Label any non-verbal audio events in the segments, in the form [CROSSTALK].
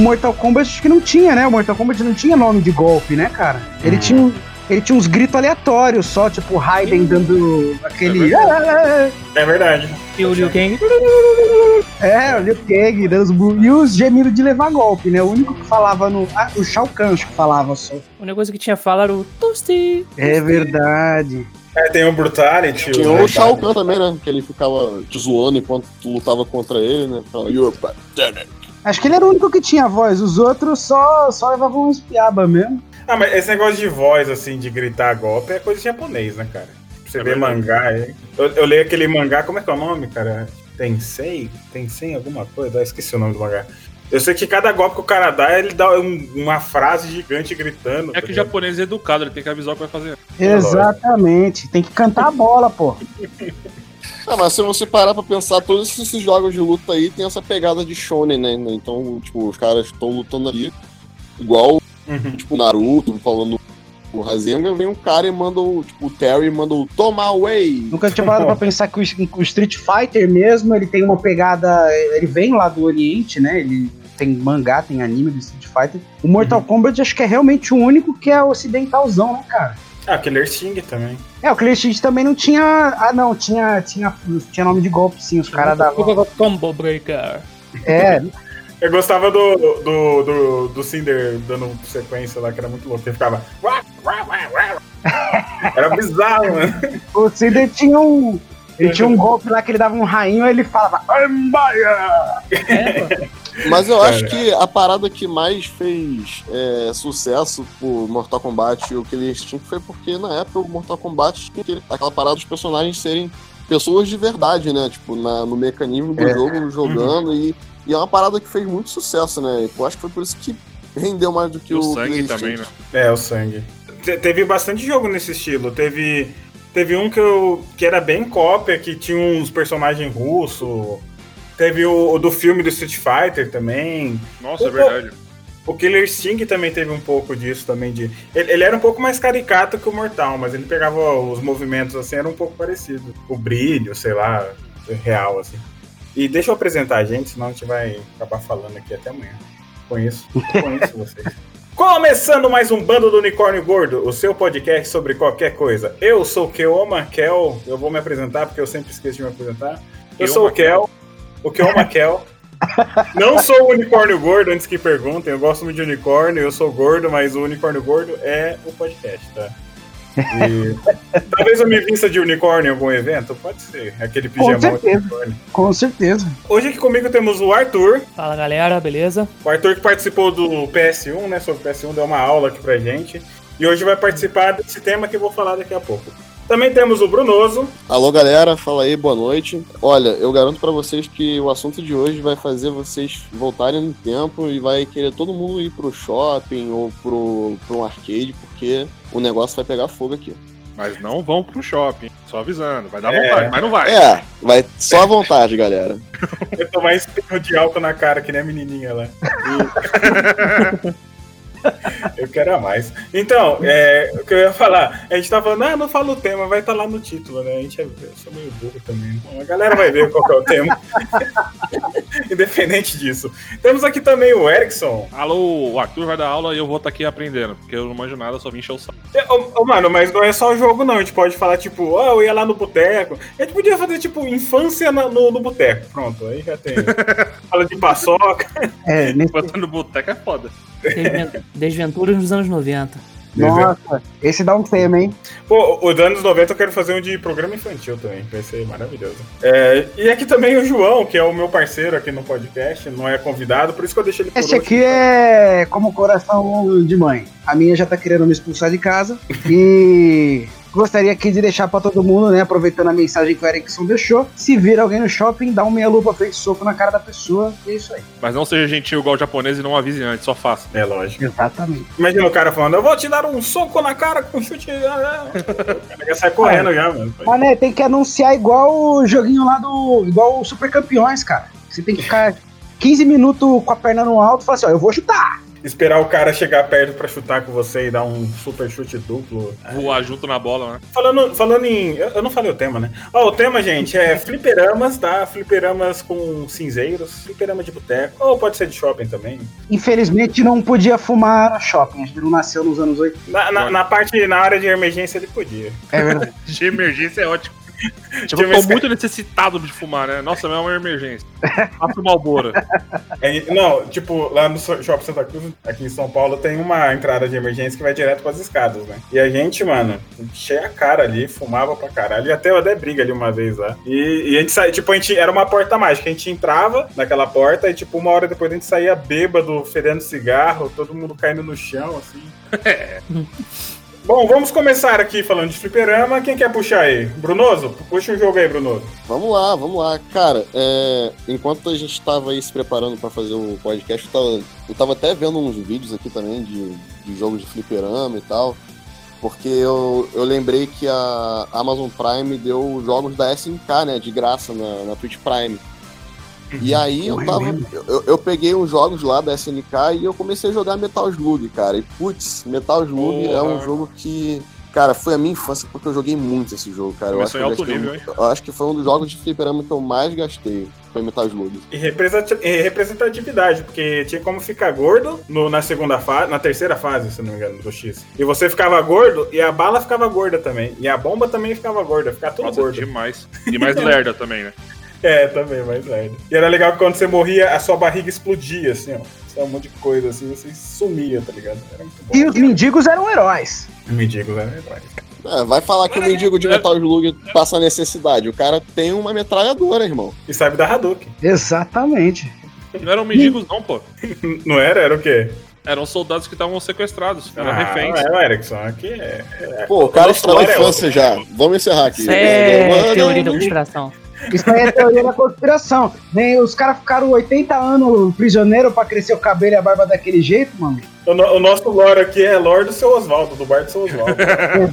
Mortal Kombat acho que não tinha, né? O Mortal Kombat não tinha nome de golpe, né, cara? Ele Hum. tinha. um- Ele tinha uns gritos aleatórios só, tipo Raiden dando aquele. É É verdade. E o Liu Kang. É, o Liu Kang dando os E os gemidos de levar golpe, né? O único que falava no. Ah, o Shao Kahn acho que falava só. O negócio que tinha fala era o Toasty. É verdade. É, tem o Brutality. Tinha o o Shao Kahn também, né? Que ele ficava te zoando enquanto tu lutava contra ele, né? Falava, You're pathetic. Acho que ele era o único que tinha voz, os outros só, só levavam uns piaba mesmo. Ah, mas esse negócio de voz, assim, de gritar golpe é coisa de japonês, né, cara? Você É vê verdade. mangá aí. Eu, eu leio aquele mangá, como é que é o nome, cara? Tensei? Tensei alguma coisa? Ah, esqueci o nome do mangá. Eu sei que cada golpe que o cara dá, ele dá um- uma frase gigante gritando. É tá que o ligado? japonês é educado, ele tem que avisar o que vai fazer. Exatamente. Tem que cantar a bola, pô. [LAUGHS] Ah, mas se você parar pra pensar, todos esses jogos de luta aí tem essa pegada de shonen, né? Então, tipo, os caras estão lutando ali, igual, Uhum. tipo, Naruto, falando o Rasengan, vem um cara e manda o, tipo, o Terry manda o Toma Away. Nunca tinha parado pra pensar que o, o Street Fighter mesmo, ele tem uma pegada. Ele vem lá do Oriente, né? Ele tem mangá, tem anime do Street Fighter. O Mortal Kombat acho que é realmente o único que é ocidentalzão, né, cara? Ah, Killer Sting também. É, o Killer Instinct também não tinha. Ah, não, tinha, tinha, tinha nome de golpe, sim. Os caras davam. Combo Breaker. É, [LAUGHS] Eu gostava do, do, do, do Cinder dando sequência lá, que era muito louco. Ele ficava. [LAUGHS] Era bizarro, mano. o Cinder tinha um. Ele tinha um [LAUGHS] golpe lá que ele dava um rainho e ele falava. É. Mas eu acho Cara. que a parada que mais fez é, sucesso por Mortal Kombat e o Killer Instinct foi porque na época o Mortal Kombat tinha aquela parada dos personagens serem pessoas de verdade, né? Tipo, na- no mecanismo do É. jogo, jogando, e, e é uma parada que fez muito sucesso, né? Eu acho que foi por isso que rendeu mais do que E o o sangue Killer também, Instinct. né? É, o sangue. Te- teve bastante jogo nesse estilo. Teve, teve um que, eu, que era bem cópia, que tinha uns personagens russos. Teve o, o do filme do Street Fighter também. Nossa, é Opa. verdade. O Killer Sting também teve um pouco disso também. De, ele, ele era um pouco mais caricato que o Mortal, mas ele pegava os movimentos assim, era um pouco parecido. O brilho, sei lá, real, assim. E deixa eu apresentar a gente, senão a gente vai acabar falando aqui até amanhã. Conheço, conheço vocês. [LAUGHS] Começando mais um Bando do Unicórnio Gordo, o seu podcast sobre qualquer coisa. Eu sou o Keoma Kel, eu vou me apresentar porque eu sempre esqueço de me apresentar. Eu Keoma sou o Kel, o Keoma Kel. Não sou o unicórnio gordo, antes que perguntem. Eu gosto muito de unicórnio, eu sou gordo, mas o unicórnio gordo é o podcast, tá? E talvez eu me vista de unicórnio em algum evento, pode ser. Aquele Com pijamão de certeza. unicórnio. Com certeza. Hoje aqui comigo temos o Arthur. Fala galera, beleza? O Arthur que participou do PS1, né? Sobre o PS1, deu uma aula aqui pra gente. E hoje vai participar desse tema que eu vou falar daqui a pouco. Também temos o Brunoso. Alô, galera, fala aí, boa noite. Olha, eu garanto pra vocês que o assunto de hoje vai fazer vocês voltarem no tempo e vai querer todo mundo ir pro shopping ou pro, pro um arcade, porque o negócio vai pegar fogo aqui. Mas não vão pro shopping, só avisando. Vai dar É. vontade, mas não vai. É, vai só à vontade, galera. [LAUGHS] Eu tomar espirro de álcool na cara, que nem a menininha lá. E- [LAUGHS] eu quero a mais. Então, é, o que eu ia falar, a gente tá falando, ah, não fala o tema, vai estar lá no título, né? A gente é, eu sou meio burro também. Bom, a galera vai ver qual que é o tema. [LAUGHS] Independente disso. Temos aqui também o Erickson. Alô, o Arthur vai dar aula e eu vou estar aqui aprendendo, porque eu não manjo nada, só vim encher o saco. É, ô, ô, mano, mas não é só o jogo, não. A gente pode falar, tipo, ó, eu ia lá no boteco. A gente podia fazer, tipo, infância na- no, no boteco. Pronto, aí já tem. [LAUGHS] Fala de paçoca. É, nesse... No boteco é foda. Desven- Desventuras nos anos 90. Nossa, esse dá um tema, hein? Pô, o dos anos 90 eu quero fazer um de programa infantil também, vai ser maravilhoso. É, e aqui também o João, que é o meu parceiro aqui no podcast, não é convidado, por isso que eu deixei ele por Esse último. aqui é como coração de mãe. A minha já tá querendo me expulsar de casa. E gostaria aqui de deixar pra todo mundo, né? Aproveitando a mensagem que o Erickson deixou. Se vir alguém no shopping, dá um meia-lupa feito soco na cara da pessoa. E é isso aí. Mas não seja gentil igual o japonês e não avise antes, só faça. É lógico. Exatamente. Imagina o cara falando, eu vou te dar um soco na cara com chute. [LAUGHS] O cara já sai correndo já, mano. Mas né, tem que anunciar igual o joguinho lá do. igual o Super Campeões, cara. Você tem que ficar 15 minutos com a perna no alto e falar assim, ó, eu vou chutar. Esperar o cara chegar perto pra chutar com você e dar um super chute duplo. Voar junto na bola, né? Falando, falando em. Eu eu não falei o tema, né? Ó, o tema, gente, é fliperamas, tá? Fliperamas com cinzeiros, fliperama de boteco, ou pode ser de shopping também. Infelizmente não podia fumar no shopping, a gente não nasceu nos anos 80. Na, na, na parte, na área de emergência ele podia. É verdade. [LAUGHS] De emergência é ótimo. Tipo, eu tô muito necessitado de fumar, né? Nossa, é uma emergência. [LAUGHS] Passa o Malboro. É, não, tipo, lá no Shopping Santa Cruz, aqui em São Paulo, tem uma entrada de emergência que vai direto pras escadas, né? E a gente, mano, cheia a cara ali, fumava pra caralho. E até eu até briga ali uma vez lá. E, e a gente saía, tipo, a gente era uma porta mágica. A gente entrava naquela porta e, tipo, uma hora depois a gente saía bêbado, fedendo cigarro, todo mundo caindo no chão, assim. [LAUGHS] [LAUGHS] Bom, vamos começar aqui falando de fliperama. Quem quer puxar aí? Brunoso? Puxa um jogo aí, Brunoso. Vamos lá, vamos lá. Cara, é, enquanto a gente tava aí se preparando pra fazer o podcast, eu tava, eu tava até vendo uns vídeos aqui também de, de jogos de fliperama e tal. Porque eu, eu lembrei que a Amazon Prime deu jogos da SNK, né, de graça na, na Twitch Prime. E aí eu tava. é mesmo? Eu, eu peguei os jogos lá da SNK e eu comecei a jogar Metal Slug, cara. E putz, Metal Slug é um jogo que. Cara, foi a minha infância porque eu joguei muito esse jogo, cara. Eu acho, em alto nível, eu acho que foi um dos jogos de fliperama que eu mais gastei. Foi Metal Slug. E representa- e representatividade, porque tinha como ficar gordo no- na segunda fase, na terceira fase, se não me engano, do X. E você ficava gordo e a bala ficava gorda também. E a bomba também ficava gorda, ficava tudo Nossa, gordo. demais. E mais [LAUGHS] lerda também, né? É, também, mais lerdo. E era legal que quando você morria, a sua barriga explodia, assim, ó. Só um monte de coisa, assim, você sumia, tá ligado? Era muito bom. E os mendigos eram heróis. mendigos eram heróis. É, vai falar que o mendigo de Metal Slug passa necessidade. O cara tem uma metralhadora, irmão. E sabe da Hadouken. Exatamente. Não eram mendigos, não, pô. [LAUGHS] Não era? Era o quê? Eram soldados que estavam sequestrados. Eram ah, reféns. Não é o Erickson, aqui é. é- Pô, o cara Nosso estragou a é infância já. Vamos encerrar aqui. É teoria da conspiração. Isso aí é teoria da conspiração. Nem os caras ficaram 80 anos prisioneiro pra crescer o cabelo e a barba daquele jeito, mano. O, no- o nosso lore aqui é lore do seu Oswaldo, do bar do seu Oswaldo.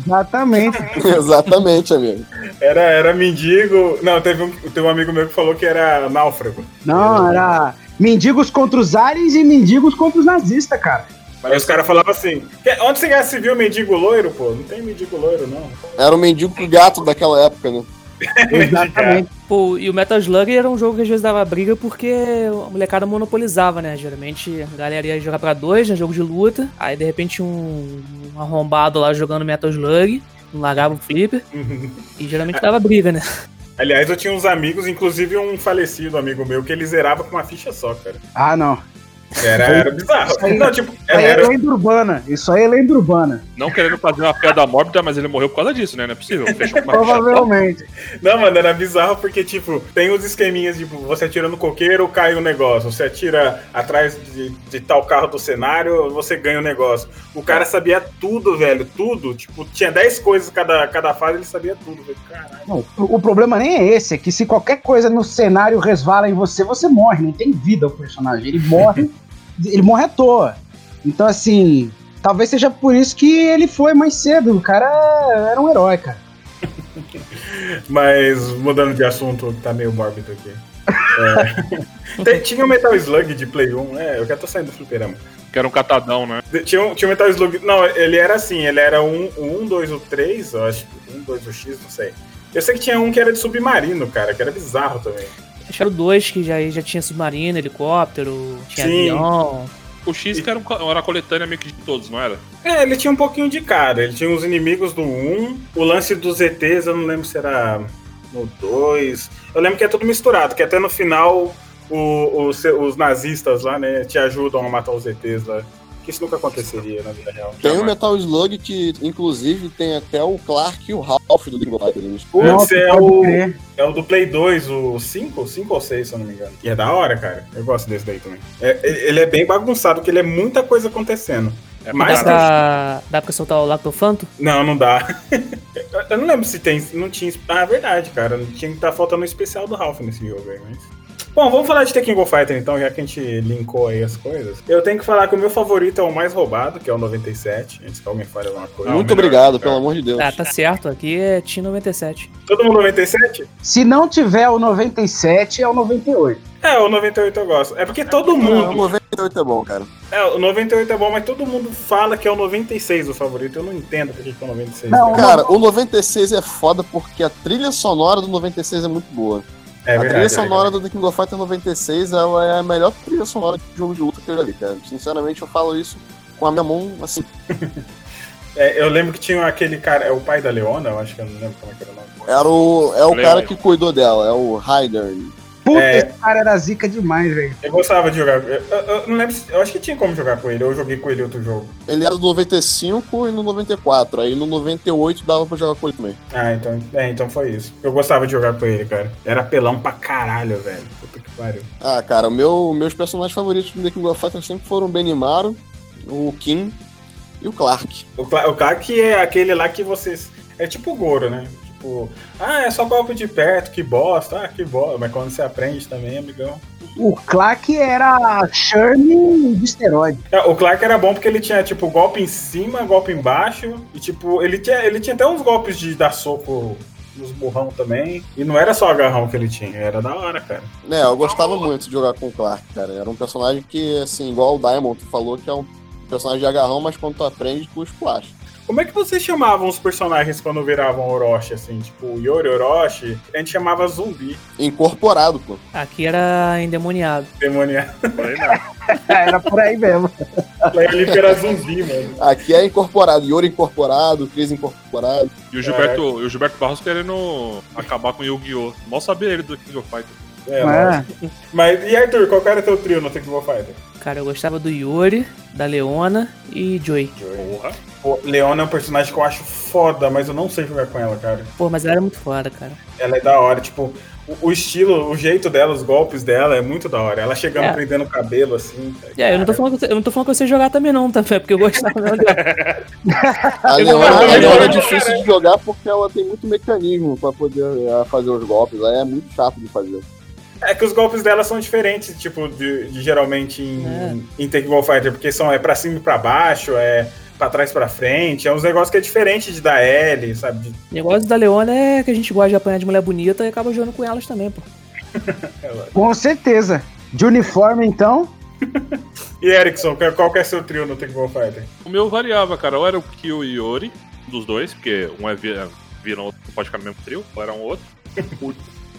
Exatamente. [LAUGHS] Exatamente, amigo. Era, era mendigo. Não, teve um, teve um amigo meu que falou que era náufrago. Não, era mendigos contra os aliens e mendigos contra os nazistas, cara. Aí os caras falavam assim: "Que- onde você já se viu mendigo loiro, pô? Não tem mendigo loiro, não. Era o mendigo gato daquela época, né? [LAUGHS] Exatamente. Pô, e o Metal Slug era um jogo que às vezes dava briga porque a molecada monopolizava, né? Geralmente a galera ia jogar pra dois, né? Jogo de luta. Aí de repente um, um arrombado lá jogando Metal Slug, não largava o flipper. [LAUGHS] E geralmente dava briga, né? Aliás, eu tinha uns amigos, inclusive um falecido amigo meu, que ele zerava com uma ficha só, cara. Ah, não. Era, era bizarro. Isso aí- Não, tipo, Isso aí é era, lenda urbana. Isso aí é lenda urbana. Não querendo fazer uma piada mórbida, mas ele morreu por causa disso, né? Não é possível. Provavelmente. Não, mano, era bizarro porque, tipo, tem os esqueminhas, tipo, você atira no coqueiro, cai um negócio. Você atira atrás de, de tal carro do cenário, você ganha um negócio. O cara sabia tudo, velho, tudo. Tipo, tinha 10 coisas cada, cada fase, ele sabia tudo, velho. Caralho. Não, o o problema nem é esse, é que se qualquer coisa no cenário resvala em você, você morre, não tem vida o personagem. Ele morre, [LAUGHS] ele morre à toa. Então, assim, talvez seja por isso que ele foi mais cedo. O cara era um herói, cara. [LAUGHS] Mas, mudando de assunto, tá meio mórbido aqui. É. [LAUGHS] Tinha o Metal Slug de Play 1, é, eu já tô saindo do fliperama. Que era um catadão, né? Tinha, um- tinha o Metal Slug. Não, ele era assim, ele era um, o 1, 2, o 3, eu acho. Um, 2, o X, não sei. Eu sei que tinha um que era de submarino, cara, que era bizarro também. Acho que era o dois que já, já tinha submarino, helicóptero, tinha Sim. avião. O X que era, um, era a coletânea meio que de todos, não era? É, ele tinha um pouquinho de cada. Ele tinha os inimigos do 1, o lance dos ETs, eu não lembro se era no 2. Eu lembro que é tudo misturado, que até no final o- os, os nazistas lá, né, te ajudam a matar os ETs lá. Que isso nunca aconteceria na vida real. Tem o. Metal Slug que, inclusive, tem até o Clark e o Ralph do of Fighters. Putz, é o, é o do Play 2, o 5? 5 ou 6, se eu não me engano. E é da hora, cara. Eu gosto desse daí também. É, ele é bem bagunçado, porque ele é muita coisa acontecendo. É Mas Dá pra- dá pra soltar o Lactofanto? Não, não dá. [LAUGHS] Eu- não lembro se tem. Não tinha. Ah, é verdade, cara. Tinha que estar faltando um especial do Ralph nesse jogo aí, mas. Bom, vamos falar de Tekken Go Fighter então, já que a gente linkou aí as coisas. Eu tenho que falar que o meu favorito é o mais roubado, que é o 97, antes que alguém fale alguma coisa. Muito Melhor, obrigado, cara. pelo amor de Deus. Ah, tá certo. Aqui é Team 97. Todo mundo 97? Se não tiver o 97, é o 98. É, o 98 eu gosto. É porque todo O mundo. 98 é bom, cara. É, o 98 é bom, mas todo mundo fala que é o 96 o favorito. Eu não entendo porque que é o 96. Não, cara. Cara, o 96 é foda porque a trilha sonora do 96 é muito boa. É a verdade. trilha é sonora do The King of Fighters 96 ela é a melhor trilha sonora de jogo de luta que eu já vi, cara. Sinceramente, eu falo isso com a minha mão, assim. [LAUGHS] É, eu lembro que tinha aquele cara, é o pai da Leona, eu acho que eu não lembro como é que era o nome. Era o, é o cara que cuidou dela, é o Ryder. Puta, É. esse cara era zica demais, velho. Eu gostava de jogar. Eu, eu- eu não lembro, se- eu acho que tinha como jogar com ele. Eu joguei com ele em outro jogo. Ele era do 95 e no 94. Aí no 98 dava pra jogar com ele também. Ah, então, é, então foi isso. Eu gostava de jogar com ele, cara. Era pelão pra caralho, velho. Puta que pariu. Ah, cara, o meu, meus personagens favoritos do The King of Fighters sempre foram o Benimaru, o Kim e o Clark. O, Cla- o Clark é aquele lá que vocês. É tipo o Goro, né? Tipo, ah, é só golpe de perto, que bosta, ah, que bosta. Mas quando você aprende também, amigão. O Clark era Shirley de esteroide. É, O Clark era bom porque ele tinha, tipo, golpe em cima, golpe embaixo. E, tipo, ele tinha, ele tinha até uns golpes de dar soco nos burrão também. E não era só agarrão que ele tinha, era da hora, cara. É, eu gostava muito de jogar com o Clark, cara. Era um personagem que, assim, igual o Diamond, tu falou que é um personagem de agarrão, mas quando tu aprende, tu esculacha. Como é que vocês chamavam os personagens quando viravam Orochi, assim? Tipo, o Yori Orochi, a gente chamava zumbi, Incorporado, pô. Aqui era endemoniado. demoniado. Falei nada. [LAUGHS] era por aí mesmo. Ele era zumbi, mano. Aqui é incorporado, Yori incorporado, Cris incorporado. E o Gilberto, e o Gilberto Barros querendo acabar com o Yu-Gi-Oh! Mal sabia ele do King of Fighters. É, Ah. lógico. Mas, e Arthur, qual que era teu trio no Tekken Fighter? Cara, eu gostava do Yori, da Leona e Joy. Porra. Pô, Leona é um personagem que eu acho foda, mas eu não sei jogar com ela, cara. Pô, mas ela era muito foda, cara. Ela é da hora, tipo, o, o estilo, o jeito dela, os golpes dela é muito da hora. Ela chegando É. prendendo o cabelo, assim. É, eu não tô falando que eu, não tô falando que eu sei jogar também não, tá? É porque eu gostava mesmo dela. A [LAUGHS] Leona, a eu Leona é difícil de jogar porque ela tem muito mecanismo pra poder eh, fazer os golpes. Aí é muito chato de fazer. É que os golpes dela são diferentes, tipo, de, de geralmente em, É. em Tekken Ball Fighter, porque são é pra cima e pra baixo, é pra trás e pra frente, é uns negócios que é diferente de dar L, sabe? De- O negócio da Leona é que a gente gosta de apanhar de mulher bonita e acaba jogando com elas também, pô. [LAUGHS] Com certeza. De uniforme, então. [LAUGHS] E Erickson, qual que é seu trio no Tekken Ball Fighter? O meu variava, cara. Ou era o Kyo e o Yori, dos dois, porque um é vira, vira um outro, não pode ficar no mesmo trio, ou era um outro. [LAUGHS]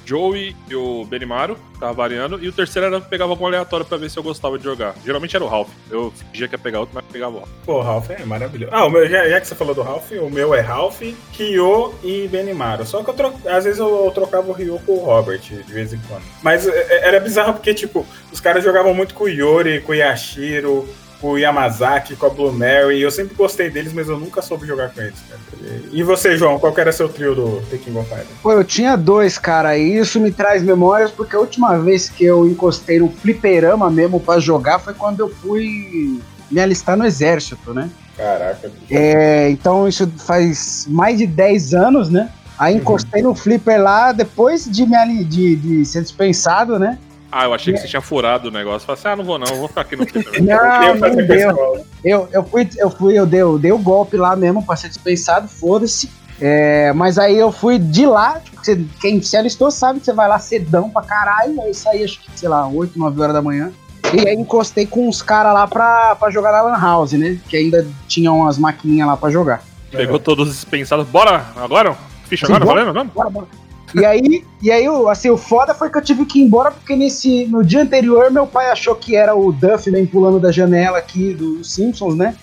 Joey e o Benimaru, tava variando. E o terceiro era pegava algum aleatório pra ver se eu gostava de jogar. Geralmente era o Ralph. Eu fingia que ia pegar outro, mas pegava o Ralph. Pô, Ralph é maravilhoso. Ah, o meu, já, já que você falou do Ralph, o meu é Ralph, Kyo e Benimaru. Só que eu tro... às vezes eu, trocava o Ryo com o Robert, de vez em quando. Mas é, é, era bizarro porque, tipo, os caras jogavam muito com o Yori, com o Yashiro, o Yamazaki, com a Blue Mary. Eu sempre gostei deles, mas eu nunca soube jogar com eles, cara. E você, João, qual que era seu trio do The King of Fighters? Pô, eu tinha dois, cara, e isso me traz memórias porque a última vez que eu encostei no fliperama mesmo pra jogar foi quando eu fui me alistar no exército, né? Caraca. É, então isso faz mais de 10 anos, né? Aí encostei no flipper lá, depois de, me de, de ser dispensado, né? Ah, eu achei que você tinha furado o negócio. Falei assim, ah, não vou não, vou ficar aqui no. [LAUGHS] Não, não deu. Eu, eu fui, eu fui, eu dei, eu dei o golpe lá mesmo pra ser dispensado, foda-se. É, mas aí eu fui de lá, tipo, você- quem se alistou sabe que você vai lá cedão pra caralho, aí saí acho que, sei lá, 8, 9 horas da manhã. E aí encostei com uns caras lá pra, pra jogar na Lan House, né? Que ainda tinham umas maquininhas lá pra jogar. Pegou todos os dispensados. Bora agora? Ficha Sim, agora? bora. Valendo? Vamos? Bora, bora. E aí, e aí o- assim, o foda foi que eu tive que ir embora, porque nesse, no dia anterior meu pai achou que era o Duffman pulando da janela aqui dos Simpsons, né?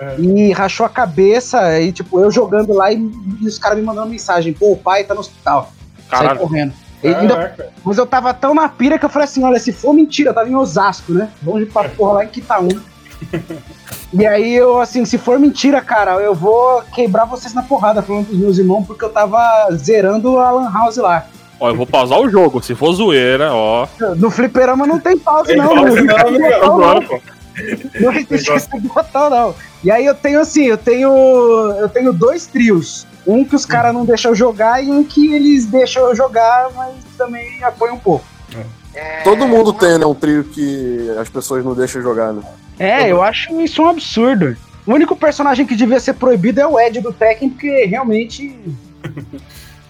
É. E rachou a cabeça, aí tipo, eu jogando lá e, e os caras me mandando mensagem, pô, o pai tá no hospital. Saí Caralho. correndo. E ainda- mas eu tava tão na pira que eu falei assim, olha, se for mentira, eu tava em Osasco, né? Longe pra porra lá em Quitaúna. [LAUGHS] E aí eu, assim, se for mentira, cara, eu vou quebrar vocês na porrada falando pros meus irmãos, porque eu tava zerando a Lan House lá. Ó, eu vou pausar o jogo. Se for zoeira, ó. No fliperama não tem pause, não. pause não, não, botão, não. não, pô. Não existe esse botão, não. E aí eu tenho assim, eu tenho. Eu tenho dois trios. Um que os caras não deixam jogar e um que eles deixam eu jogar, mas também apoiam um pouco. Todo mundo tem, né? Um trio que as pessoas não deixam jogar, né? É, eu acho isso um absurdo. O único personagem que devia ser proibido é o Ed do Tekken, porque realmente [LAUGHS]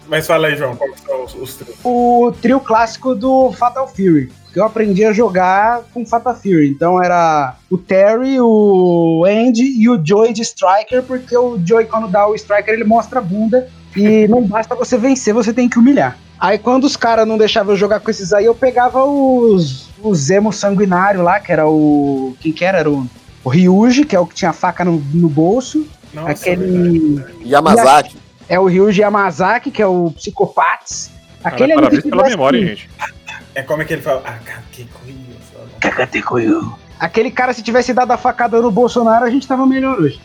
Mas fala aí, João, que são os, os trios? o trio clássico do Fatal Fury. Que eu aprendi a jogar com Fatal Fury. Então era o Terry, o Andy e o Joey de Striker, porque o Joey, quando dá o Striker, ele mostra a bunda. E não basta você vencer, você tem que humilhar. Aí quando os caras não deixavam eu jogar com esses aí, eu pegava os, os emo sanguinário lá, que era o. Quem que era? Era o, o Ryuji, que é o que tinha faca no, no bolso. Nossa, aquele. verdade. Yamazaki. É o Ryuji Yamazaki, que é o Psicopates. Aquele Cara, ali parabéns pela memória, hein, gente. É como é que ele fala? Ah, que coisa. Aquele cara, se tivesse dado a facada no Bolsonaro, a gente tava melhor hoje.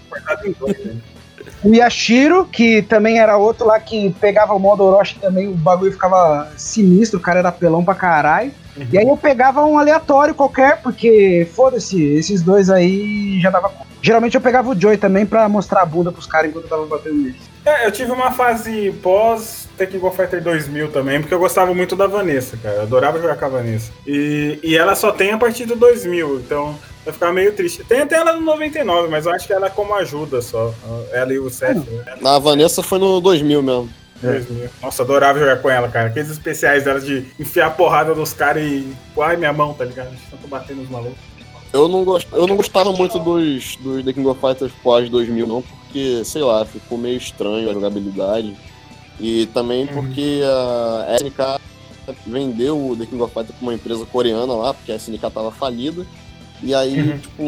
O Yashiro, que também era outro lá que pegava o modo Orochi também, o bagulho ficava sinistro, o cara era pelão pra caralho. E aí eu pegava um aleatório qualquer, porque foda-se, esses dois aí já dava. Geralmente eu pegava o Joy também pra mostrar a bunda pros caras enquanto eu tava batendo neles. É, eu tive uma fase pós Tekken Go Fighter 2000 também, porque eu gostava muito da Vanessa, cara. Eu adorava jogar com a Vanessa. E, e ela só tem a partir do 2000, então eu ficava meio triste. Tem até ela no 99, mas eu acho que ela é como ajuda só. Ela e o Seth, né? A Vanessa foi no 2000 mesmo. 2000. Nossa, adorava jogar com ela, cara. Aqueles especiais dela de enfiar a porrada nos caras e. Ai, minha mão, tá ligado? Tanto batendo nos malucos. Eu não, gost... eu não gostava muito dos, dos The King of Fighters pós 2000, não, porque, sei lá, ficou meio estranho a jogabilidade. E também porque a SNK vendeu o The King of Fighters pra uma empresa coreana lá, porque a SNK tava falida. E aí, Uhum. tipo,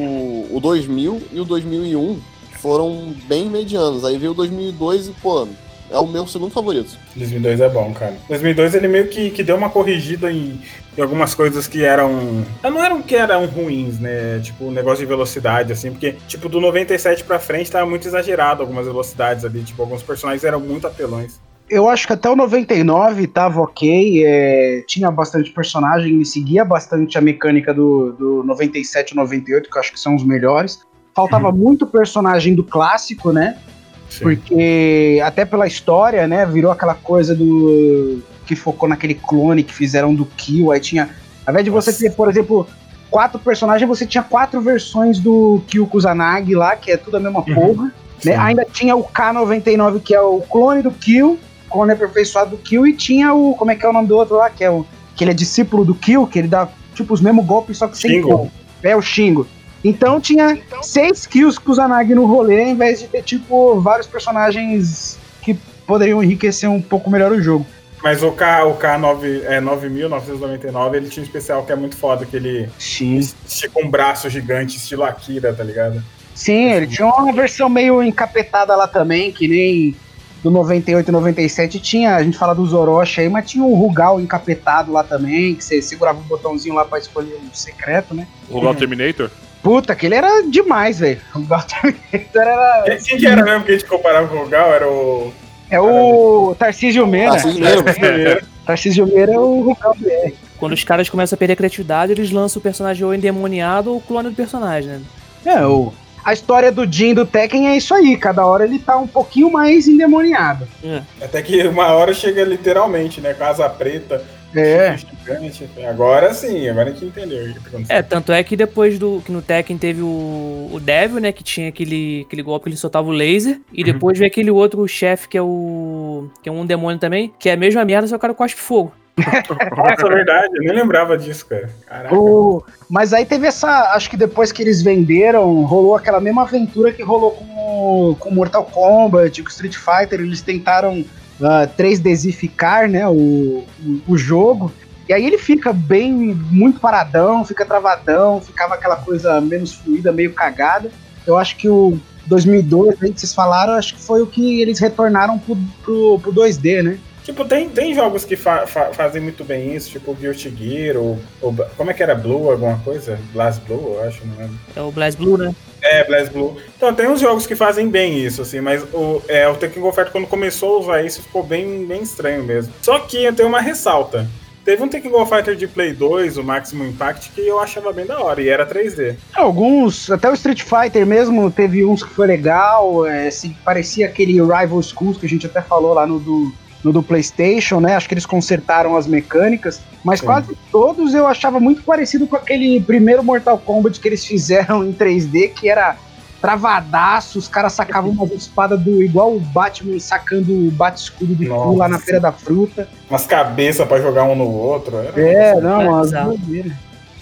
o 2000 e o 2001 foram bem medianos. Aí veio o 2002 e, pô, é o meu segundo favorito. 2002 é bom, cara. 2002 ele meio que, que deu uma corrigida em, em algumas coisas que eram. Não eram que eram ruins, né? Tipo, o negócio de velocidade, assim, porque, tipo, do 97 pra frente tava muito exagerado algumas velocidades ali. Tipo, alguns personagens eram muito apelões. Eu acho que até o 99 tava ok, é, tinha bastante personagem, ele seguia bastante a mecânica do, do 97 e 98, que eu acho que são os melhores. Faltava muito personagem do clássico, né? Porque até pela história, né, virou aquela coisa do que focou naquele clone que fizeram do Kill, aí tinha, ao invés de você Nossa. ter, por exemplo, quatro personagens, você tinha quatro versões do Kill Kusanagi lá, que é tudo a mesma porra, Sim. né? Ainda tinha o K99 que é o clone do Kill, clone aperfeiçoado do Kill e tinha o, como é que é o nome do outro lá, que é o que ele é discípulo do Kill, que ele dá tipo os mesmos golpes só que sem Shingo. gol. É o Shingo. Então tinha seis kills Kusanagi no rolê, ao invés de ter, tipo, vários personagens que poderiam enriquecer um pouco melhor o jogo. Mas o K, o K9, é, 9999, ele tinha um especial que é muito foda, que ele Sim. estica um braço gigante, estilo Akira, tá ligado? Sim, ele tinha uma versão meio encapetada lá também, que nem do 98 e 97 tinha, a gente fala dos Orochi aí, mas tinha um Rugal encapetado lá também, que você segurava um botãozinho lá pra escolher um secreto, né? O Gal Terminator? Puta, aquele era demais, velho. O Rugal [LAUGHS] Terminator era... Quem, quem que era mesmo que a gente comparava com o Gal? Era o. É o Tarcísio Meira. Tarcísio Meira. Tarcísio Meira é o Rugal BR. Quando os caras começam a perder a criatividade, eles lançam o personagem ou endemoniado ou clone do personagem, né? É, o... A história do Jin do Tekken é isso aí, cada hora ele tá um pouquinho mais endemoniado. Até que uma hora chega literalmente, né? Casa preta, É. gigante. Agora sim, agora a gente entendeu o que tá acontecendo. É, tanto é que depois do que no Tekken teve o, o Devil, né, que tinha aquele, aquele golpe que ele soltava o laser, e depois veio aquele outro chefe que é o que é um demônio também, que é a mesma merda, só que o cara cospe fogo. Nossa, é verdade, eu nem lembrava disso, cara. O... Mas aí teve essa. Acho que depois que eles venderam, rolou aquela mesma aventura que rolou com com Mortal Kombat, com Street Fighter. Eles tentaram ah, 3Dizificar né, o, o, jogo. E aí ele fica bem, muito paradão, fica travadão, ficava aquela coisa menos fluida, meio cagada. Eu acho que o 2002, aí que vocês falaram, acho que foi o que eles retornaram pro, pro, pro 2D, né? Tipo, tem, tem jogos que fa- fa- fazem muito bem isso, tipo Guilty Gear, ou, ou. Como é que era? Blue, alguma coisa? Blast Blue, eu acho, não lembro. É o Blast Blue, né? É, Blast Blue. Então, tem uns jogos que fazem bem isso, assim, mas o, é, o Tekken Go Fighter, quando começou a usar isso, ficou bem, bem estranho mesmo. Só que eu tenho uma ressalta. Teve um Tekken Go Fighter de Play 2, o Maximum Impact, que eu achava bem da hora, e era 3D. Alguns, até o Street Fighter mesmo, teve uns que foi legal, é, se parecia aquele Rival Schools que a gente até falou lá no do, no do PlayStation, né? Acho que eles consertaram as mecânicas, mas Sim. quase todos eu achava muito parecido com aquele primeiro Mortal Kombat que eles fizeram em 3D, que era travadaço, os caras sacavam uma espada do igual o Batman sacando o bate-escudo do Nossa. cu lá na Feira da Fruta. Umas cabeças pra jogar um no outro. Era É, não, doideiras.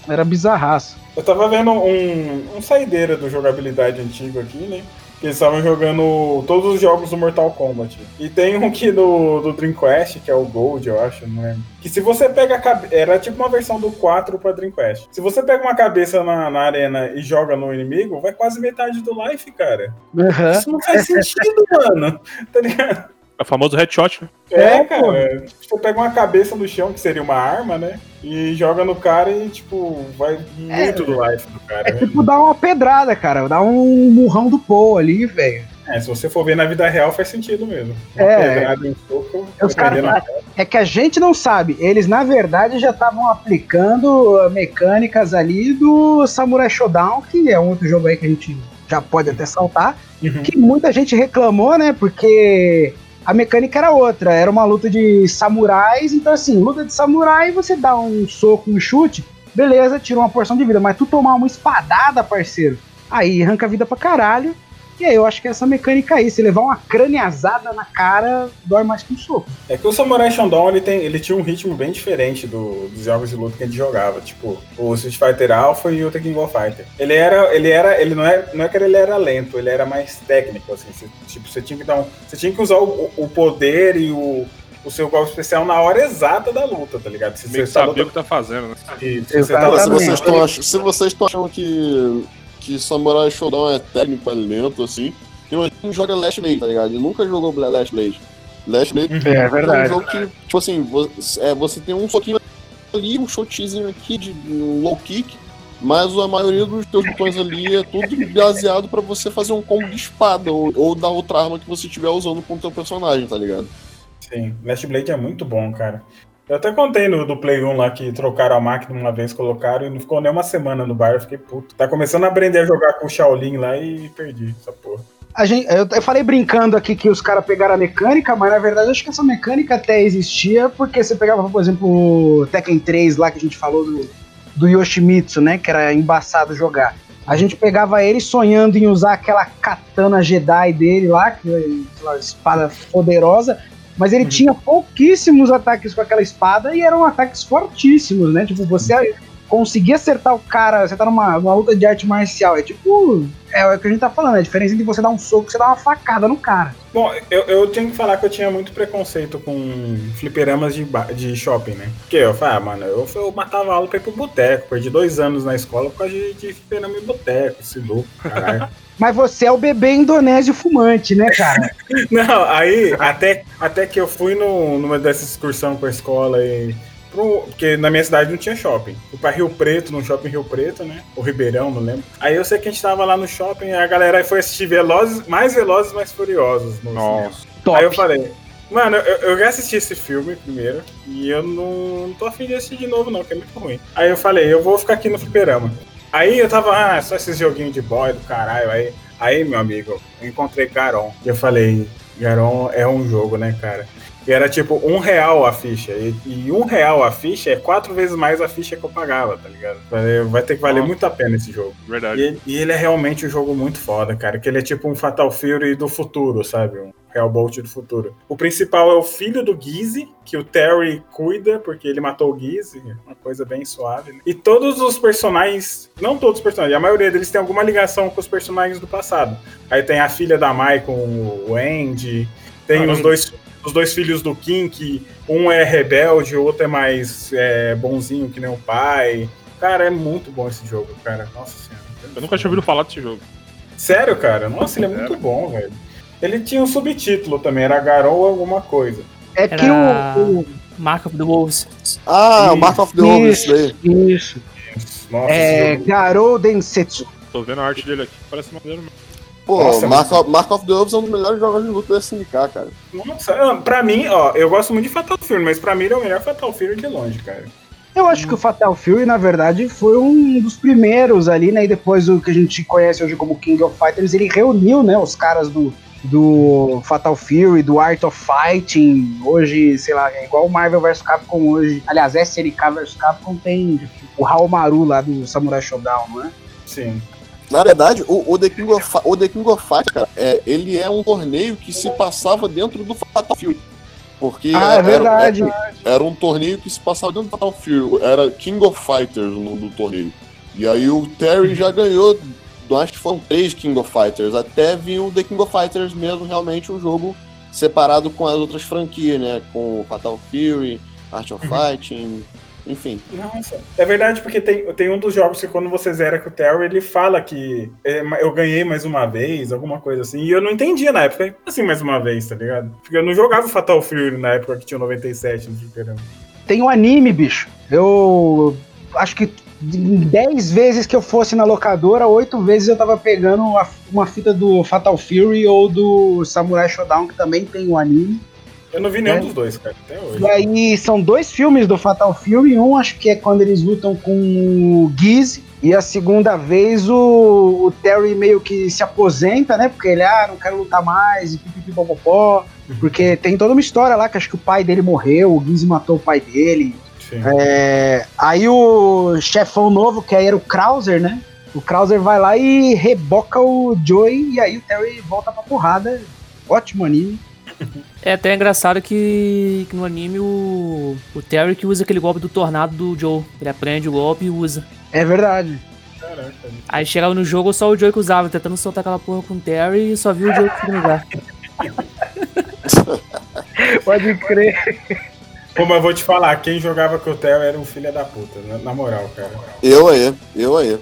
Era bizarraço. Eu tava vendo um, um saideira do jogabilidade antigo aqui, né? Que eles estavam jogando todos os jogos do Mortal Kombat. E tem um aqui do, do Dreamcast, que é o Gold, eu acho, não lembro. Que se você pega a cabeça. Era tipo uma versão do 4 pra Dreamcast. Se você pega uma cabeça na, na arena e joga no inimigo, vai quase metade do life, cara. Aham. Isso não faz sentido, [LAUGHS] mano. Tá ligado? É o famoso headshot, né? É, É, cara. Você pega uma cabeça no chão, que seria uma arma, né? E joga no cara e, tipo, vai muito do life do cara. É né? tipo dar uma pedrada, cara. Dar um murrão do Paul ali, velho. É, se você for ver na vida real, faz sentido mesmo. Uma É. pedrada um soco, Os prender na- É que a gente não sabe. Eles, na verdade, já estavam aplicando mecânicas ali do Samurai Shodown, que é um outro jogo aí que a gente já pode até saltar. Uhum. Que muita gente reclamou, né? Porque a mecânica era outra. Era uma luta de samurais. Então, assim, luta de samurai, você dá um soco, um chute, beleza, tira uma porção de vida. Mas tu tomar uma espadada, parceiro, aí arranca a vida pra caralho. E aí eu acho que essa mecânica aí, se levar uma craneazada na cara, dói mais que um soco. É que o Samurai Shodown ele, tem, ele tinha um ritmo bem diferente do- dos jogos de luta que a gente jogava. Tipo, o Street Fighter Alpha e o Tekken Go Fighter. Ele era. Ele era. Ele não é, não é que ele era lento, ele era mais técnico, assim. Você, tipo, você tinha que dar um. Você tinha que usar o, o poder e o, o seu golpe especial na hora exata da luta, tá ligado? Se Meio que tá sabia o que tá fazendo, né? se você tá se vocês estão achando que, que Samurai Shodown é técnico, é lento, assim, tem um joga Last Blade, tá ligado? Ele nunca jogou Last Blade. Last Blade É é um jogo que, tipo assim, vo- é, você tem um soquinho ali, um shotzinho aqui de um low kick, mas a maioria dos teus botões ali é tudo baseado pra você fazer um combo de espada ou, ou da outra arma que você estiver usando com o teu personagem, tá ligado? Sim, Last Blade é muito bom, cara. Eu até contei no do Play 1 lá que trocaram a máquina uma vez, colocaram e não ficou nem uma semana no bar. Eu fiquei puto. Tá começando a aprender a jogar com o Shaolin lá e perdi essa porra. A gente, eu, eu falei brincando aqui que os caras pegaram a mecânica, mas na verdade acho que essa mecânica até existia, porque você pegava, por exemplo, o Tekken 3 lá que a gente falou do, do Yoshimitsu, né? Que era embaçado jogar. A gente pegava ele sonhando em usar aquela katana Jedi dele lá, que é aquela espada poderosa, mas ele Uhum. tinha pouquíssimos ataques com aquela espada e eram ataques fortíssimos, né? Tipo, você conseguir acertar o cara, você tá numa, numa luta de arte marcial, é tipo. É o que a gente tá falando, é a diferença entre você dar um soco e você dar uma facada no cara. Bom, eu, eu tenho que falar que eu tinha muito preconceito com fliperamas de, de shopping, né? Porque eu falei, ah, mano, eu, eu matava aula pra ir pro boteco. Perdi dois anos na escola por causa de, de fliperama em boteco, esse louco, caralho. [LAUGHS] Mas você é o bebê indonésio fumante, né, cara? [LAUGHS] Não, aí, até, até que eu fui no, numa dessas excursão com a escola e. pro- porque na minha cidade não tinha shopping. Fui pra Rio Preto, no shopping Rio Preto, né? O Ribeirão, não lembro. Aí eu sei que a gente tava lá no shopping, a galera foi assistir Velozes, mais Velozes, mais Furiosos no cinema. Nossa. Top. Aí eu falei, mano, eu, eu já assisti esse filme primeiro e eu não, não tô afim de assistir de novo, não, que é muito ruim. Aí eu falei, eu vou ficar aqui no fliperama. Aí eu tava, ah, só esses joguinhos de boy do caralho. Aí, aí meu amigo, eu encontrei Garon. E eu falei, Garon é um jogo, né, cara? E era tipo um real a ficha. E, e um real a ficha é quatro vezes mais a ficha que eu pagava, tá ligado? Vai ter que valer muito a pena esse jogo. Verdade. E, e ele é realmente um jogo muito foda, cara. Que ele é tipo um Fatal Fury do futuro, sabe? Um Hellbolt do futuro. O principal é o filho do Gizzy, que o Terry cuida, porque ele matou o Gizzy. Uma coisa bem suave. né? E todos os personagens, não todos os personagens, a maioria deles tem alguma ligação com os personagens do passado. Aí tem a filha da Mai com o Andy, tem Caramba. os dois, os dois filhos do Kim, que um é rebelde, o outro é mais é, bonzinho que nem o pai. Cara, é muito bom esse jogo, cara. Nossa senhora. Eu nunca tinha ouvido falar desse jogo. Sério, cara? Nossa, ele é muito bom, velho. Ele tinha um subtítulo também, era Garou alguma coisa. É que Era- o. o- Mark of the Wolves. Ah, o Isso. Mark of the Wolves, isso daí. Isso. Nossa, É. Garou Densetsu. Tô vendo a arte dele aqui, parece maneiro mesmo. Pô, Nossa, Mark, of, Mark of the Wolves é um dos melhores jogos de luta da SNK, cara. Nossa, ah, pra mim, ó, eu gosto muito de Fatal Fury, mas pra mim ele é o melhor Fatal Fury de longe, cara. Eu acho que o Fatal Fury, na verdade, foi um dos primeiros ali, né? E depois o que a gente conhece hoje como King of Fighters, ele reuniu, né, os caras do, do Fatal Fury, do Art of Fighting. Hoje, sei lá, é igual o Marvel vs Capcom hoje. Aliás, SNK vs Capcom tem o Haomaru lá do Samurai Shodown, não é? Sim. Na verdade, o, o, The King of, o The King of Fighters, cara, é, ele é um torneio que se passava dentro do Fatal Fury. Porque Ah, é era- verdade. Era, era um torneio que se passava dentro do Fatal Fury. Era King of Fighters o nome do torneio. E aí o Terry já ganhou, acho que foram três King of Fighters. Até vir o The King of Fighters mesmo, realmente um jogo separado com as outras franquias, né? Com Fatal Fury, Art of Fighting, enfim. Nossa. É verdade, porque tem, tem um dos jogos que quando você zera com o Terry, ele fala que é, eu ganhei mais uma vez, alguma coisa assim. E eu não entendia na época. Assim, mais uma vez, tá ligado? Porque eu não jogava Fatal Fury na época que tinha o 97 no fliperama. Tem um anime, bicho. Eu acho que 10 vezes que eu fosse na locadora, 8 vezes eu tava pegando uma, uma fita do Fatal Fury ou do Samurai Shodown, que também tem um anime. Eu não vi nenhum É. dos dois, cara, até hoje. E aí são dois filmes do Fatal Fury. Um acho que é quando eles lutam com o Giz. E a segunda vez o, o Terry meio que se aposenta, né? Porque ele, ah, não quero lutar mais, e pipipipopopó. Porque tem toda uma história lá que acho que o pai dele morreu, o Giz matou o pai dele. Sim. É, aí o chefão novo, que aí era o Krauser, né? O Krauser vai lá e reboca o Joey e aí o Terry volta pra porrada. Ótimo anime. É até engraçado que, que no anime o, o Terry que usa aquele golpe do tornado do Joe. Ele aprende o golpe e usa. É verdade. Caraca. Aí chegava no jogo só o Joey que usava, tentando soltar aquela porra com o Terry e só viu o Joey que lugar. [LAUGHS] Pode crer. Pô, mas eu vou te falar, quem jogava com o Terry era um filho da puta, na, na moral, cara. Eu aí, eu aí.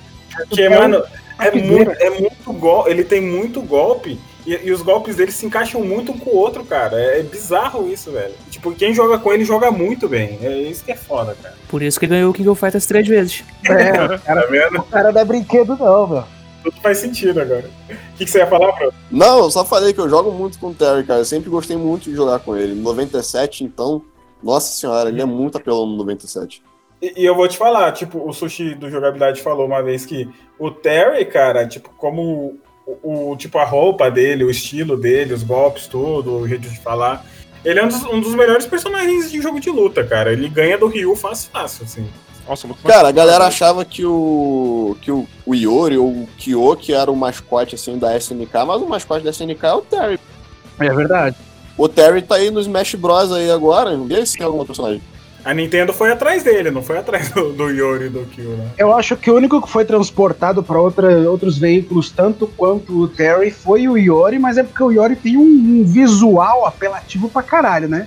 Porque, mano, é muito, é muito golpe, ele tem muito golpe e, e os golpes dele se encaixam muito um com o outro, cara. É, é bizarro isso, velho. Tipo, quem joga com ele joga muito bem. É isso que é foda, cara. Por isso que ele ganhou o King of Fighters três vezes. É, o [LAUGHS] cara, Tá vendo? o cara não é brinquedo, não, meu. Tudo faz sentido agora. O que, que você ia falar, Bruno? Não, eu só falei que eu jogo muito com o Terry, cara. Eu sempre gostei muito de jogar com ele. No 97, então, nossa senhora, ele é muito apelão no 97. E, e eu vou te falar, tipo, o Sushi do Jogabilidade falou uma vez que o Terry, cara, tipo, como o, o- tipo, a roupa dele, o estilo dele, os golpes, tudo, o jeito de falar. Ele é um dos, um dos melhores personagens de jogo de luta, cara. Ele ganha do Ryu fácil, fácil, assim. Nossa, muito mais- Cara, a galera achava que o que o, o Iori ou o Kyo, que era o mascote assim da SNK, mas o mascote da SNK é o Terry. É verdade. O Terry tá aí no Smash Bros aí agora, não vê se tem algum outro personagem. A Nintendo foi atrás dele, não foi atrás do, do Yori e do Kyo, né? Eu acho que o único que foi transportado para outros veículos, tanto quanto o Terry, foi o Yori, mas é porque o Yori tem um, um visual apelativo pra caralho, né?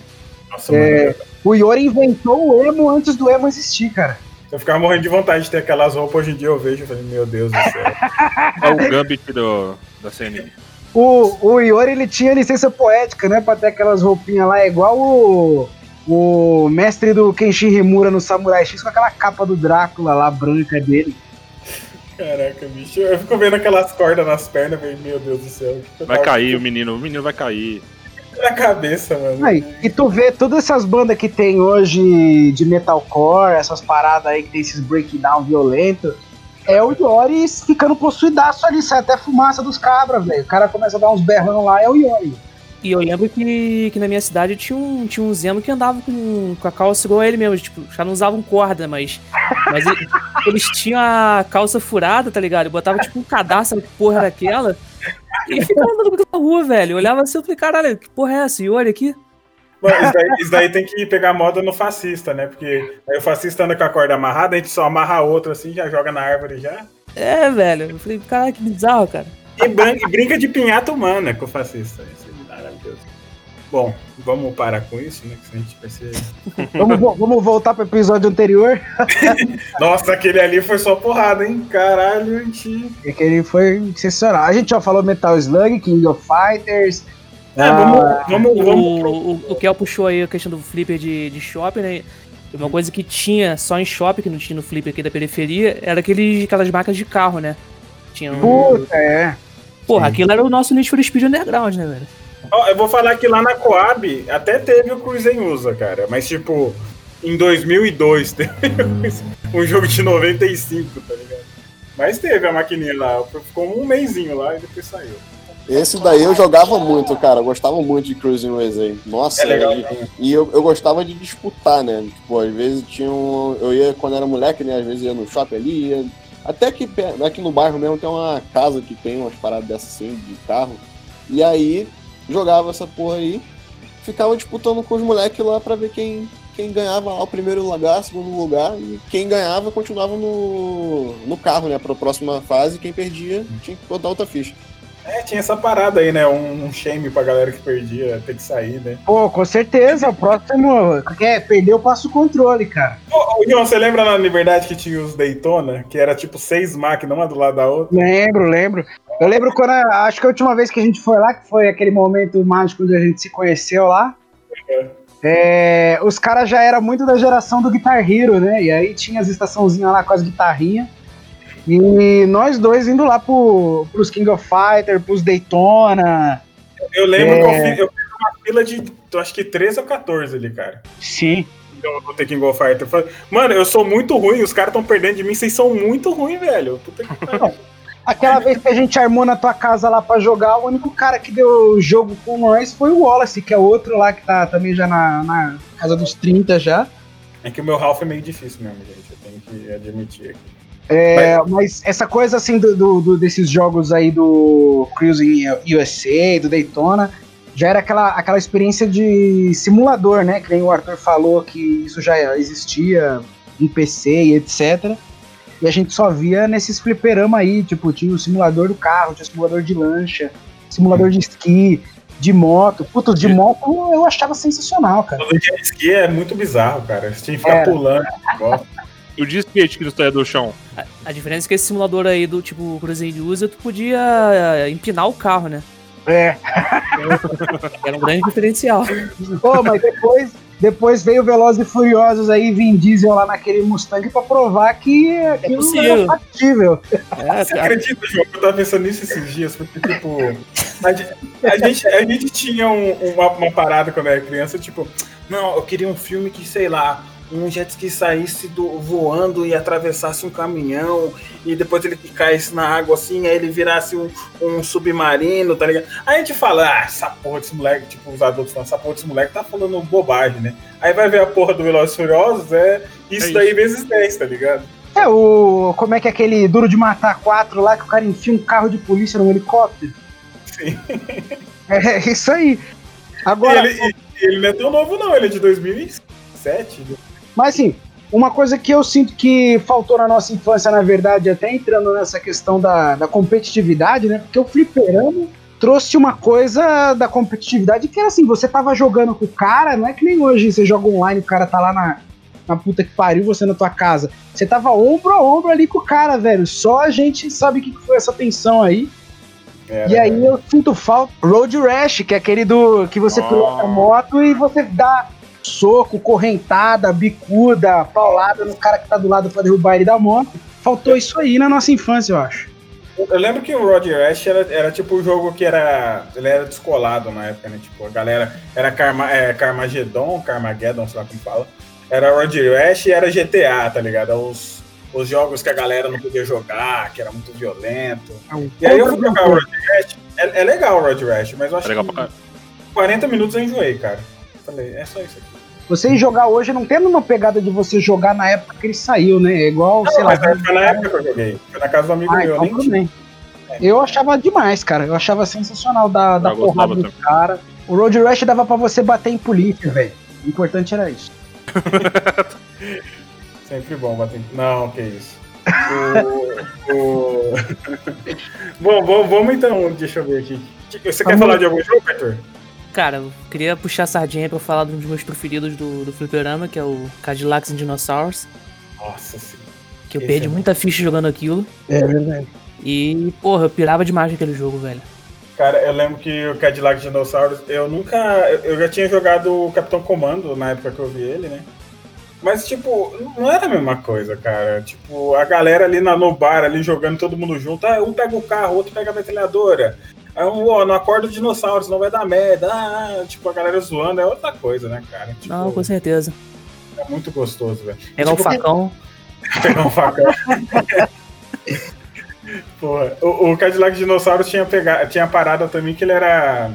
Nossa, É. mano. O Yori inventou o emo antes do emo existir, cara. Eu ficava morrendo de vontade de ter aquelas roupas. Hoje em dia eu vejo e falei, meu Deus do céu. [LAUGHS] É o Gambit do, da CNN. O, o Iori ele tinha licença poética, né? Pra ter aquelas roupinhas lá, igual o, o mestre do Kenshin Himura no Samurai X com aquela capa do Drácula lá, branca dele. Caraca, bicho. Eu fico vendo aquelas cordas nas pernas e falei, meu Deus do céu. que Vai cair o menino, o menino vai cair. na cabeça, mano. Aí, e tu vê todas essas bandas que tem hoje de metalcore, essas paradas aí que tem esses breakdown violentos, é o Yori ficando possuidaço ali, sai até fumaça dos cabras, velho. O cara começa a dar uns berrão lá, é o Yori. E eu lembro que, que na minha cidade tinha um, tinha um Zemo que andava com, com a calça igual a ele mesmo. Tipo, já não usavam corda, mas. Mas ele- [LAUGHS] eles tinham a calça furada, tá ligado? Botava tipo um cadastro, que porra aquela. E ficava andando pela rua, velho. Eu olhava assim e falei, caralho, que porra é essa? Olha aqui. Isso, daí, isso daí tem que pegar moda no fascista, né? Porque aí o fascista anda com a corda amarrada, a gente só amarra a outra assim, já joga na árvore já. É, velho. Eu falei, caralho, que bizarro, cara. E, e brinca de pinhata humana com o fascista. Isso é maravilhoso. Bom, vamos parar com isso, né? Que a gente vai ser. [LAUGHS] Vamos, vamos voltar pro episódio anterior, [LAUGHS] Nossa, aquele ali foi só porrada, hein? Caralho, gente. que ele foi sensacional. A gente já falou Metal Slug, King of Fighters. É, Ah, vamos, vamos, O, vamos pro- o, o Kel puxou aí a questão do flipper de, de shopping, né? Uma coisa que tinha só em shopping, que não tinha no flipper aqui da periferia, era aquele, aquelas marcas de carro, né? Tinha um... Puta, é. Porra, Sim. aquilo era o nosso Need for Speed Underground, né, velho? Ó, eu vou falar que lá na Coab até teve o Cruising USA, cara. Mas, tipo, em 2002 teve [LAUGHS] um jogo de 95, tá ligado? Mas teve a maquininha lá. Ficou um mêsinho lá e depois saiu. Esse daí eu jogava muito, cara. Eu gostava muito de Cruising USA. Nossa, É legal. e, e eu, eu gostava de disputar, né? Tipo, às vezes tinha um. Eu ia, quando era moleque, né? Às vezes ia no shopping ali, ia Até que aqui no bairro mesmo tem uma casa que tem umas paradas dessas assim, de carro. E aí jogava essa porra aí, ficava disputando com os moleques lá pra ver quem, quem ganhava lá o primeiro lugar, segundo lugar, e quem ganhava continuava no, no carro, né, pra próxima fase, quem perdia tinha que botar outra ficha. É, tinha essa parada aí, né? Um, um shame pra galera que perdia ter que sair, né? Pô, com certeza, o próximo. Quer perder, eu passo o controle, cara. Ô, ô, João, você lembra na Liberdade que tinha os Daytona? Que era tipo seis máquinas, uma do lado da outra? Lembro, lembro. Eu lembro quando. a- Acho que a última vez que a gente foi lá, que foi aquele momento mágico onde a gente se conheceu lá. é, os caras já eram muito da geração do Guitar Hero, né? E aí tinha as estaçãozinhas lá com as guitarrinhas. E nós dois indo lá pro, pros King of Fighter, pros Daytona. Eu lembro É. que eu fiz, eu fiz uma fila de, acho que 13 ou 14 ali, cara. Sim. Eu vou ter que Go Fighter. Mano, eu sou muito ruim, os caras estão perdendo de mim, vocês são muito ruins, velho. Puta que pariu. Aquela vez que a gente armou na tua casa lá pra jogar, o único cara que deu jogo com nós foi o Wallace, que é outro lá que tá também já na, na casa dos 30 já. É que o meu Ralph é meio difícil mesmo, gente. Eu tenho que admitir aqui. É, mas essa coisa assim do, do- do- desses jogos aí do Cruising USA, do Daytona, já era aquela, aquela experiência de simulador, né? Que nem o Arthur falou que isso já existia em PC e etc. E a gente só via nesses fliperama aí, tipo, tinha o simulador do carro, tinha o simulador de lancha, simulador de esqui, de moto. Puta, de moto eu achava sensacional, cara. O jet ski é muito bizarro, cara. Você tinha que ficar Era. pulando. E o de skate que não saia do chão. A diferença é que esse simulador aí do tipo Cruzeiro usa, tu podia eh, empinar o carro, né? É. Era um grande diferencial. Pô, mas depois, depois veio Velozes e Furiosos aí, Vin Diesel lá naquele Mustang pra provar que aquilo possível. era factível. É, Você acredita, João, eu tava pensando nisso esses dias? Porque, tipo, a gente, a gente, a gente tinha um- uma, uma parada quando era criança, tipo, não, eu queria um filme que, sei lá, um jet ski saísse do, voando e atravessasse um caminhão e depois ele caísse na água assim, aí ele virasse um, um submarino, tá ligado? Aí a gente fala, ah, essa porra desse moleque, tipo, os adultos falam, essa porra desse moleque tá falando bobagem, né? Aí vai ver a porra do Velozes Furiosos, é isso É daí vezes 10, tá ligado? É o. Como é que é aquele Duro de Matar 4 lá que o cara enfia um carro de polícia num helicóptero? Sim. [LAUGHS] É isso aí. Agora, ele, e- ele não é tão novo, não, ele é de 2007. Mas assim, uma coisa que eu sinto que faltou na nossa infância, na verdade, até entrando nessa questão da, da competitividade, né? Porque o fliperama trouxe uma coisa da competitividade que era assim, você tava jogando com o cara, não é que nem hoje você joga online, o cara tá lá na, na puta que pariu, você na tua casa. Você tava ombro a ombro ali com o cara, velho. Só a gente sabe o que foi essa tensão aí. Era, E aí eu sinto falta. Road Rash, que é aquele do que você Ah. pilota a moto e você dá soco, correntada, bicuda, paulada no cara que tá do lado pra derrubar ele da moto. Faltou isso aí na nossa infância, eu acho. Eu lembro que o Roger Ash era, era tipo o jogo que era. Ele era descolado na época, né? Tipo, a galera. Era Karma, é, Carmageddon, Carmageddon, sei lá como fala. Era Roger Ash e era GTA, tá ligado? Os, os jogos que a galera não podia jogar, que era muito violento. E aí eu fui jogar o Roger Ash. É, é legal o Roger Ash, mas eu acho É legal que pra caralho. 40 minutos eu enjoei, cara. Falei, é só isso aqui. Você ir jogar hoje não tem uma pegada de você jogar na época que ele saiu, né? É igual, sei lá. Mas foi na época que eu joguei. Foi na casa do amigo Ah, meu, então nem tinha. bem. Eu achava demais, cara. Eu achava sensacional da, da Eu porrada do também. cara. O Road Rash dava pra você bater em polícia, velho. O importante era isso. [LAUGHS] Sempre bom bater. Não, que isso. O, o... [LAUGHS] bom, bom, vamos então, deixa eu ver aqui. Você quer Vamos. falar de algum jogo, Arthur? Cara, eu queria puxar a sardinha pra falar de um dos meus preferidos do, do fliperama, que é o Cadillacs and Dinosaurs. Nossa, sim. Que eu Esse perdi é muita ficha jogando aquilo. É verdade. E, porra, eu pirava demais naquele jogo, velho. Cara, eu lembro que o Cadillac Dinossauros, eu nunca. Eu eu já tinha jogado o Capitão Comando na época que eu vi ele, né? Mas, tipo, não era a mesma coisa, cara. Tipo, a galera ali na, no bar, ali jogando todo mundo junto. Ah, um pega o carro, outro pega a metralhadora. Aí um, ó, não acorda o dinossauro, senão vai dar merda. Ah, tipo, a galera zoando é outra coisa, né, cara? Tipo, Não, com certeza. é muito gostoso, velho. Pegar um Tipo, facão. [LAUGHS] Pegar um facão. [LAUGHS] Porra, o, o Cadillac Dinossauros tinha, pega, tinha parada também que ele era.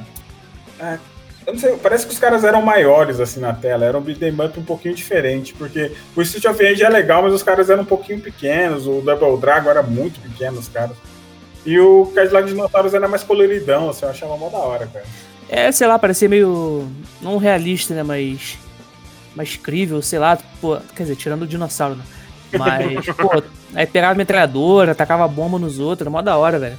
ah, Eu não sei, parece que os caras eram maiores assim na tela, era um beat'em up um pouquinho diferente, porque o Street of Rage é legal, mas os caras eram um pouquinho pequenos, o Double Dragon era muito pequeno, os caras. E o Cadillac Dinossauros era mais coloridão, assim, eu achava mó da hora, cara. É, sei lá, parecia meio. não realista, né? Mas. mais crível, sei lá. Pô, quer dizer, tirando o dinossauro, né? Mas, [LAUGHS] pô, aí pegava a metralhadora, tacava bomba nos outros, era mó da hora, velho.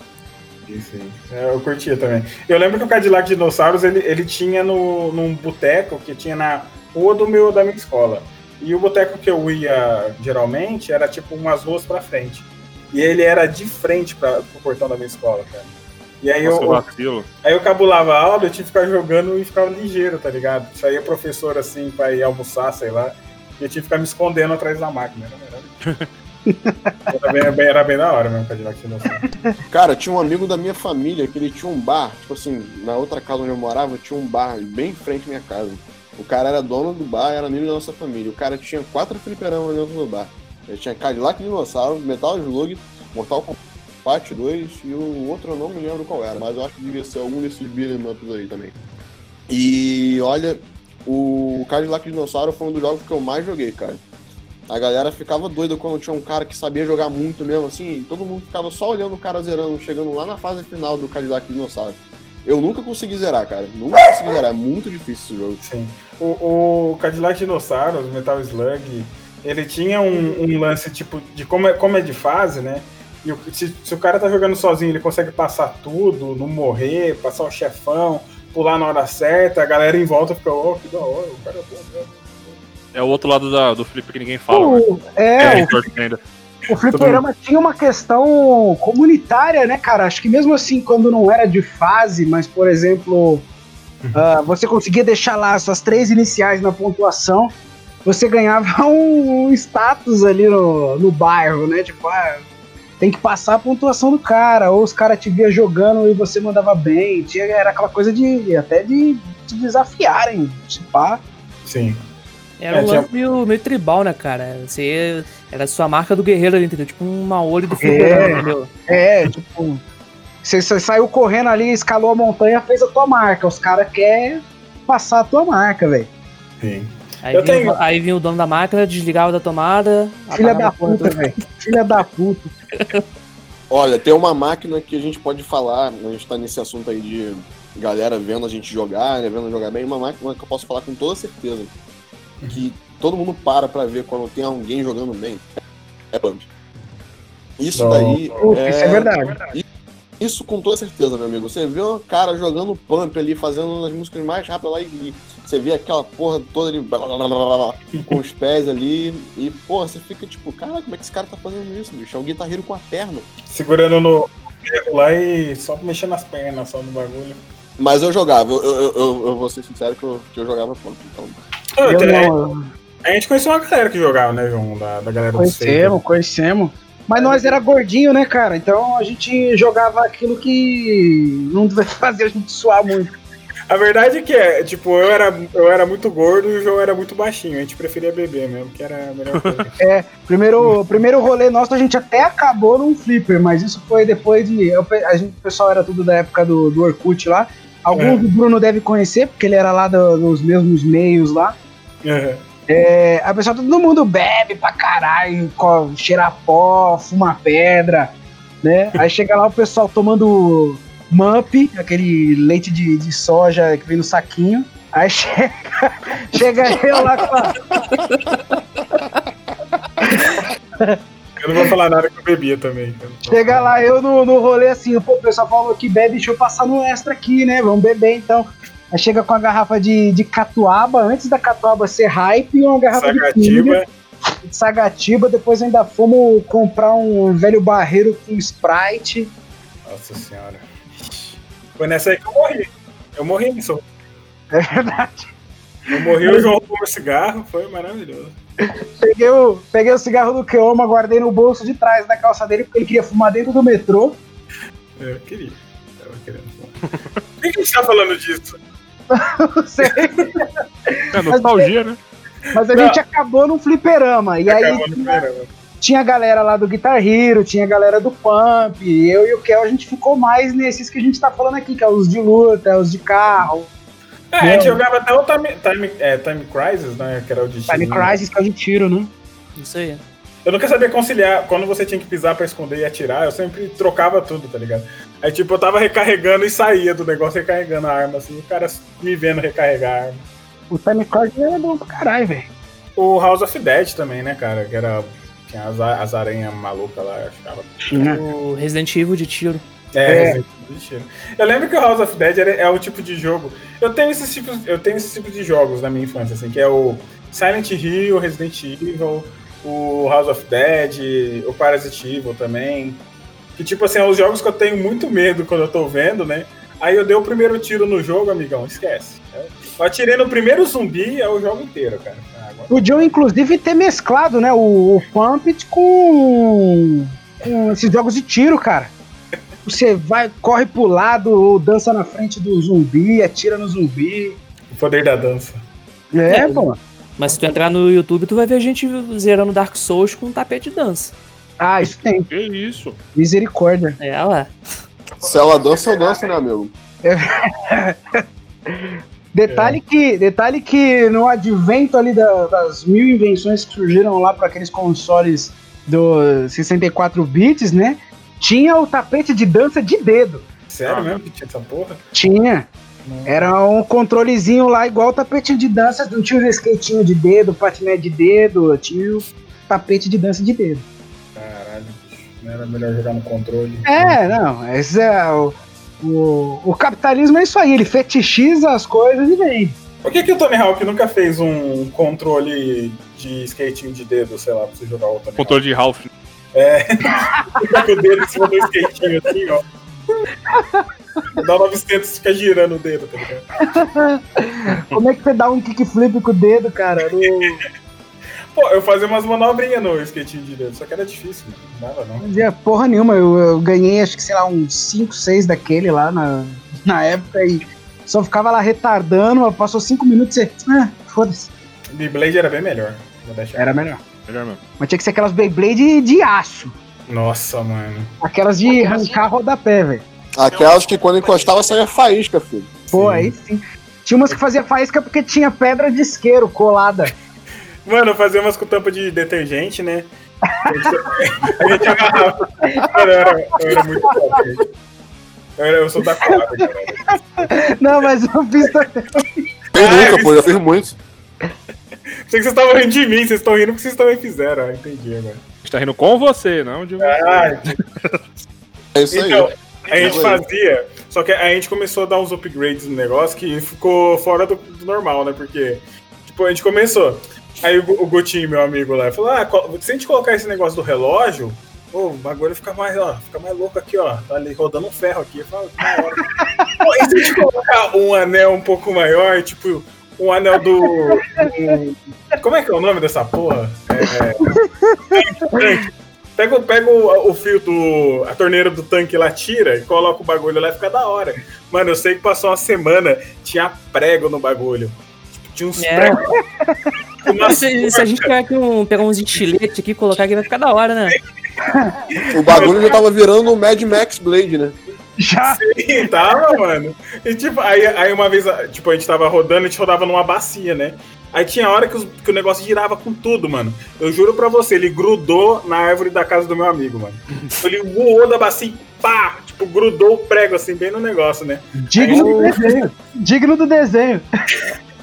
Sim, sim. É, eu curtia também. Eu lembro que o Cadillac Dinossauros ele, ele tinha no, num boteco que tinha na rua do meu, da minha escola. E o boteco que eu ia geralmente era tipo umas ruas pra frente. E ele era de frente para pro portão da minha escola, cara. E aí Nossa, eu, vacilo. aí eu cabulava a aula, eu tinha que ficar jogando e ficava ligeiro, tá ligado? Saía professor assim pra ir almoçar, sei lá. E eu tinha que ficar me escondendo atrás da máquina. Era, era... [LAUGHS] era, bem, bem- era bem da hora mesmo, Cadillac Dinossauro. Cara, tinha um amigo da minha família que ele tinha um bar, tipo assim, na outra casa onde eu morava, tinha um bar bem em frente à minha casa. O cara era dono do bar, era amigo da nossa família. O cara tinha quatro fliperamas dentro do bar. Ele tinha Cadillac Dinossauro, Metal Slug, Mortal Kombat 2 e o outro eu não me lembro qual era, mas eu acho que devia ser algum desses beat'em ups aí também. E olha, o Cadillac Dinossauro foi um dos jogos que eu mais joguei, cara. A galera ficava doida quando tinha um cara que sabia jogar muito mesmo, assim, todo mundo ficava só olhando o cara zerando, chegando lá na fase final do Cadillac Dinossauro. Eu nunca consegui zerar, cara. Nunca consegui zerar. É muito difícil esse jogo. Sim. O, o Cadillac Dinossauros, Metal Slug, ele tinha um, um lance tipo de como é, como é de fase, né? E o- se, se o cara tá jogando sozinho, ele consegue passar tudo, não morrer, passar o chefão, pular na hora certa, a galera em volta fica, ó, que da hora, o cara é bom mesmo. É o outro lado da- do flip que ninguém fala, né? O, é, É, o fliperama tinha uma questão comunitária, né, cara? Acho que mesmo assim, quando não era de fase, mas, por exemplo, ah, você conseguia deixar lá suas três iniciais na pontuação, você ganhava [LAUGHS] um, um status ali no, no bairro, né? Tipo, ah, tem que passar a pontuação do cara, ou os caras te via jogando e você mandava bem. Tinha, era aquela coisa de até de te desafiarem, se pá. Sim. Era É, um lance meio, meio tribal, né, cara? Você era a sua marca do guerreiro ali, entendeu? Tipo um Maori do fliperama, É. entendeu? É, tipo, você, você saiu correndo ali, escalou a montanha, fez a tua marca. Os caras querem passar a tua marca, velho. Sim. Aí Eu vinha, tenho- aí vinha o dono da máquina, desligava da tomada. Filha da puta, velho. Filha da puta. [LAUGHS] Olha, tem uma máquina que a gente pode falar, a gente tá nesse assunto aí de galera vendo a gente jogar, né, vendo jogar bem, uma máquina que eu posso falar com toda certeza, que todo mundo para pra ver quando tem alguém jogando bem, é Pump. Isso Não. daí Puta, isso é verdade. Isso com toda certeza, meu amigo. Você vê um cara jogando pump ali, fazendo as músicas mais rápidas lá e você vê aquela porra toda ali, blá, blá, blá, blá, blá, com os pés ali, e, porra, você fica tipo, cara, como é que esse cara tá fazendo isso, bicho? É um guitarreiro com a perna. Segurando no lá e só mexendo as pernas só no bagulho. Mas eu jogava, eu, eu, eu, eu vou ser sincero que eu, que eu jogava pump. Então, Eu não, A gente conheceu uma galera que jogava, né, João? Da, da galera do conhecemos, conhecemos. Mas nós era gordinho, né, cara? Então a gente jogava aquilo que não [LAUGHS] fazia a gente suar muito. A verdade é que é, tipo, eu era, eu era muito gordo e o João era muito baixinho. A gente preferia beber mesmo, que era a melhor coisa. [LAUGHS] É, primeiro, primeiro rolê nosso a gente até acabou num flipper, mas isso foi depois de. eu a gente, o pessoal era tudo da época do, do Orkut lá. Alguns É. do Bruno deve conhecer, porque ele era lá do- dos mesmos meios lá. Uhum. É, a pessoa, todo mundo bebe pra caralho, cheira pó, fuma pedra, né? Aí chega lá o pessoal tomando Mump, aquele leite de, de soja que vem no saquinho. Aí [LAUGHS] chega, chega eu lá com a, Eu não vou falar nada que eu bebia também. Chega lá eu no, no rolê assim, pô, o pessoal falou que bebe, deixa eu passar no extra aqui, né? Vamos beber então. Aí chega com a garrafa de, de catuaba, antes da catuaba ser hype, e uma garrafa de pinga, Sagativa. de sagatiba, depois ainda fomos comprar um velho barreiro com Sprite. Nossa senhora. Foi nessa aí que eu morri. Eu morri nisso. É verdade. Eu morri, o João cigarro, foi maravilhoso. Peguei o, peguei o cigarro do Keoma, guardei no bolso de trás da calça dele, porque ele queria fumar dentro do metrô. Eu queria. Tava querendo. Por que a gente tá falando disso? [LAUGHS] Não sei. É nostalgia, né? Mas a Não. gente acabou num fliperama. E aí Acabou no programa. Tinha a galera lá do Guitar Hero, tinha a galera do Pump, eu e o Kel, a gente ficou mais nesses que a gente tá falando aqui, que é os de luta, os de carro. É, a gente jogava até o Time, Time, é, Time Crisis, né? Que era o de Time tiro. Crisis que é o de tiro, né? Isso aí. Eu nunca sabia conciliar. Quando você tinha que pisar pra esconder e atirar, eu sempre trocava tudo, tá ligado? Aí, tipo, eu tava recarregando e saía do negócio recarregando a arma, assim, o cara me vendo recarregar a arma. O Time Crisis é bom pra caralho, velho. O House of Dead também, né, cara? Que era. Tinha as, as aranhas malucas lá, eu ficava. Tinha. O Resident Evil de tiro. É, É. Resident Evil de tiro. Eu lembro que o House of Dead era- é o tipo de jogo. Eu tenho esses tipos, eu tenho esse tipo de jogos na minha infância, assim, que é o Silent Hill, Resident Evil, o House of Dead, o Parasite Evil também. Que tipo assim, são os jogos que eu tenho muito medo quando eu tô vendo, né? Aí eu dei o primeiro tiro no jogo, amigão, esquece. Eu atirei no primeiro zumbi, é o jogo inteiro, cara. Podiam, inclusive, ter mesclado, né? O, o Pumped com, com esses jogos de tiro, cara. Você vai, corre pro lado, ou dança na frente do zumbi, atira no zumbi. O poder da dança. É, É. pô. Mas se tu entrar no YouTube, tu vai ver gente zerando Dark Souls com um tapete de dança. Ah, isso tem. Que isso? Misericórdia. É, lá. Se ela dança, eu danço, né, amigo? [LAUGHS] Detalhe, que, detalhe que no advento ali da- das mil invenções que surgiram lá para aqueles consoles do 64 bits, né? Tinha o tapete de dança de dedo. Sério Ah. mesmo que tinha essa porra? Tinha. Era um controlezinho lá, igual o tapete de dança. Não tinha os skatinho de dedo, patinete de dedo, tinha o tapete de dança de dedo. Caralho, bicho. Não era melhor jogar no controle? É, não, esse é o, o, o capitalismo é isso aí, ele fetichiza as coisas e vende. Por que, que o Tony Hawk nunca fez um controle de skatinho de dedo, sei lá, pra você jogar o Tony Controle de Ralph. Hawk? [LAUGHS] Fica com o dedo em cima do skatinho assim, ó. Dá 900 e fica girando o dedo, tá ligado? Como é que você dá um kickflip com o dedo, cara? No- Pô, eu fazia umas manobrinhas no skatinho de dedo, só que era difícil, mano. não dava não. Não dizia porra nenhuma, eu, eu ganhei acho que, sei lá, uns 5, 6 daquele lá na, na época e só ficava lá retardando, passou 5 minutos e você. Ah, foda-se. Beyblade era bem melhor. Era melhor. Melhor mesmo. Mas tinha que ser aquelas Beyblade de, de aço. Nossa, mano. Aquelas de arrancar rodapé, velho. Aquelas que quando encostava saía faísca, filho. Pô, Sim. aí sim. Tinha umas que fazia faísca porque tinha pedra de isqueiro colada. Mano, eu fazia umas com tampa de detergente, né? A gente, a gente agarrava. Mano, eu era, eu era muito top, gente. Eu, era, eu sou da quadra, cara. Não, mas eu fiz também. Eu nunca, pô, já fiz muito. Sei que vocês estavam rindo de mim, vocês estão rindo porque vocês também fizeram. Ah, entendi agora. A gente tá rindo com você, não de você. Ah, É isso aí. então, a gente aí. fazia, só que a gente começou a dar uns upgrades no negócio que ficou fora do, do normal, né? Porque, tipo, a gente começou. Aí o, o Gutinho, meu amigo lá, falou: Ah, se a gente colocar esse negócio do relógio, pô, o bagulho fica mais, ó, fica mais louco aqui, ó. Tá ali rodando um ferro aqui. Eu falo, "Que da hora." Pô, e se a gente colocar um anel um pouco maior, tipo, um anel do. um- como é que é o nome dessa porra? É, Pega, o- pega o, o fio do. a torneira do tanque lá, tira e coloca o bagulho lá e fica da hora. Mano, eu sei que passou uma semana, tinha prego no bagulho. Tipo, tinha uns É. pregos. [LAUGHS] Se, se a gente pegar, aqui um, pegar uns estiletes aqui e colocar aqui, vai ficar da hora, né? [LAUGHS] O bagulho já tava virando um Mad Max Blade, né? Já. Sim, tava, mano. E tipo, aí, aí uma vez, tipo, a gente tava rodando, a gente rodava numa bacia, né? Aí tinha hora que, os- que o negócio girava com tudo, mano. Eu juro pra você, ele grudou na árvore da casa do meu amigo, mano. Ele voou da bacia e pá! Tipo, grudou o prego assim, bem no negócio, né? Digno do desenho. Digno do desenho.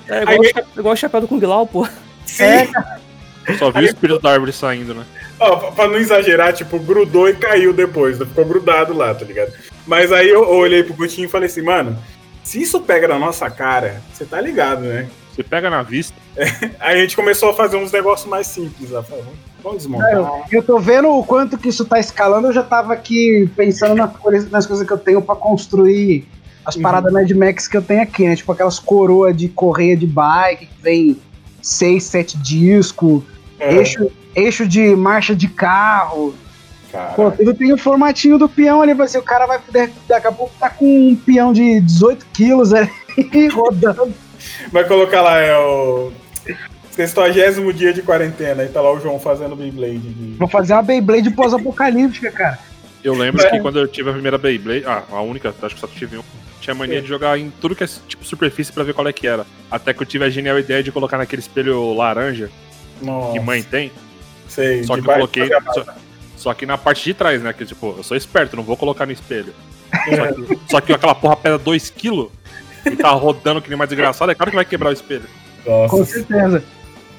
É igual, Aí- o cha- igual o chapéu do Kung Lao, pô. Sim. É. Só vi o espírito da árvore saindo, né? Ó, pra- pra não exagerar, tipo, grudou e caiu depois, né? ficou grudado lá, tá ligado? Mas aí eu, eu olhei pro Gutinho e falei assim, mano, se isso pega na nossa cara, você tá ligado, né? Você pega na vista. [LAUGHS] Aí a gente começou a fazer uns negócios mais simples lá. Falei, vamos- desmontar. Eu, eu tô vendo o quanto que isso tá escalando, eu já tava aqui pensando nas coisas, nas coisas que eu tenho pra construir as Uhum. paradas Mad Max que eu tenho aqui, né? Tipo aquelas coroas de correia de bike que vem seis, sete discos, É, eixo, eixo de marcha de carro. Pô, tudo tem o formatinho do peão ali, vai ser o cara vai poder, daqui a pouco tá com um peão de 18 quilos ali [LAUGHS] rodando. Vai colocar lá, é o. 60 dia de quarentena, e tá lá o João fazendo Beyblade. De... Vou fazer uma Beyblade pós-apocalíptica, cara. Eu lembro É. que quando eu tive a primeira Beyblade, ah, a única, acho que só tive um. Tinha mania de jogar em tudo que é tipo superfície pra ver qual é que era. Até que eu tive a genial ideia de colocar naquele espelho laranja Nossa, que mãe tem. sei, Só que eu coloquei. Só, só que na parte de trás, né? Que tipo, eu sou esperto, não vou colocar no espelho. Só que, só que aquela porra pesa 2kg e tá rodando que nem mais desgraçado, é claro que vai quebrar o espelho. Nossa. Com certeza.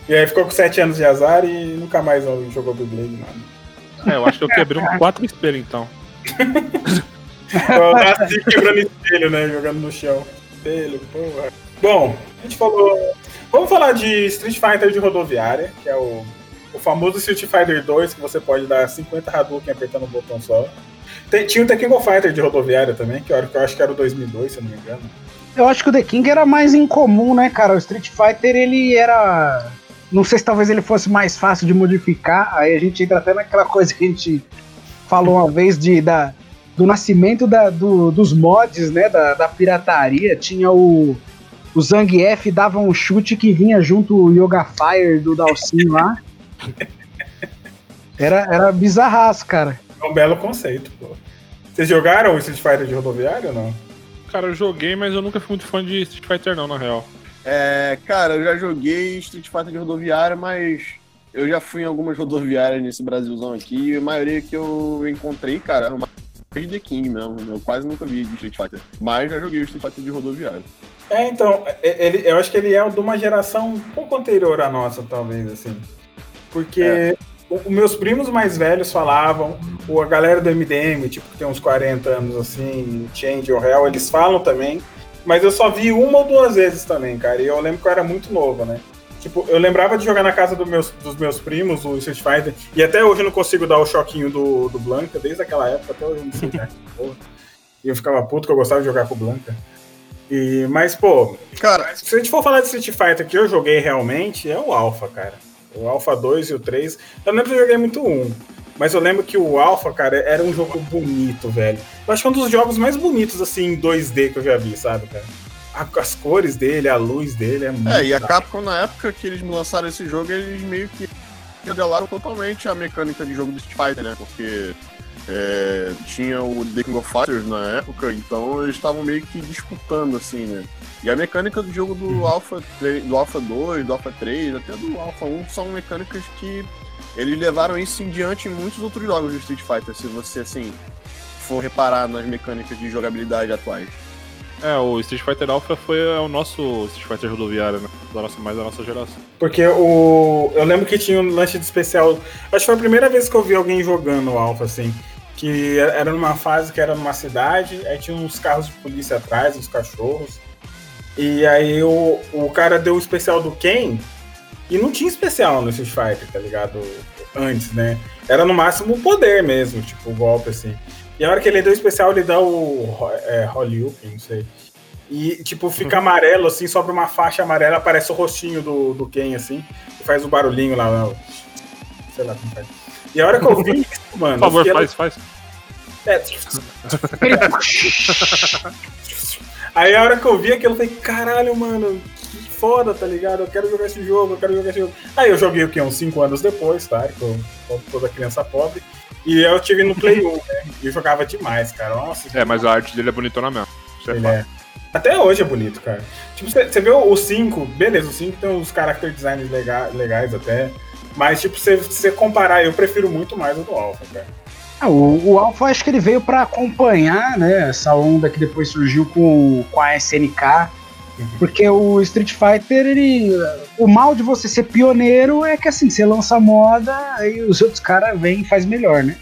E aí ficou com 7 anos de azar e nunca mais jogou Beyblade, nada. É, eu acho que eu quebrei uns 4 espelhos então. [LAUGHS] [LAUGHS] Eu nasci quebrando espelho, né? Jogando no chão. Espelho, porra. Bom, a gente falou. Vamos falar de Street Fighter de rodoviária, que é o, o famoso Street Fighter 2, que você pode dar 50 Hadouken apertando um botão só. Tem- tinha o Tekken Go Fighter de rodoviária também, que eu, que eu acho que era o 2002, se eu não me engano. Eu acho que o The King era mais incomum, né, cara? O Street Fighter, ele era. Não sei se talvez ele fosse mais fácil de modificar. Aí a gente entra até naquela coisa que a gente falou uma vez de, da, do nascimento da- do- dos mods, né? Da, da pirataria. Tinha o. O Zangief dava um chute que vinha junto o Yoga Fire do Dalsin lá. [LAUGHS] Era, era bizarraço, cara. É um belo conceito, pô. Vocês jogaram o Street Fighter de rodoviária ou não? Cara, eu joguei, mas eu nunca fui muito fã de Street Fighter, não, na real. É, cara, eu já joguei Street Fighter de rodoviária, mas eu já fui em algumas rodoviárias nesse Brasilzão aqui e a maioria que eu encontrei, cara, era mais de The King mesmo. Eu quase nunca vi de Street Fighter. Mas já joguei o Street Fighter de rodoviária. É, então, é- ele, eu acho que ele é de uma geração um pouco anterior à nossa, talvez, assim. Porque É. os meus primos mais velhos falavam, ou a galera do MDM, tipo, que tem uns 40 anos assim, Change ou Real, eles falam também. Mas eu só vi uma ou duas vezes também, cara. E eu lembro que eu era muito novo, né? Tipo, eu lembrava de jogar na casa do meus, dos meus primos, o Street Fighter, e até hoje eu não consigo dar o choquinho do, do Blanca, desde aquela época, até hoje eu não sei dar. porra. E eu ficava puto que eu gostava de jogar com o Blanca. E, mas, pô, Cara, se a gente for falar de Street Fighter que eu joguei realmente, é o Alpha, cara. O Alpha 2 e o 3. Eu lembro se eu joguei muito um. Mas eu lembro que o Alpha, cara, era um jogo bonito, velho. Eu acho que é um dos jogos mais bonitos, assim, em 2D que eu já vi, sabe, cara? As cores dele, a luz dele é muito. é, e a Capcom, na época que eles lançaram esse jogo, eles meio que modelaram totalmente a mecânica de jogo do Street Fighter, né? Porque é, tinha o The King of Fighters na época, então eles estavam meio que disputando, assim, né? E a mecânica do jogo do Alpha, 3, do Alpha 2, do Alpha 3, até do Alpha 1 são mecânicas que eles levaram isso em diante em muitos outros jogos de Street Fighter, se você, assim, for reparar nas mecânicas de jogabilidade atuais. É, o Street Fighter Alpha foi é, o nosso Street Fighter rodoviário, né? Da nossa, mais da nossa geração. Porque o. Eu lembro que tinha um lanche de especial. Acho que foi a primeira vez que eu vi alguém jogando o Alpha, assim. Que era numa fase que era numa cidade, aí tinha uns carros de polícia atrás, uns cachorros. E aí o, o cara deu o especial do Ken. E não tinha especial no Street Fighter, tá ligado? Antes, né? Era no máximo o poder mesmo, tipo, o golpe, assim. E a hora que ele deu o especial, ele dá o é, Hollywood, não sei. E, tipo, fica [LAUGHS] amarelo, assim, sobra uma faixa amarela, aparece o rostinho do, do Ken, assim, e faz o barulhinho lá, né? sei lá como faz. E a hora que eu vi [LAUGHS] isso, mano... Por favor, faz, faz. É. Aí a hora que eu vi aquilo, eu falei, caralho, mano, que foda, tá ligado? Eu quero jogar esse jogo, eu quero jogar esse jogo. Aí eu joguei o que? Uns 5 anos depois, tá? Como toda criança pobre. E eu tive no Play 1, né? E eu jogava demais, cara. Nossa, É, mas a arte dele é bonitona mesmo. Isso é fato. é. Até hoje é bonito, cara. Tipo, você vê o 5, beleza, o 5 tem uns character designs lega- legais até. Mas, tipo, se você comparar, eu prefiro muito mais o do Alpha, cara. Ah, o, o Alpha acho que ele veio pra acompanhar, né, essa onda que depois surgiu com, com a SNK. Porque o Street Fighter, ele. O mal de você ser pioneiro é que assim, você lança moda e os outros caras vêm e faz melhor, né?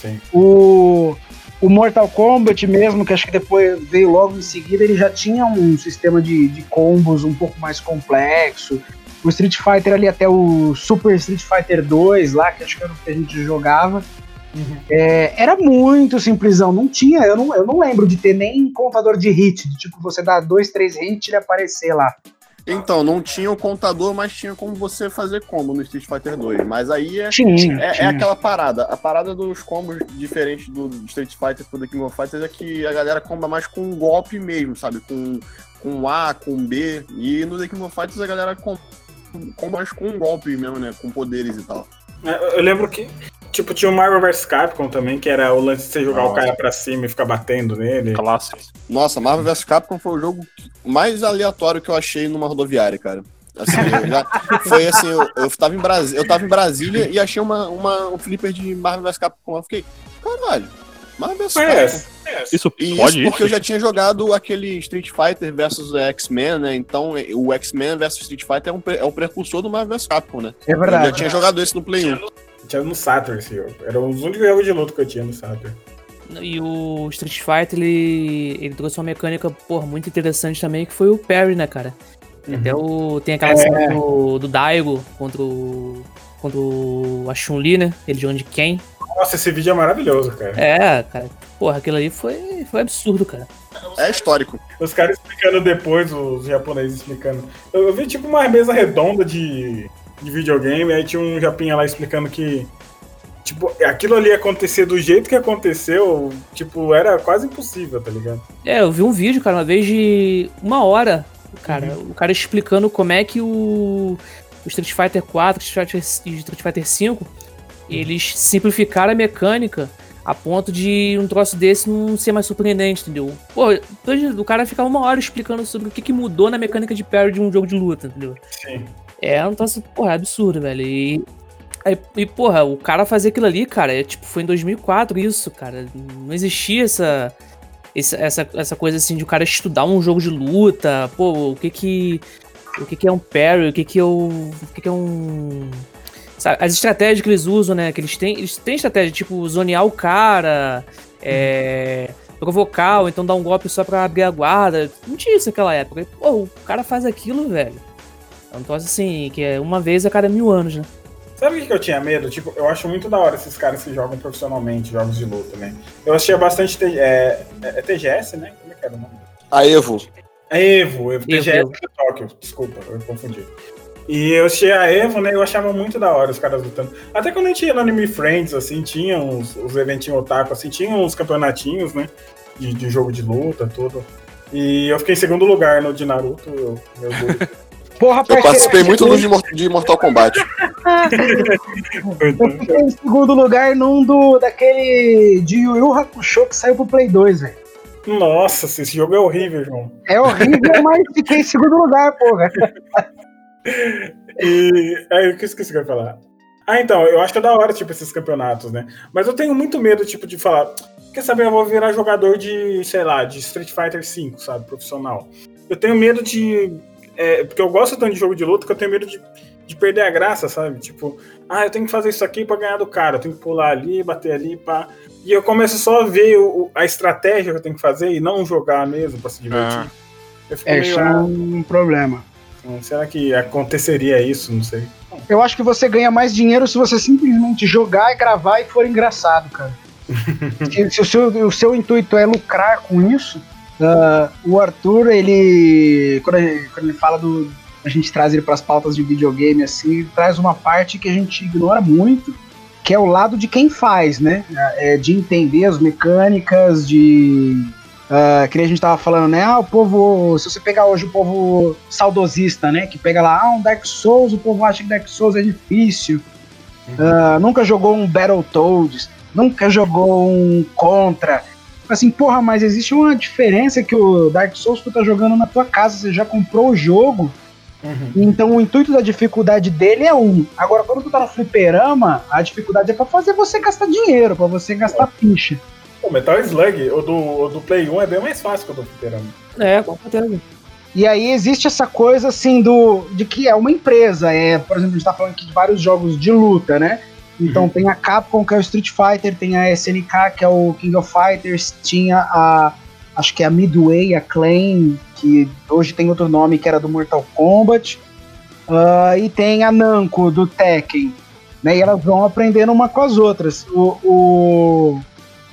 Sim. O, o Mortal Kombat mesmo, que acho que depois veio logo em seguida, ele já tinha um sistema de, de combos um pouco mais complexo. O Street Fighter ali até o Super Street Fighter 2 lá, que acho que era o que a gente jogava. É, era muito simplesão, não tinha, eu não, eu não lembro de ter nem contador de hit, de tipo, você dá dois, três hits e ele aparecer lá. Então, não tinha o contador, mas tinha como você fazer combo no Street Fighter 2. Mas aí é, Tinha, é, é tinha. aquela parada. A parada dos combos diferentes do Street Fighter pro The King of Fighters é que a galera comba mais com um golpe mesmo, sabe? Com, com A, com B. E no The King of Fighters a galera com- comba mais com um golpe mesmo, né? Com poderes e tal. É, eu lembro que, tipo, tinha o Marvel vs Capcom também, que era o lance de você jogar o Nossa. cara pra cima e ficar batendo nele. Clássico. Nossa, Marvel vs Capcom foi o jogo mais aleatório que eu achei numa rodoviária, cara. Assim, eu já- [LAUGHS] foi assim, eu, eu, tava em Brasi- eu tava em Brasília e achei uma, uma, um flipper de Marvel vs Capcom. Eu fiquei, caralho, Marvel vs Capcom. Isso E pode isso porque eu já tinha jogado aquele Street Fighter versus X-Men, né? Então o X-Men versus Street Fighter é um, é um precursor do Marvel vs Capcom, né? É Eu já verdade. tinha jogado esse no Play 1. Tinha no Saturn esse jogo. Era os únicos jogos de luta que eu tinha no Saturn. E o Street Fighter, ele, ele trouxe uma mecânica, porra, muito interessante também, que foi o parry, né, cara? Até o, tem aquela É. cena do, do Daigo contra o, contra o, a Chun-Li, né? Ele jogando de Ken. Nossa, esse vídeo é maravilhoso, cara. É, cara, porra, aquilo ali foi, foi absurdo, cara. É histórico. Os caras explicando depois, os japoneses explicando. Eu, eu vi tipo uma mesa redonda de, de videogame, aí tinha um japinha lá explicando que. Tipo, aquilo ali acontecer do jeito que aconteceu, tipo, era quase impossível, tá ligado? É, eu vi um vídeo, cara, uma vez de uma hora, cara, o cara explicando como é que o, o Street Fighter 4 Street Fighter, e Street Fighter 5 eles simplificaram a mecânica a ponto de um troço desse não ser mais surpreendente, entendeu? Pô, o cara ficar uma hora explicando sobre o que, que mudou na mecânica de parry de um jogo de luta, entendeu? Sim. É um troço, porra, é absurdo, velho. E, aí, e, porra, o cara fazer aquilo ali, cara, é tipo, foi em 2004 isso, cara. Não existia essa, essa, essa, essa coisa assim de o cara estudar um jogo de luta, pô, o que que. O que que é um parry, o que que é o. O que que é um. as estratégias que eles usam, né? Que eles têm. Eles têm estratégia, tipo, zonear o cara, é. Provocar, ou então dar um golpe só pra abrir a guarda. Não tinha isso naquela época. E, Pô, o cara faz aquilo, velho. É um troço assim, que é uma vez a cada mil anos, né? Sabe o que eu tinha medo? Tipo, eu acho muito da hora esses caras que jogam profissionalmente jogos de luta, né? Eu assistia bastante. T- É, é TGS, né? Como é que era o nome? A Evo. É Evo, Evo, TGS Evo. de Tóquio, desculpa, eu confundi. E eu assisti a Evo, né? Eu achava muito da hora os caras lutando. Até quando a gente ia no Anime Friends, assim, tinha uns, os eventinhos otaku, assim, tinha uns campeonatinhos, né? De, de jogo de luta, tudo. E eu fiquei em segundo lugar no de Naruto. Eu, meu Deus. [LAUGHS] Porra, Eu parceiro, participei muito do de Mor- de Mortal Kombat. Eu fiquei em segundo lugar num do, daquele de Yu Yu Hakusho que saiu pro Play 2, velho. Nossa, esse jogo é horrível, João. É horrível, mas fiquei em segundo lugar, porra. E aí, o que eu esqueci que eu ia falar? Ah, então, eu acho que é da hora, tipo, esses campeonatos, né? Mas eu tenho muito medo, tipo, de falar, quer saber, eu vou virar jogador de, sei lá, de Street Fighter V, sabe, profissional. Eu tenho medo de. É, porque eu gosto tanto de jogo de luta que eu tenho medo de, de perder a graça, sabe? Tipo, ah, eu tenho que fazer isso aqui pra ganhar do cara, eu tenho que pular ali, bater ali, pá. E eu começo só a ver o- a estratégia que eu tenho que fazer e não jogar mesmo pra se divertir. Ah. Eu fico É, meio, isso é um problema. ah, será que aconteceria isso? Não sei. Eu acho que você ganha mais dinheiro se você simplesmente jogar e gravar e for engraçado, cara. [LAUGHS] se se o, seu, o seu intuito é lucrar com isso, ah, o Arthur, ele quando, ele. quando ele fala do. A gente traz ele para as pautas de videogame assim, traz uma parte que a gente ignora muito, que é o lado de quem faz, né? É, de entender as mecânicas, de. ah, que nem a gente tava falando, né? Ah, o povo. Se você pegar hoje o povo saudosista, né? Que pega lá, ah, um Dark Souls, o povo acha que Dark Souls é difícil. Ah, nunca jogou um Battletoads, nunca jogou um Contra. Assim, porra, mas existe uma diferença que o Dark Souls tu tá jogando na tua casa, você já comprou o jogo, então o intuito da dificuldade dele é um. Agora, quando tu tá no fliperama, a dificuldade é pra fazer você gastar dinheiro, pra você gastar ficha. O Metal Slug, o do, o do Play 1 é bem mais fácil que o do Fliperama. É, com certeza. E aí existe essa coisa assim do de que é uma empresa, é, por exemplo, a gente tá falando aqui de vários jogos de luta, né? Então tem a Capcom que é o Street Fighter, tem a SNK que é o King of Fighters, tinha a acho que é a Midway, a Claim, que hoje tem outro nome que era do Mortal Kombat, ah, e tem a Namco do Tekken, né? E elas vão aprendendo uma com as outras. O, o,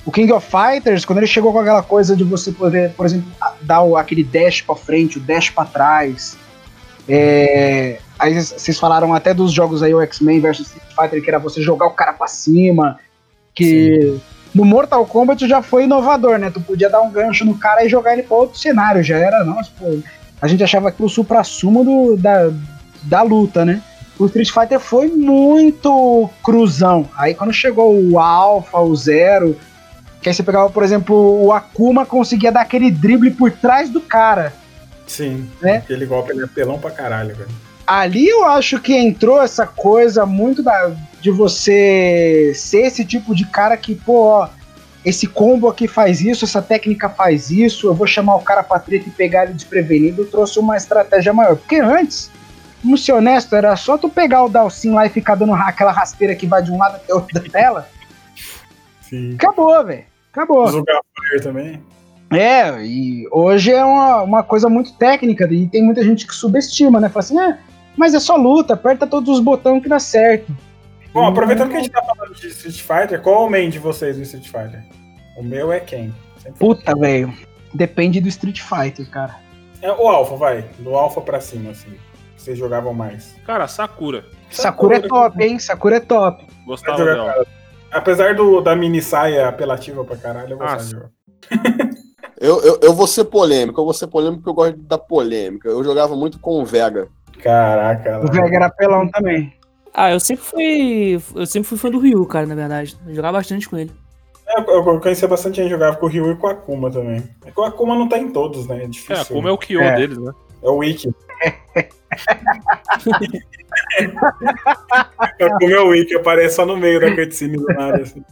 o King of Fighters, quando ele chegou com aquela coisa de você poder, por exemplo, dar o- aquele dash pra frente, o dash pra trás. É, aí vocês falaram até dos jogos aí, o X-Men versus Street Fighter, que era você jogar o cara pra cima. Que no Mortal Kombat já foi inovador, né? Tu podia dar um gancho no cara e jogar ele pra outro cenário. Já era, nossa, pô. A gente achava aquilo o supra-sumo do- da, da luta, né? o Street Fighter foi muito cruzão. Aí quando chegou o Alpha, o Zero, que aí você pegava, por exemplo, o Akuma conseguia dar aquele drible por trás do cara. Sim. Né? Aquele golpe ele é pelão pra caralho, velho. Ali eu acho que entrou essa coisa muito da, de você ser esse tipo de cara que, pô, ó, esse combo aqui faz isso, essa técnica faz isso, eu vou chamar o cara pra treta e pegar ele desprevenido, trouxe uma estratégia maior. Porque antes, vamos ser honesto, era só tu pegar o Dalsin lá e ficar dando aquela rasteira que vai de um lado até outro da tela. Sim. Acabou, velho. Acabou. Fire também. É, e hoje é uma, uma coisa muito técnica e tem muita gente que subestima, né? Fala assim, ah, mas é só luta, aperta todos os botões que dá certo. Bom, aproveitando que a gente tá falando de Street Fighter, qual é o main de vocês no Street Fighter? O meu é quem? Sempre. Puta, velho. Depende do Street Fighter, cara. É o Alpha, vai. Do Alpha pra cima, assim. Vocês jogavam mais. Cara, Sakura. Sakura é top, hein? Sakura é top. Gostava dela. Apesar do, da mini saia apelativa pra caralho, eu gostava de jogar. [LAUGHS] Eu, eu, eu vou ser polêmico, eu vou ser polêmico porque eu gosto da polêmica. Eu jogava muito com o Vega. Caraca. O Vega era pelão também. Ah, eu sempre fui. Eu sempre fui fã do Ryu, cara, na verdade. Eu jogava bastante com ele. Eu, eu conhecia bastante gente que jogava com o Ryu e com o Akuma também. É que o Akuma não tá em todos, né? É difícil. É, como é o Kyo É. deles, né? É o Wiki. é como é o Wiki, aparece só no meio da cutscene do nada. Assim.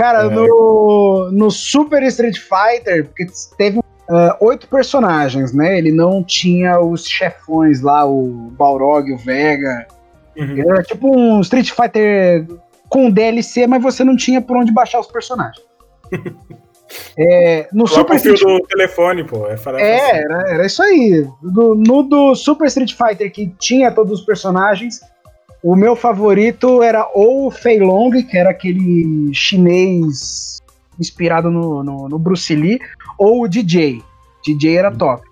Cara, É. no, no Super Street Fighter, porque teve ah, oito personagens, né? Ele não tinha os chefões lá, o Balrog, o Vega. Uhum. Era tipo um Street Fighter com DLC, mas você não tinha por onde baixar os personagens. [LAUGHS] É, no Lá Super Street do telefone, pô. É, É, assim. era, era isso aí. Do- no do Super Street Fighter, que tinha todos os personagens, o meu favorito era ou o Fei Long, que era aquele chinês inspirado no, no, no Bruce Lee, ou o DJ. DJ era top.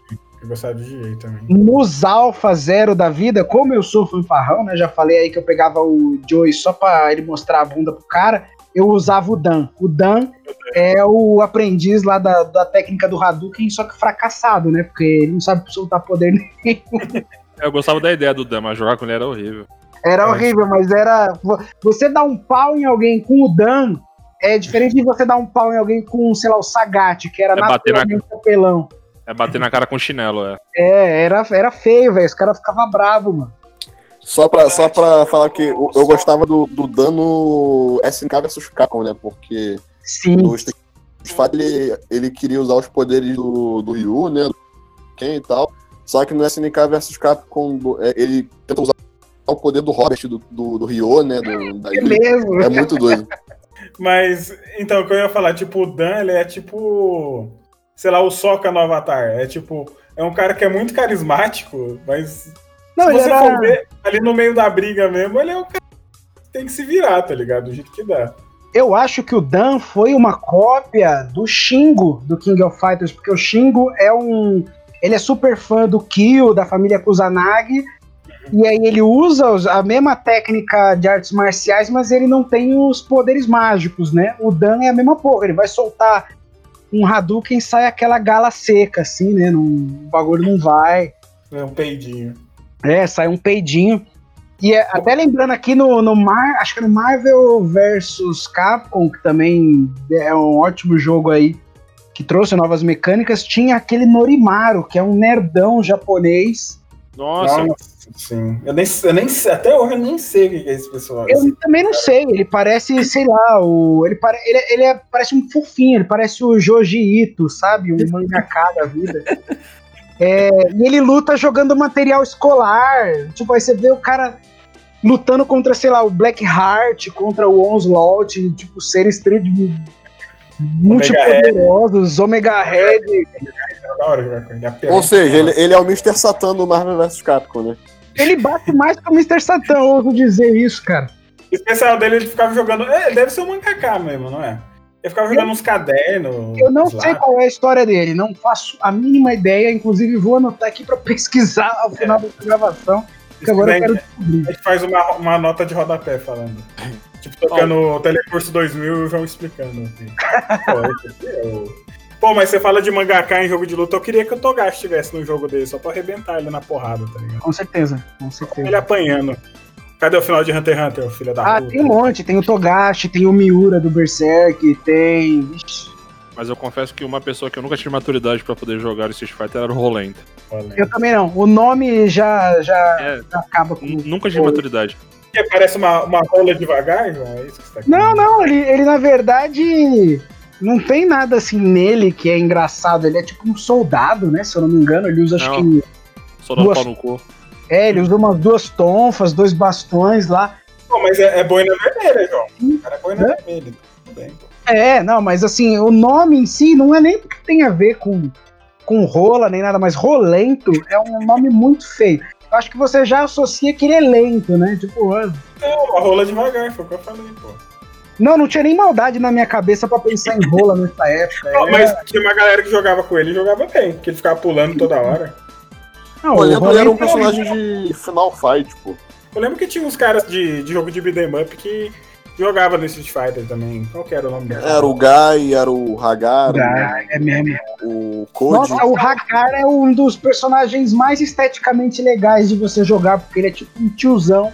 Eu gostava de DJ também. Nos Alpha Zero da vida, como eu sou fanfarrão, né? Já falei aí que eu pegava o Joey só pra ele mostrar a bunda pro cara. Eu usava o Dan. O Dan é o aprendiz lá da, da técnica do Hadouken, só que fracassado, né? Porque ele não sabe soltar poder nenhum. Eu gostava da ideia do Dan, mas jogar com ele era horrível. Era É. horrível, mas era. vo- Você dar um pau em alguém com o Dan é diferente de você dar um pau em alguém com, sei lá, o Sagat, que era É bater na- naturalmente apelão. É bater na cara com chinelo, é. É, era, era feio, velho. Os caras ficavam bravos, mano. Só pra, só pra falar que eu, eu gostava do, do dano SNK vs Capcom, né? Porque Sim. no Street ele, ele queria usar os poderes do, do Ryu, né? Do Ken e tal. Só que no SNK vs Capcom é, ele tenta usar o poder do Robert, do, do, do Ryo, né? Do, da É mesmo. é muito doido. [LAUGHS] Mas, então, o que eu ia falar, tipo, o Dan, ele é tipo. Sei lá, o Soca no Avatar. É tipo. É um cara que é muito carismático, mas. Não, se você era- for ver, ali no meio da briga mesmo, ele é um cara que tem que se virar, tá ligado? Do jeito que dá. Eu acho que o Dan foi uma cópia do Shingo do King of Fighters, porque o Shingo é um. Ele é super fã do Kyo, da família Kusanagi, e aí ele usa os- a mesma técnica de artes marciais, mas ele não tem os poderes mágicos, né? O Dan é a mesma porra, ele vai soltar um Hadouken e sai aquela gala seca, assim, né? Não, o bagulho não vai. É um peidinho. É, sai um peidinho. E é- até lembrando aqui no, no Mar, acho que no Marvel vs Capcom, que também é um ótimo jogo aí, que trouxe novas mecânicas, tinha aquele Norimaru, que é um nerdão japonês. Nossa, sim. Eu nem, eu nem sei, até hoje eu nem sei o que é esse pessoal. Eu também não sei, ele parece, sei lá, o, ele, pare, ele, ele é- parece um fofinho, ele parece o Joji Ito, sabe? Um mangaka da vida. [LAUGHS] É, e ele luta jogando material escolar. Tipo, aí você vê o cara lutando contra, sei lá, o Black Heart, contra o Onslaught, tipo, seres multipoderosos, Omega Red. É apelão. Ou seja, ele, ele é o Mr. Satan do Marvel vs Capcom, né? Ele bate mais que o Mr. Satan, eu ouso dizer isso, cara. O especial dele, ele ficava jogando. É, ele deve ser um mangaká mesmo, não é? Ele ficava jogando uns cadernos. Eu não sei lápis. qual é a história dele, não faço a mínima ideia, inclusive vou anotar aqui pra [LAUGHS] pesquisar ao final dessa gravação, porque agora eu quero descobrir. A gente faz uma, uma nota de rodapé falando. Tipo, tocando o Telecurso 2000 e vão explicando. Assim. [LAUGHS] Pô, esse aqui é o- Pô, mas você fala de mangaká em jogo de luta, eu queria que o Togashi estivesse no jogo dele, só pra arrebentar ele na porrada, tá ligado? Com certeza, com certeza. Ele apanhando. Cadê o final de Hunter x Hunter, filho da Ah, puta? tem um monte. Tem o Togashi, tem o Miura do Berserk, tem. Vixe, Mas eu confesso que uma pessoa que eu nunca tive maturidade pra poder jogar Street Fighter era o Rolento. Eu também não. O nome já, já, É, já acaba com. nunca tive maturidade. Que parece uma, uma rola devagar, João? É isso que você tá Não, querendo? não, ele, ele na verdade não tem nada assim nele que é engraçado. Ele é tipo um soldado, né? Se eu não me engano, ele usa acho Não. que. Só dando Duas- no cu. É, ele usa umas duas tonfas, dois bastões lá. Pô, mas é, é boina vermelha, João. O cara é boina Hã? vermelha. Tudo bem, pô. É, não, mas assim, o nome em si não é nem porque tem a ver com, com rola nem nada, mas rolento é um nome muito feio. Eu acho que você já associa que ele é lento, né? Tipo, ah, Não, uma rola devagar, foi o que eu falei, pô. Não, não tinha nem maldade na minha cabeça pra pensar em rola nessa época. Não, É, mas tinha uma galera que jogava com ele e jogava bem, que ele ficava pulando toda hora. não, Pô, o lembro ele era um personagem de Final Fight, pô. Eu lembro que tinha uns caras de, de jogo de beat'em up que jogavam no Street Fighter também. Qual que era o nome dele? Era o Guy, era o Hagar, Ah, é mesmo. o Code. Nossa, o Hakar é um dos personagens mais esteticamente legais de você jogar, porque ele é tipo um tiozão,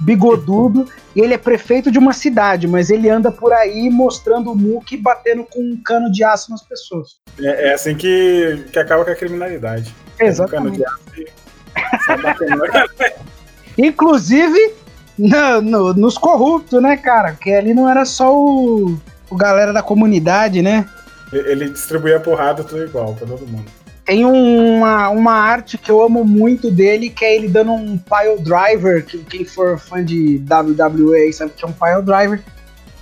bigodudo, e ele é prefeito de uma cidade, mas ele anda por aí mostrando o muque e batendo com um cano de aço nas pessoas. É, é assim que, que acaba com a criminalidade. Um cano de aço e. [LAUGHS] Inclusive no- no- nos corruptos, né, cara? Porque ali não era só o, o galera da comunidade, né? Ele distribuía porrada tudo igual pra todo mundo. Tem uma, uma arte que eu amo muito dele, que é ele dando um pile driver, que quem for fã de WWE aí sabe que é um pile driver.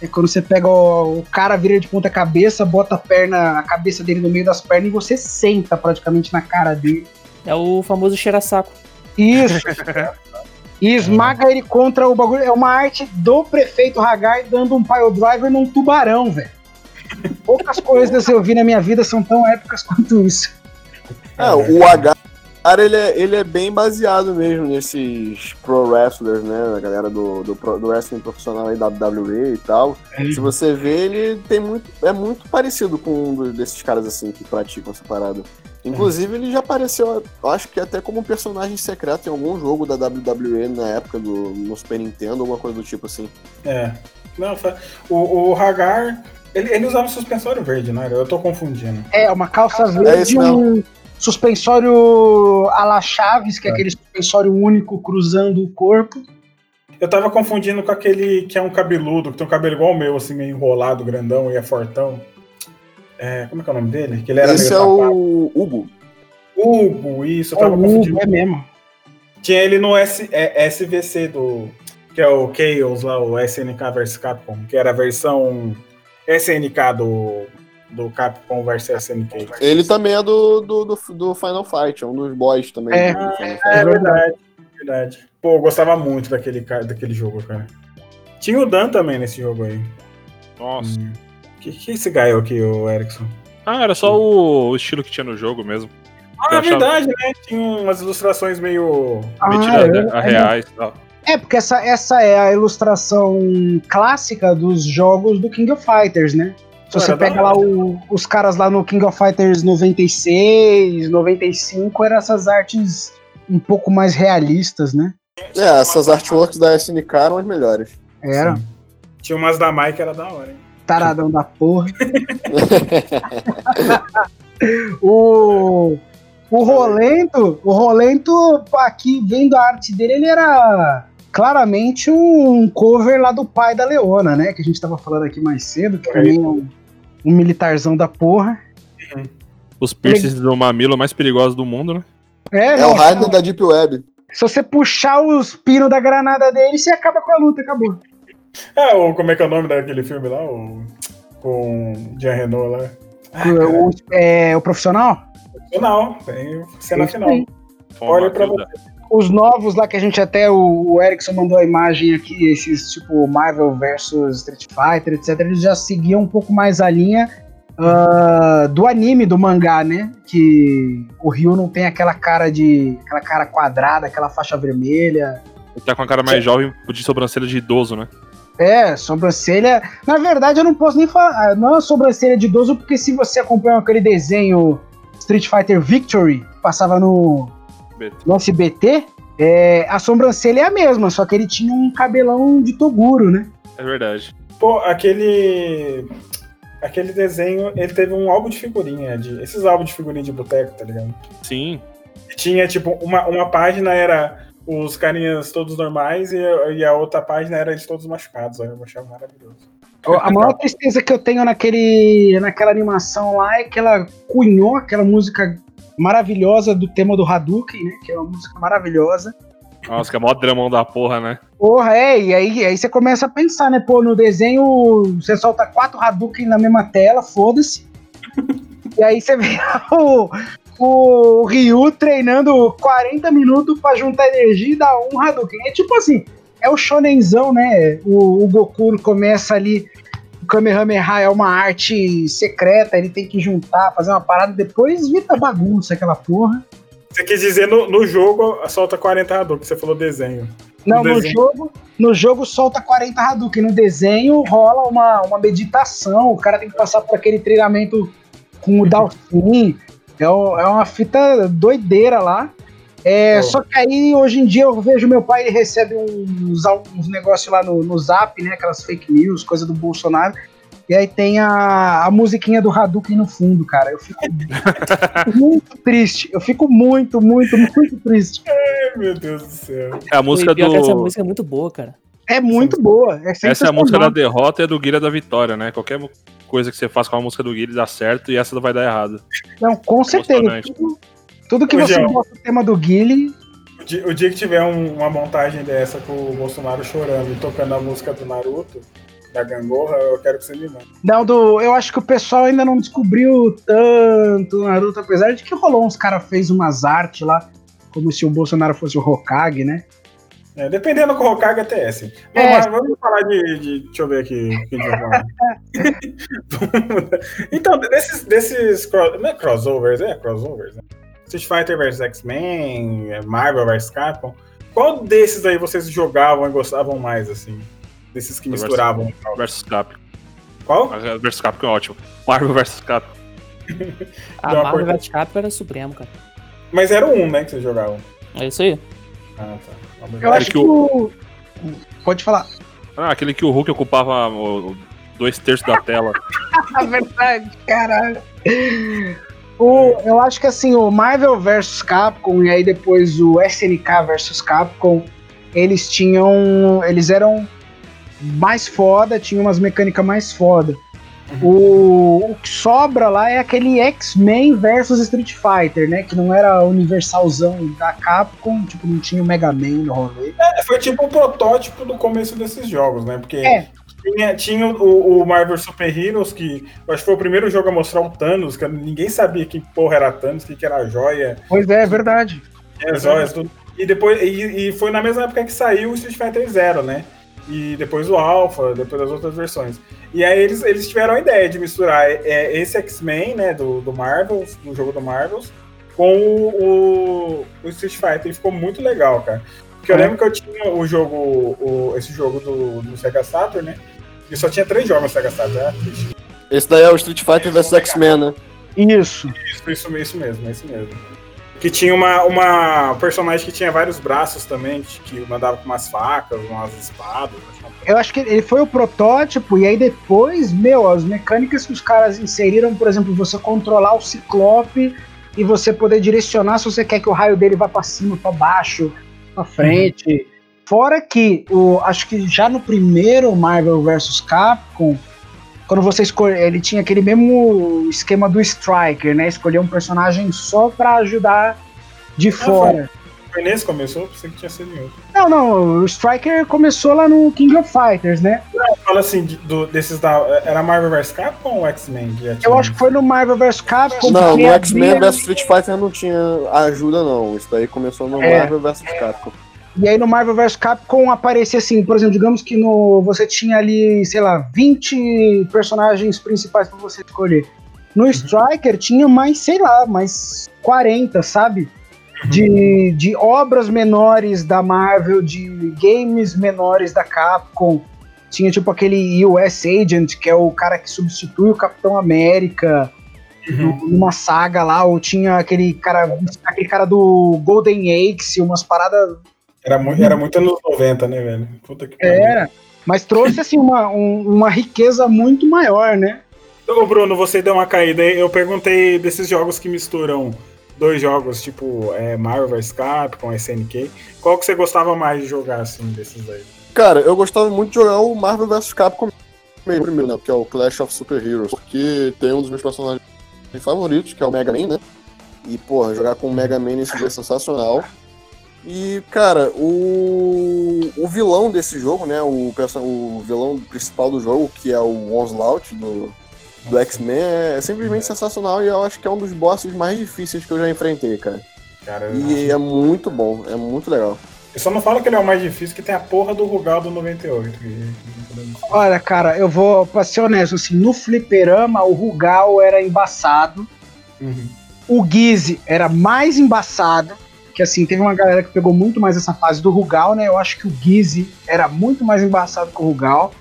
É quando você pega o, o cara, vira de ponta cabeça, bota a perna, a cabeça dele no meio das pernas e você senta praticamente na cara dele. É o famoso cheira-saco. Isso. [LAUGHS] E esmaga ele contra o bagulho. É uma arte do prefeito Hagar dando um pile driver num tubarão, velho. Poucas coisas eu vi na minha vida são tão épicas quanto isso. É, o Hagar, ele é, ele é bem baseado mesmo nesses pro wrestlers, né? A galera do, do, pro- do wrestling profissional aí, WWE e tal. Se você vê, ele tem muito, é muito parecido com um desses caras assim que praticam essa parada. Inclusive, ele já apareceu, eu acho que até como um personagem secreto em algum jogo da WWE na época do no Super Nintendo, alguma coisa do tipo assim. É. Não, o, o Hagar, ele, ele usava um suspensório verde, não era? Eu tô confundindo. É, uma calça É verde, isso um suspensório a la Chaves, que é aquele suspensório único cruzando o corpo. Eu tava confundindo com aquele que é um cabeludo, que tem um cabelo igual o meu, assim, meio enrolado, grandão e é fortão. É, como é que é o nome dele? Que ele era Esse é o Hugo. Hugo, isso, eu É, tava o confundindo. Hugo, é mesmo. Tinha ele no S, é, SVC do. Que é o Chaos lá, o SNK vs Capcom, que era a versão SNK do, do Capcom vs SNK. Ele também é do, do, do, do Final Fight, é um dos boys também. É. do Final Fight. É verdade, verdade. Pô, eu gostava muito daquele, daquele jogo, cara. Tinha o Dan também nesse jogo aí. Nossa. Hum. Que que é esse gaio aqui, o Erickson? Ah, era só o, o estilo que tinha no jogo mesmo. Ah, é achava- verdade, né? Tinha umas ilustrações meio. Ah, Mentira é, a é, reais e tal. É, porque essa, essa é a ilustração clássica dos jogos do King of Fighters, né? Se você pega lá o- os caras lá no King of Fighters 96, 95, eram essas artes um pouco mais realistas, né? É, essas artworks da SNK eram as melhores. Era. Sim. Tinha umas da Mai que era da hora, hein? Taradão da porra. [LAUGHS] [LAUGHS] o, o Rolento, o Rolento, aqui vendo a arte dele, ele era claramente um cover lá do pai da Leona, né? Que a gente tava falando aqui mais cedo, que também é um, um militarzão da porra. Os piercings do mamilo mais perigosos do mundo, né? É, É o Raiden da Deep Web. se você puxar os pinos da granada dele, você acaba com a luta, acabou. É, o, como é que é o nome daquele filme lá? O, com o Jean Renault lá. O, é, o profissional? Final, tem cena Isso final. Olha pra Hilda. Os novos lá que a gente até o, o Erickson mandou a imagem aqui, esses tipo Marvel versus Street Fighter, etc. Eles já seguiam um pouco mais a linha ah, do anime, do mangá, né? Que o Ryu não tem aquela cara de. aquela cara quadrada, aquela faixa vermelha. Ele tá com a cara mais jovem de sobrancelha de idoso, né? É, sobrancelha. Na verdade, eu não posso nem falar. Não é sobrancelha de idoso, porque se você acompanha aquele desenho Street Fighter Victory, passava no, BT. no SBT, É, a sobrancelha é a mesma, só que ele tinha um cabelão de Toguro, né? É verdade. Pô, aquele. Aquele desenho, ele teve um álbum de figurinha, de, esses álbuns de figurinha de boteco, tá ligado? Sim. Tinha, tipo, uma, uma página era os carinhas todos normais e, e a outra página era eles todos machucados. Olha, eu achava maravilhoso. A maior tristeza que eu tenho naquele, naquela animação lá é que ela cunhou aquela música maravilhosa do tema do Hadouken, né? Que é uma música maravilhosa. Nossa, que é mó dramão da porra, né? Porra, é, e aí, aí você começa a pensar, né? Pô, no desenho você solta quatro Hadouken na mesma tela, foda-se. [LAUGHS] e aí você vê [LAUGHS] o, o Ryu treinando 40 minutos pra juntar energia e dar um Hadouken. É tipo assim, é o shonenzão, né? O, o Goku começa ali, o Kamehameha é uma arte secreta, ele tem que juntar, fazer uma parada, depois vira bagunça aquela porra. Você quis dizer no, no jogo solta 40 Hadouken, você falou desenho. Não, No no, jogo, no jogo solta 40 Hadouken, no desenho rola uma, uma meditação, o cara tem que passar por aquele treinamento com o Dalsin, é, é uma fita doideira lá. É, Oh. Só que aí, hoje em dia, eu vejo meu pai, ele recebe uns, uns negócios lá no, no zap, né, aquelas fake news, coisa do Bolsonaro, e aí tem a, a musiquinha do Hadouken no fundo, cara, eu fico [LAUGHS] muito triste, eu fico muito, muito, muito triste. Ai, meu Deus do céu. É a música que Essa do. música é muito boa, cara. É muito boa. É Essa é a música da derrota e a do Guilherme da vitória, né? Qualquer coisa que você faz com a música do Guilherme dá certo e essa vai dar errado. Não, com certeza. Tudo, tudo que Ô, você João. gosta do tema do Guile, O dia, o dia que tiver um- uma montagem dessa com o Bolsonaro chorando e tocando a música do Naruto, da Gangorra, eu quero que você me mande. não, do, eu acho que o pessoal ainda não descobriu tanto o Naruto, apesar de que rolou uns caras fez umas artes lá, como se o Bolsonaro fosse o Hokage, né? É, dependendo com o Hokage até é assim. Não, É. vamos falar de, de- Deixa eu ver aqui o que a gente vai falar. [LAUGHS] [LAUGHS] então, desses, desses não é crossovers, é crossovers, né? Street Fighter vs X-Men, é, Marvel vs Capcom. Qual desses aí vocês jogavam e gostavam mais, assim? Desses que misturavam. Versus Cap. Qual? Versus Capcom é ótimo. Marvel versus Capcom. A Deu uma Marvel vs Capcom era supremo, cara. Mas era um, né, que vocês jogavam. É isso aí. Ah, tá. Eu acho que que o- o. Pode falar. Ah, aquele que o Hulk ocupava dois terços da tela. A [LAUGHS] verdade, caralho. O, eu acho que assim, o Marvel vs Capcom e aí depois o SNK vs Capcom, eles tinham. Eles eram mais foda, tinham umas mecânicas mais foda. O, o que sobra lá é aquele X-Men versus Street Fighter, né? Que não era universalzão da Capcom, tipo, não tinha o Mega Man no rolê. É, foi tipo um protótipo do começo desses jogos, né? Porque É. tinha, tinha o, o Marvel Super Heroes, que eu acho que foi o primeiro jogo a mostrar o Thanos, que ninguém sabia que porra era Thanos, que, que era a joia, Pois é, é verdade. tinha as joias, tudo. E depois e, e foi na mesma época que saiu o Street Fighter Zero, né? E depois o Alpha, depois as outras versões. E aí eles, eles tiveram a ideia de misturar é, esse X-Men, né, do, do Marvel, do jogo do Marvel, com o, o Street Fighter. E ficou muito legal, cara. Porque eu É. lembro que eu tinha o jogo, o, esse jogo do, do Sega Saturn, né? E só tinha três jogos Saturn, era triste. Esse daí é o Street Fighter vs X-Men, né? Isso. Isso, isso, isso mesmo, isso mesmo. Que tinha uma, uma personagem que tinha vários braços também, que mandava com umas facas, umas espadas. Eu acho que ele foi o protótipo, e aí depois, meu, as mecânicas que os caras inseriram, por exemplo, você controlar o Ciclope e você poder direcionar se você quer que o raio dele vá pra cima, pra baixo, pra frente. Fora que, o, acho que já no primeiro Marvel vs Capcom, quando você escolhe, ele tinha aquele mesmo esquema do Striker, né? Escolher um personagem só pra ajudar de fora. Foi nesse que começou? Pensei que tinha sido em outro. Não, não, o Striker começou lá no King of Fighters, né? Fala assim, do, desses da. Era Marvel vs Capcom ou X-Men? Eu acho que foi no Marvel vs Capcom. Não, no X-Men vs Street Fighter não tinha ajuda, não. Isso daí começou no É. Marvel vs Capcom. E aí no Marvel vs Capcom aparecia assim, por exemplo, digamos que no você tinha ali, sei lá, 20 personagens principais pra você escolher. No Striker tinha mais, sei lá, mais 40, sabe? De, de obras menores da Marvel, de games menores da Capcom. Tinha tipo aquele US Agent, que é o cara que substitui o Capitão América. no- numa saga lá, ou tinha aquele cara, aquele cara do Golden Axe, umas paradas. Era, mu era muito anos 90, né, velho? Puta que pariu. Era. Mas trouxe assim uma, um- uma riqueza muito maior, né? Ô, Bruno, você deu uma caída aí. Eu perguntei desses jogos que misturam dois jogos, tipo é, Marvel vs Capcom, SNK. Qual que você gostava mais de jogar, assim, desses aí? Cara, eu gostava muito de jogar o Marvel vs Capcom mesmo, primeiro, né? Que é o Clash of Super Heroes. Porque tem um dos meus personagens favoritos, que é o Mega Man, né? E, porra, jogar com o Mega Man nesse jogo é sensacional. E, cara, o, o vilão desse jogo, né? O, o vilão principal do jogo, que é o Onslaught do, do X-Men, é simplesmente sensacional e eu acho que é um dos bosses mais difíceis que eu já enfrentei, cara. Cara, E é muito bom, é muito legal. eu só não falo que ele é o mais difícil, que tem a porra do Rugal do 98. que- que- Olha, cara, eu vou, pra ser honesto, assim, no fliperama o Rugal era embaçado, Uhum. o Gizzy era mais embaçado, que assim, teve uma galera que pegou muito mais essa fase do Rugal, né? Eu acho que o Gizzy era muito mais embaçado que o Rugal.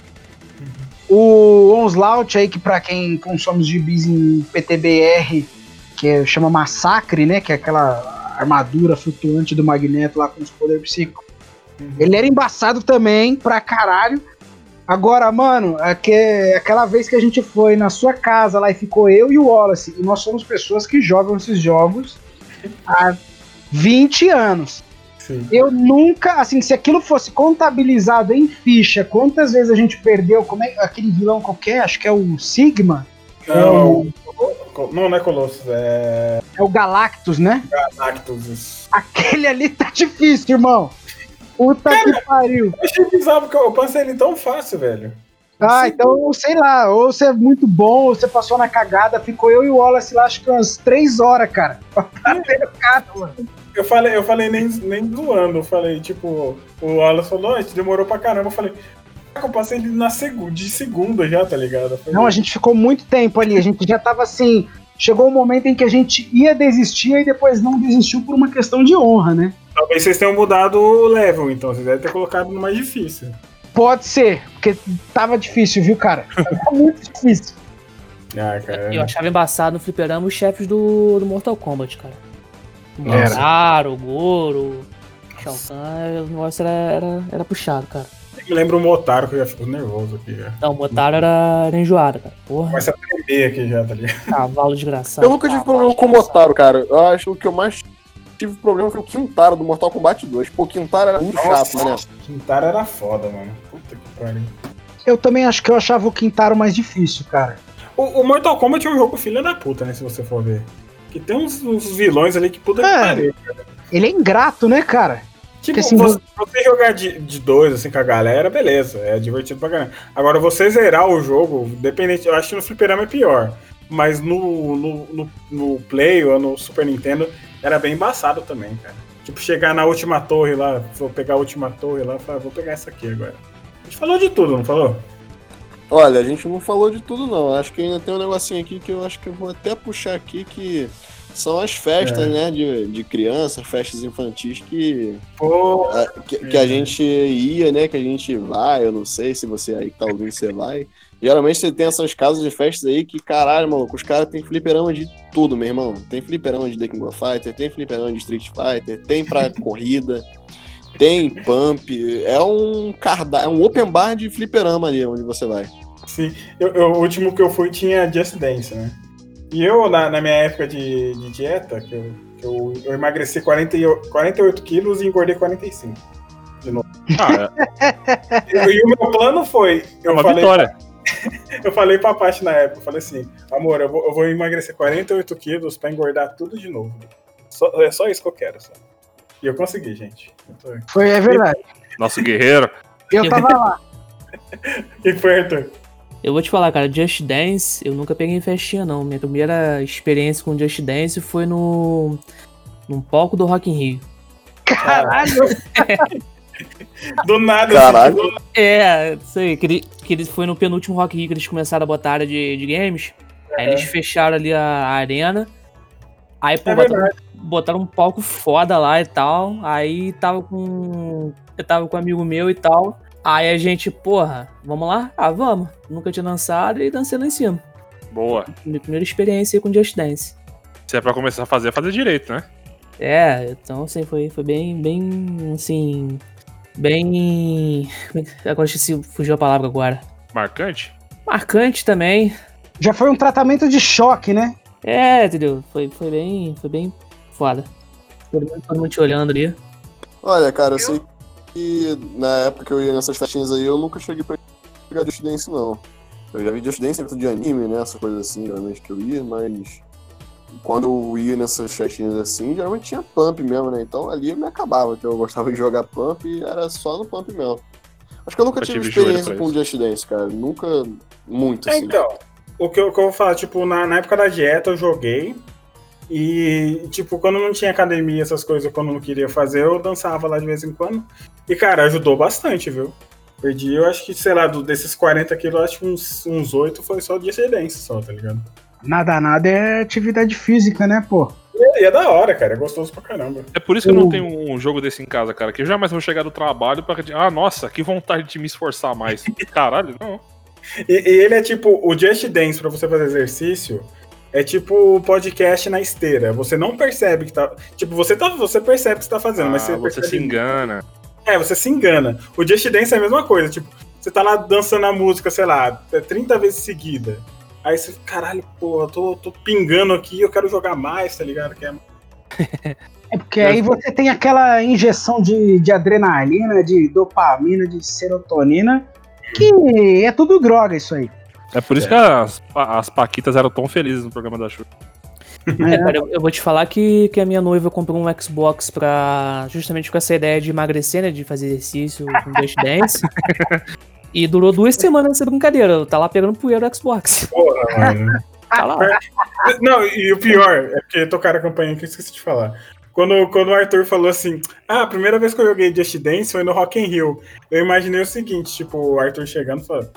O Onslaught aí, que pra quem consome os gibis em PTBR, que é- chama Massacre, né? Que é aquela armadura flutuante do Magneto lá com os poderes psíquicos. Ele era embaçado também, pra caralho. Agora, mano, aque- aquela vez que a gente foi na sua casa lá e ficou eu e o Wallace, e nós somos pessoas que jogam esses jogos há [LAUGHS] 20 anos. Sim. Eu nunca, assim, se aquilo fosse contabilizado em ficha, quantas vezes a gente perdeu, como é aquele vilão qualquer, acho que é o Sigma, Não, o- não, não é Colossus, é é o Galactus, né? Galactus. Aquele ali tá difícil, irmão. Puta que pariu. Eu achei bizarro, porque eu passei ele tão fácil, velho. Ah, então, sei lá, ou você é muito bom, ou você passou na cagada, ficou eu e o Wallace lá, acho que umas três horas, cara. [LAUGHS] Pra ver o cara, mano. Eu falei, eu falei nem, nem zoando, eu falei, tipo, o Wallace falou, "Não, demorou pra caramba. Eu falei, "Caraca, eu passei ele na segunda, de segunda já, tá ligado? Falei, Não, a gente ficou muito tempo ali, a gente já tava assim. Chegou um momento em que a gente ia desistir e depois não desistiu por uma questão de honra, né? Talvez vocês tenham mudado o level, então. Vocês devem ter colocado no mais difícil. Pode ser, porque tava difícil, viu, cara? Tava [LAUGHS] muito difícil. Ah, cara. Eu achava embaçado no fliperama os chefes do, do Mortal Kombat, cara. O Era. Mozart, o Goro, o Shao Kahn, o negócio era, era, era puxado, cara. Eu me lembro o Motaro, que eu já fico nervoso aqui já. Não, o Motaro era, era enjoado, cara. Porra, Começa a tremer aqui já, tá ligado? cavalo desgraçado. Eu nunca tive problema com o Motaro, cara. Eu acho que o que eu mais tive problema foi o Quintaro do Mortal Kombat 2. Pô, o Quintaro era muito chato, né? Quintaro era foda, mano. Puta que pariu. Eu também acho que eu achava o Quintaro mais difícil, cara. O, o Mortal Kombat é um jogo filha da puta, né? Se você for ver. Que tem uns, uns vilões ali que puta que É. Ele é ingrato, né, cara? Tipo, assim, você, você jogar de, de dois, assim, com a galera, beleza, é divertido pra caramba. Agora, você zerar o jogo, dependente, eu acho que no fliperama é pior. Mas no, no, no, no Play ou no Super Nintendo, era bem embaçado também, cara. Tipo, chegar na última torre lá, vou pegar a última torre lá, falar, vou pegar essa aqui agora. A gente falou de tudo, não falou? Olha, a gente não falou de tudo, não. Acho que ainda tem um negocinho aqui que eu acho que eu vou até puxar aqui, que são as festas, É. né, de, de criança, festas infantis que, a, que, que a gente ia, né, que a gente vai, eu não sei se você aí que tá ouvindo, você vai. Geralmente você tem essas casas de festas aí que, caralho, maluco, os caras têm fliperama de tudo, meu irmão. Tem fliperama de The King of Fighter, tem fliperama de Street Fighter, tem pra [LAUGHS] corrida, tem pump. É um cardápio, é um open bar de fliperama ali onde você vai. Sim, eu, eu- o último que eu fui tinha Just Dance, né? E eu, na, na minha época de, de dieta, que, eu, que eu, eu emagreci 40, e- 48 quilos e engordei 45. Ah, é, E, e o meu plano foi. é Eu uma falei, vitória. [LAUGHS] eu falei pra Paty na época, eu falei assim, amor, eu vou, eu vou emagrecer 48 quilos pra engordar tudo de novo. Só- é só isso que eu quero. Só. E eu consegui, gente. Foi, é verdade. Nosso guerreiro. Eu tava lá. E foi, Arthur? Eu vou te falar, cara, Just Dance, eu nunca peguei em festinha, não. Minha primeira experiência com Just Dance foi no. num palco do Rock in Rio. Caralho. [LAUGHS] Do nada. Caralho. assim, do- É, sei, que, ele- que eles foi no penúltimo Rock in Rio que eles começaram a botar área de, de games. Aí eles fecharam ali a, a arena. Aí, pô, É botaram, botaram um palco foda lá e tal. Aí tava com. Eu tava com um amigo meu e tal. Aí a gente, porra, vamos lá? Ah, vamos. Nunca tinha dançado e dancei lá em cima. Boa. Minha primeira experiência com Just Dance. Se é pra começar a fazer, fazer direito, né? É, então assim, foi, foi bem, bem, assim, bem... como é que- Agora esqueci, fugiu a palavra agora. Marcante? Marcante também. Já foi um tratamento de choque, né? É, entendeu? Foi, foi bem, foi bem foda. Todo mundo, todo mundo te olhando ali. Olha, cara, eu sei que na época que eu ia nessas festinhas aí, eu nunca cheguei pra pegar Just Dance, não. Eu já vi Just Dance dentro de anime, né? Essas coisas assim, geralmente que eu ia, mas quando eu ia nessas festinhas assim, geralmente tinha pump mesmo, né? Então ali eu me acabava, que eu gostava de jogar pump e era só no pump mesmo. Acho que eu nunca Eu tive tive experiência com. Just Dance, cara. Nunca muito, É, assim. então, o que, eu, que eu vou falar, tipo, na, na época da dieta eu joguei. E, tipo, quando não tinha academia, essas coisas, quando eu não queria fazer, eu dançava lá de vez em quando. E, cara, ajudou bastante, viu? Perdi, eu acho que, sei lá, do- desses 40 quilos, acho que uns, uns 8 foi só de excedência, só, tá ligado? Nada, nada é atividade física, né, pô? E, e é da hora, cara, é gostoso pra caramba. É por isso que eu não tenho um jogo desse em casa, cara. Que eu jamais vou chegar do trabalho pra. Ah, nossa, que vontade de me esforçar mais. [LAUGHS] Caralho, não. E, e ele é tipo, o Just Dance pra você fazer exercício é tipo o podcast na esteira. Você não percebe que tá. Tipo, você, tá, você percebe que você tá fazendo, mas você, Ah, você se engana. É, você se engana. O Just Dance é a mesma coisa, tipo, você tá lá dançando a música, sei lá, 30 vezes seguida. Aí você, caralho, pô, eu tô, tô pingando aqui, eu quero jogar mais, tá ligado? Que é- É porque aí você tem aquela injeção de, de adrenalina, de dopamina, de serotonina, que é tudo droga isso aí. É por isso que as, as Paquitas eram tão felizes no programa da Xuxa. [LAUGHS] É, cara, eu, eu vou te falar que, que a minha noiva comprou um Xbox pra. justamente com essa ideia de emagrecer, né? De fazer exercício com [LAUGHS] Just Dance. e durou duas semanas essa brincadeira. Tá lá pegando poeira do Xbox. Porra, [LAUGHS] mano. Tá lá. Não, e o pior é porque tocaram a campanha que eu esqueci de falar. Quando, quando o Arthur falou assim, ah, a primeira vez que eu joguei Just Dance foi no Rock in Rio. Eu imaginei o seguinte, tipo, o Arthur chegando e falando,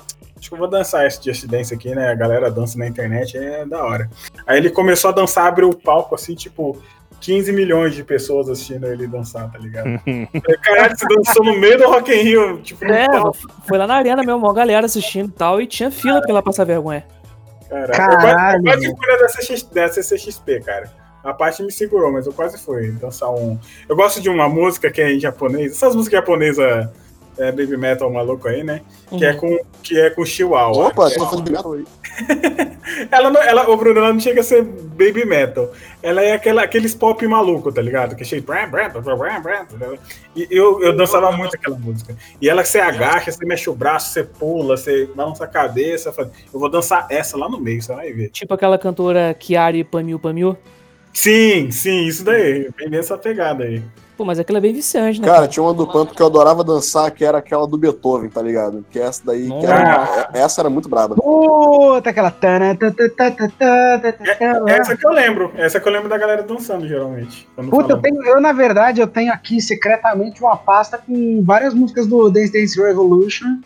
acho que eu vou dançar esse Just Dance aqui, né? A galera dança na internet, é da hora. Aí ele começou a dançar, abriu o palco, assim, tipo, 15 milhões de pessoas assistindo ele dançar, tá ligado? [LAUGHS] Caralho, você dançou no meio do Rock in Rio, tipo, no É, palco, foi lá na arena mesmo, uma galera assistindo e tal, e tinha fila pra ela passar vergonha. caralho. Caralho, Eu quase, eu quase fui na da, CX, da CCXP, cara. A parte me segurou, mas eu quase fui dançar um. Eu gosto de uma música que é em japonês, essas músicas japonesas é, baby metal maluco aí, né? Que é com que é com Chihuahua. Opa, você tá metal aí. [LAUGHS] Ela não, ela, o Bruno, ela não chega a ser baby metal. Ela é aquela, aqueles pop maluco, tá ligado? Que é cheio de bram, bram, bram, bram, bram, ligado? E eu, eu dançava muito aquela música. E ela que você agacha, você mexe o braço, você pula, você balança a cabeça. fala, Eu vou dançar essa lá no meio, você vai ver. Tipo aquela cantora Kiari Pamiu Pamiu. Sim, sim, isso daí. Bem nessa pegada aí. Pô, mas aquela é bem viciante, né? Cara, cara? tinha uma do Panto que eu adorava dançar, que era aquela do Beethoven, tá ligado? Que essa daí, que era, essa era muito braba. Puta, aquela... É, essa que eu lembro, é essa que eu lembro da galera dançando, geralmente. Puta, eu, tenho, eu, na verdade, eu tenho aqui secretamente uma pasta com várias músicas do Dance Dance Revolution.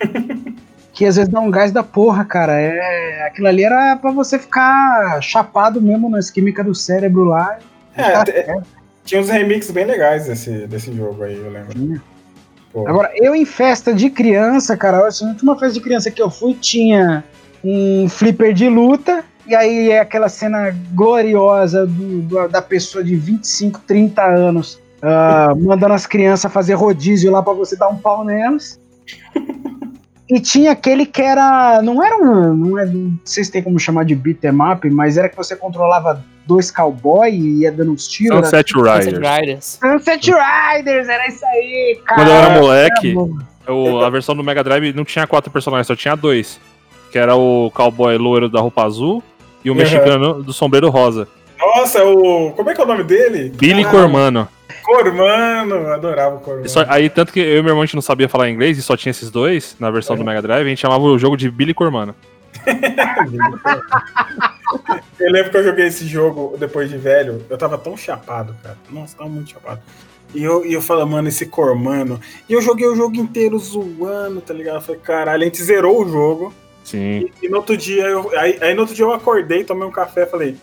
[LAUGHS] que às vezes dá um gás da porra, cara. É, aquilo ali era pra você ficar chapado mesmo na esquímica do cérebro lá. É, é, tinha uns remixes bem legais desse, desse jogo aí, eu lembro. Agora, eu em festa de criança, cara, assim, a última festa de criança que eu fui tinha um flipper de luta. E aí é aquela cena gloriosa do- do- da pessoa de 25, 30 anos ah, mandando as crianças fazer rodízio lá pra você dar um pau nelas. [LAUGHS] E tinha aquele que era. Não era um. Não, é, não sei se tem como chamar de beat'em up, mas era que você controlava dois cowboy e ia dando uns tiros. era Sunset Sunset Riders. Riders. Sunset Riders, era isso aí, cara. Quando eu era moleque, Era eu- a versão do Mega Drive não tinha quatro personagens, só tinha dois. Que era o cowboy loiro da roupa azul e o Uhum. mexicano do sombreiro rosa. Nossa, o. Como é que é o nome dele? Billy Ah, Cormano. Cormano, eu adorava o Cormano. E só- aí, tanto que eu e meu irmão a gente não sabia falar inglês e só tinha esses dois na versão do Mega Drive, a gente chamava o jogo de Billy Cormano. [LAUGHS] Eu lembro que eu joguei esse jogo depois de velho. Eu tava tão chapado, cara. Nossa, tava muito chapado. E eu, e eu falo, mano, esse Cormano. E eu joguei o jogo inteiro zoando, tá ligado? Eu falei, caralho, a gente zerou o jogo. Sim. E no outro dia, eu, aí, aí no outro dia eu acordei, tomei um café e falei.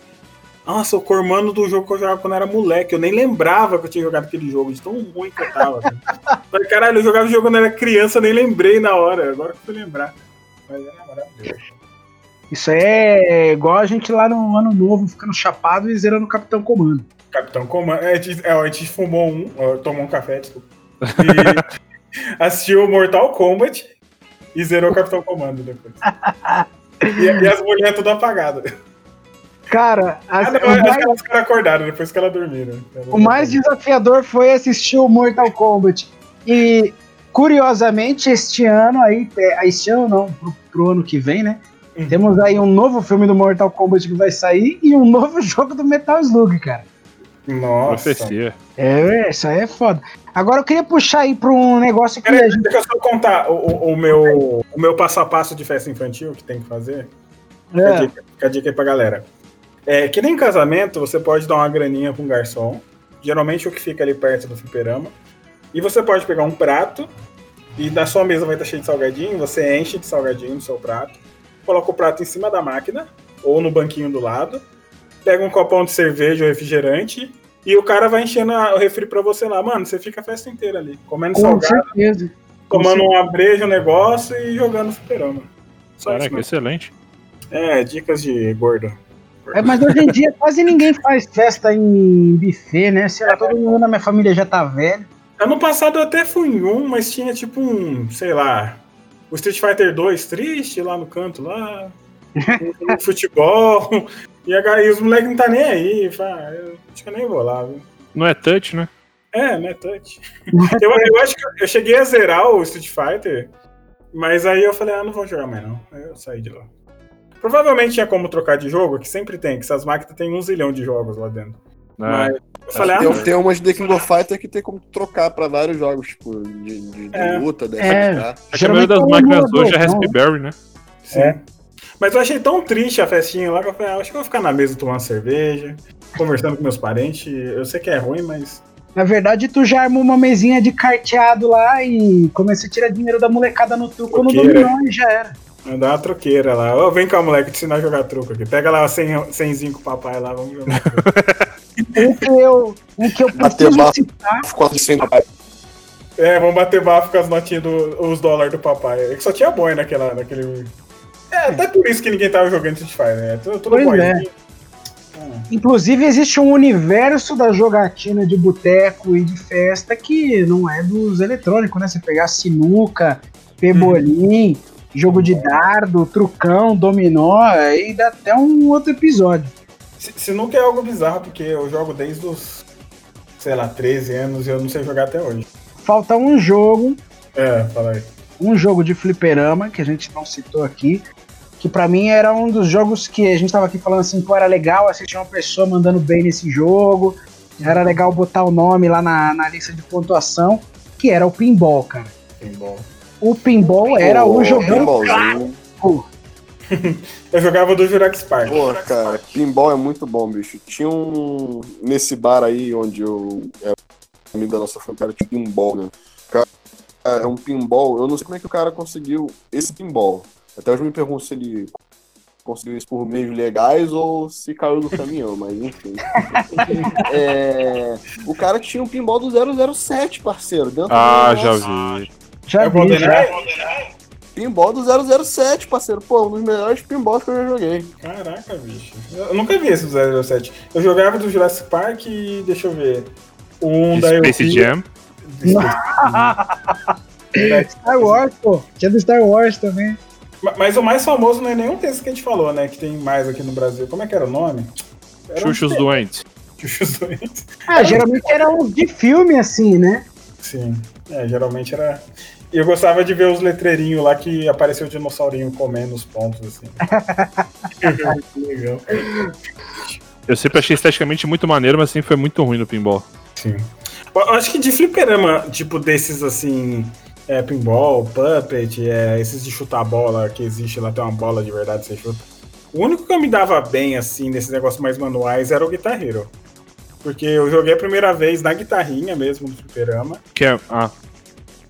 Nossa, o Cormano do jogo que eu jogava quando era moleque. Eu nem lembrava que eu tinha jogado aquele jogo, de tão ruim que eu tava. cara. [LAUGHS] Falei, caralho, eu jogava o jogo quando era criança, nem lembrei na hora. Agora que eu fui lembrar. Mas era maravilhoso. Isso é igual a gente lá no ano novo ficando chapado e zerando o Capitão Comando. Capitão Comando. É, a, gente, é, a gente fumou um, ó, tomou um café, desculpa. [LAUGHS] E assistiu Mortal Kombat e zerou o Capitão Comando depois. [LAUGHS] E, e as mulheres tudo apagadas. Cara, as- Ah, não, o, acho mais, que elas ficaram acordadas depois que elas dormiram. o mais desafiador foi assistir o Mortal Kombat. E, curiosamente, este ano aí, é, este ano não, pro, pro ano que vem, né? Uhum. Temos aí um novo filme do Mortal Kombat que vai sair e um novo [LAUGHS] jogo do Metal Slug, cara. Nossa. Profecia. É, isso aí é foda. Agora eu queria puxar aí pra um negócio que a Peraí, gente. deixa eu só contar o, o- o meu, o meu passo a passo de festa infantil que tem que fazer. Fica, a É, dica, fica a dica aí pra galera. É, que nem em casamento, você pode dar uma graninha pra um garçom. Geralmente o que fica ali perto do fliperama. E você pode pegar um prato e da sua mesa vai estar cheio de salgadinho. Você enche de salgadinho no seu prato. Coloca o prato em cima da máquina ou no banquinho do lado. Pega um copão de cerveja ou refrigerante. E o cara vai enchendo a- o refri pra você lá. Mano, você fica a festa inteira ali. Comendo com salgado, certeza. Com tomando uma breja, um negócio e jogando fliperama. Só Caraca, excelente. É, dicas de gordo. É, mas hoje em dia quase ninguém faz festa em buffet, né? Sei lá, todo mundo na minha família já tá velho. Ano passado eu até fui em um, mas tinha tipo um, sei lá, o Street Fighter 2 triste lá no canto lá, [LAUGHS] futebol, e, a, e os moleques não tá nem aí, fala, "Ah, eu acho que eu nem vou lá, viu? Não é touch, né? É, né, touch. Eu, eu acho que eu cheguei a zerar o Street Fighter, mas aí eu falei, ah, não vou jogar mais não, aí eu saí de lá. Provavelmente tinha como trocar de jogo, que sempre tem, que essas máquinas tem um zilhão de jogos lá dentro. Mas É. eu falei, ah, Tem, não, tem umas The King of Fighter que tem como trocar pra vários jogos, tipo, de, de- de É. luta, dessa É. É que a maioria das é máquinas hoje é não, Raspberry, né? Sim. Mas eu achei tão triste a festinha lá que eu falei, ah, acho que eu vou ficar na mesa tomando cerveja, conversando com meus parentes. Eu sei que é ruim, mas. Na verdade, tu já armou uma mesinha de carteado lá e começa a tirar dinheiro da molecada no truco no dominó e já era. Dá uma troqueira lá. Ô, vem cá, moleque, te ensinar a jogar truco aqui. Pega lá 100, 100 com o papai lá, vamos jogar. [LAUGHS] Um que eu, um que eu Bater bafo. citar. Cem papai. é, vamos bater bafo com as notinhas dos do, os dólares do papai. É que só tinha boy naquela, naquele. É, até por isso que ninguém tava jogando Street Fighter, né? Tudo, tudo Pois boyzinho. Inclusive, existe um universo da jogatina de boteco e de festa que não é dos eletrônicos, né? Você pegar sinuca, pebolim, jogo de dardo, trucão, dominó, aí dá até um outro episódio. Se, se nunca é algo bizarro, porque eu jogo desde os, sei lá, 13 anos e eu não sei jogar até hoje. Falta um jogo, É, fala aí. um jogo de fliperama, que a gente não citou aqui, que pra mim era um dos jogos que a gente tava aqui falando assim, pô, era legal assistir uma pessoa mandando bem nesse jogo, era legal botar o nome lá na, na lista de pontuação, que era o pinball, cara. Pinball. O pinball era o jogo pinballzinho. [LAUGHS] Eu jogava do Jurassic Park. Pô, cara, pinball é muito bom, bicho. Tinha um. Nesse bar aí onde eu. É, amigo da nossa família, tinha pinball, né? Cara, é um pinball. Eu não sei como é que o cara conseguiu esse pinball. Até hoje eu me pergunto se ele conseguiu isso por meios legais ou se caiu do caminhão, mas enfim. [LAUGHS] É, o cara tinha um pinball do 007, parceiro. Dentro Ah, do já vi. Já É o vi, já. GoldenEye? Pinball do 007, parceiro. Pô, um dos melhores pinballs que eu já joguei. Caraca, bicho. Eu nunca vi esse do 007. Eu jogava do Jurassic Park e deixa eu ver. Um da Space Jam. [LAUGHS] Star Wars, pô. Tinha do Star Wars também. Ma- Mas o mais famoso não é nenhum desses que a gente falou, né? Que tem mais aqui no Brasil. Como é que era o nome? Era um Xuxos doentes. Xuxos doentes. Ah, geralmente era um de filme, assim, né? Sim. É, geralmente era. E eu gostava de ver os letreirinhos lá que apareceu o dinossaurinho comendo os pontos, assim. Legal. Eu sempre achei esteticamente muito maneiro, mas sempre foi muito ruim no pinball. Sim. Eu acho que de fliperama, tipo, desses assim. É, pinball, puppet, é, esses de chutar a bola que existe lá, tem uma bola de verdade que você chuta. O único que eu me dava bem, assim, nesses negócios mais manuais era o Guitar Hero. Porque eu joguei a primeira vez na guitarrinha mesmo, no fliperama. Que é. Ah,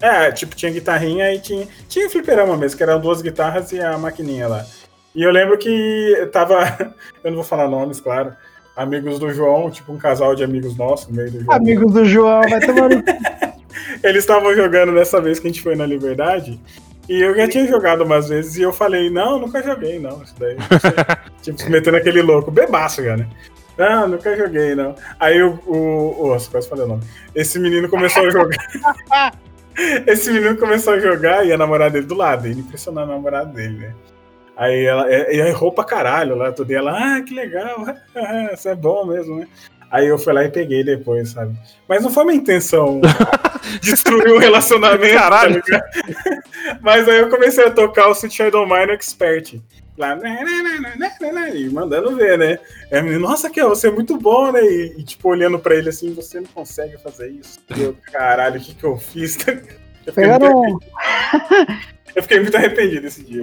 É, tipo, tinha guitarrinha e tinha. Tinha fliperama mesmo, que eram duas guitarras e a maquininha lá. E eu lembro que tava. [LAUGHS] Eu não vou falar nomes, claro. Amigos do João, tipo um casal de amigos nossos, no meio do jogo. Amigos do João, vai tomar no. [LAUGHS] Eles estavam jogando dessa vez que a gente foi na Liberdade. E eu já tinha jogado umas vezes e eu falei, não, nunca joguei, não. Isso daí. [LAUGHS] tipo, se metendo aquele louco, bebaço já, né? Não, nunca joguei, não. Aí o. o, o quase falei o nome. Esse menino começou a jogar. Esse menino começou a jogar e a namorada dele do lado. Ele impressionou a namorada dele, né? Aí ela e errou pra caralho lá, tudo. E ela, ah, que legal, [LAUGHS] isso é bom mesmo, né? Aí eu fui lá e peguei depois, sabe? Mas não foi minha intenção [LAUGHS] destruir o relacionamento. Tá caralho. Tá [LAUGHS] Mas aí eu comecei a tocar o Sweet Shadow Mine Expert. Lá, né, né, né, e mandando ver, né? É, nossa, que você é muito bom, né? E, e, tipo, olhando pra ele assim, você não consegue fazer isso. E eu, caralho, o que que eu fiz? [LAUGHS] Eu fiquei, muito, eu fiquei muito arrependido desse dia.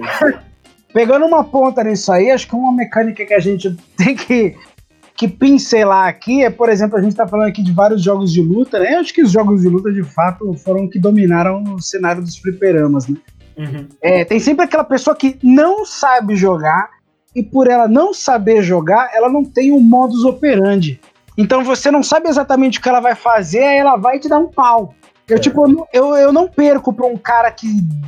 Pegando uma ponta nisso aí, acho que uma mecânica que a gente tem que, que pincelar aqui é, por exemplo, a gente tá falando aqui de vários jogos de luta, né? Eu acho que os jogos de luta, de fato, foram que dominaram o cenário dos fliperamas, né? Uhum. É, tem sempre aquela pessoa que não sabe jogar e por ela não saber jogar, ela não tem um modus operandi. Então você não sabe exatamente o que ela vai fazer, aí ela vai te dar um pau. Eu, é. tipo, eu, eu não perco pra um cara que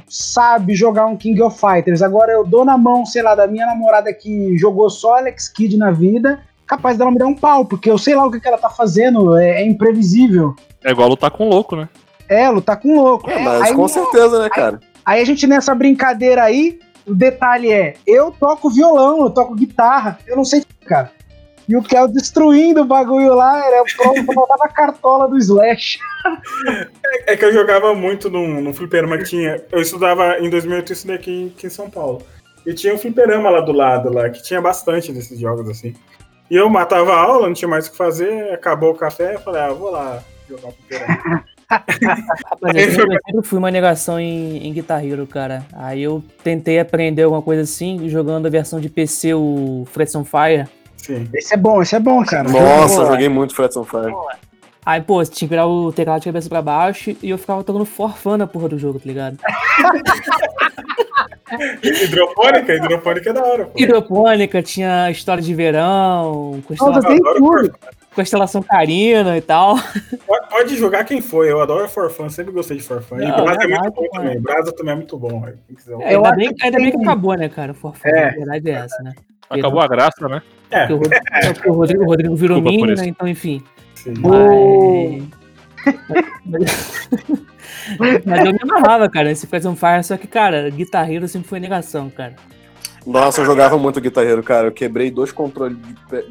sabe jogar um King of Fighters. Agora eu dou na mão, sei lá, da minha namorada que jogou só Alex Kidd na vida, capaz dela me dar um pau, porque eu sei lá o que, que ela tá fazendo, é, é imprevisível. É igual lutar com louco, né? É, lutar com louco. É, mas aí, com certeza, né, cara? Aí, aí a gente nessa brincadeira aí, o detalhe é, eu toco violão, eu toco guitarra, eu não sei, cara. E o Kel destruindo o bagulho lá, era o botar na cartola do Slash. É, é, que eu jogava muito no, no fliperama que tinha. Eu estudava em 2008 isso daqui aqui em São Paulo. E tinha um fliperama lá do lado, lá, que tinha bastante desses jogos assim. E eu matava a aula, não tinha mais o que fazer, acabou o café, eu falei, ah, vou lá jogar o fliperama. [LAUGHS] Rapaz, eu sempre, fui uma negação em, em Guitar Hero, cara. Aí eu tentei aprender alguma coisa assim, jogando a versão de PC, o Frets on Fire. Sim. Esse é bom, esse é bom, cara. Nossa, eu joguei muito Frets on Fire. Aí, pô, tinha que virar o teclado de cabeça pra baixo e eu ficava tocando forfã na porra do jogo, tá ligado? [LAUGHS] hidropônica? Hidropônica é da hora, pô. Hidropônica, tinha história de verão, constelação, Nossa, constelação carina e tal. Pode, pode jogar quem for, eu adoro forfã, sempre gostei de forfã. E Brasa é, é muito bom também, Brasa também é muito bom. É, ainda, bem, ainda bem que acabou, né, cara, o forfã, é. a verdade é essa, né? Acabou a graça, né? É. Porque o Rodrigo, porque o Rodrigo, o Rodrigo virou mini, né, então enfim. Sim. Mas... [LAUGHS] Mas eu me amarrava, cara, esse Fast on Fire, só que, cara, guitarreiro sempre foi negação, cara. Nossa, eu jogava muito guitarreiro, cara. Eu quebrei dois controles,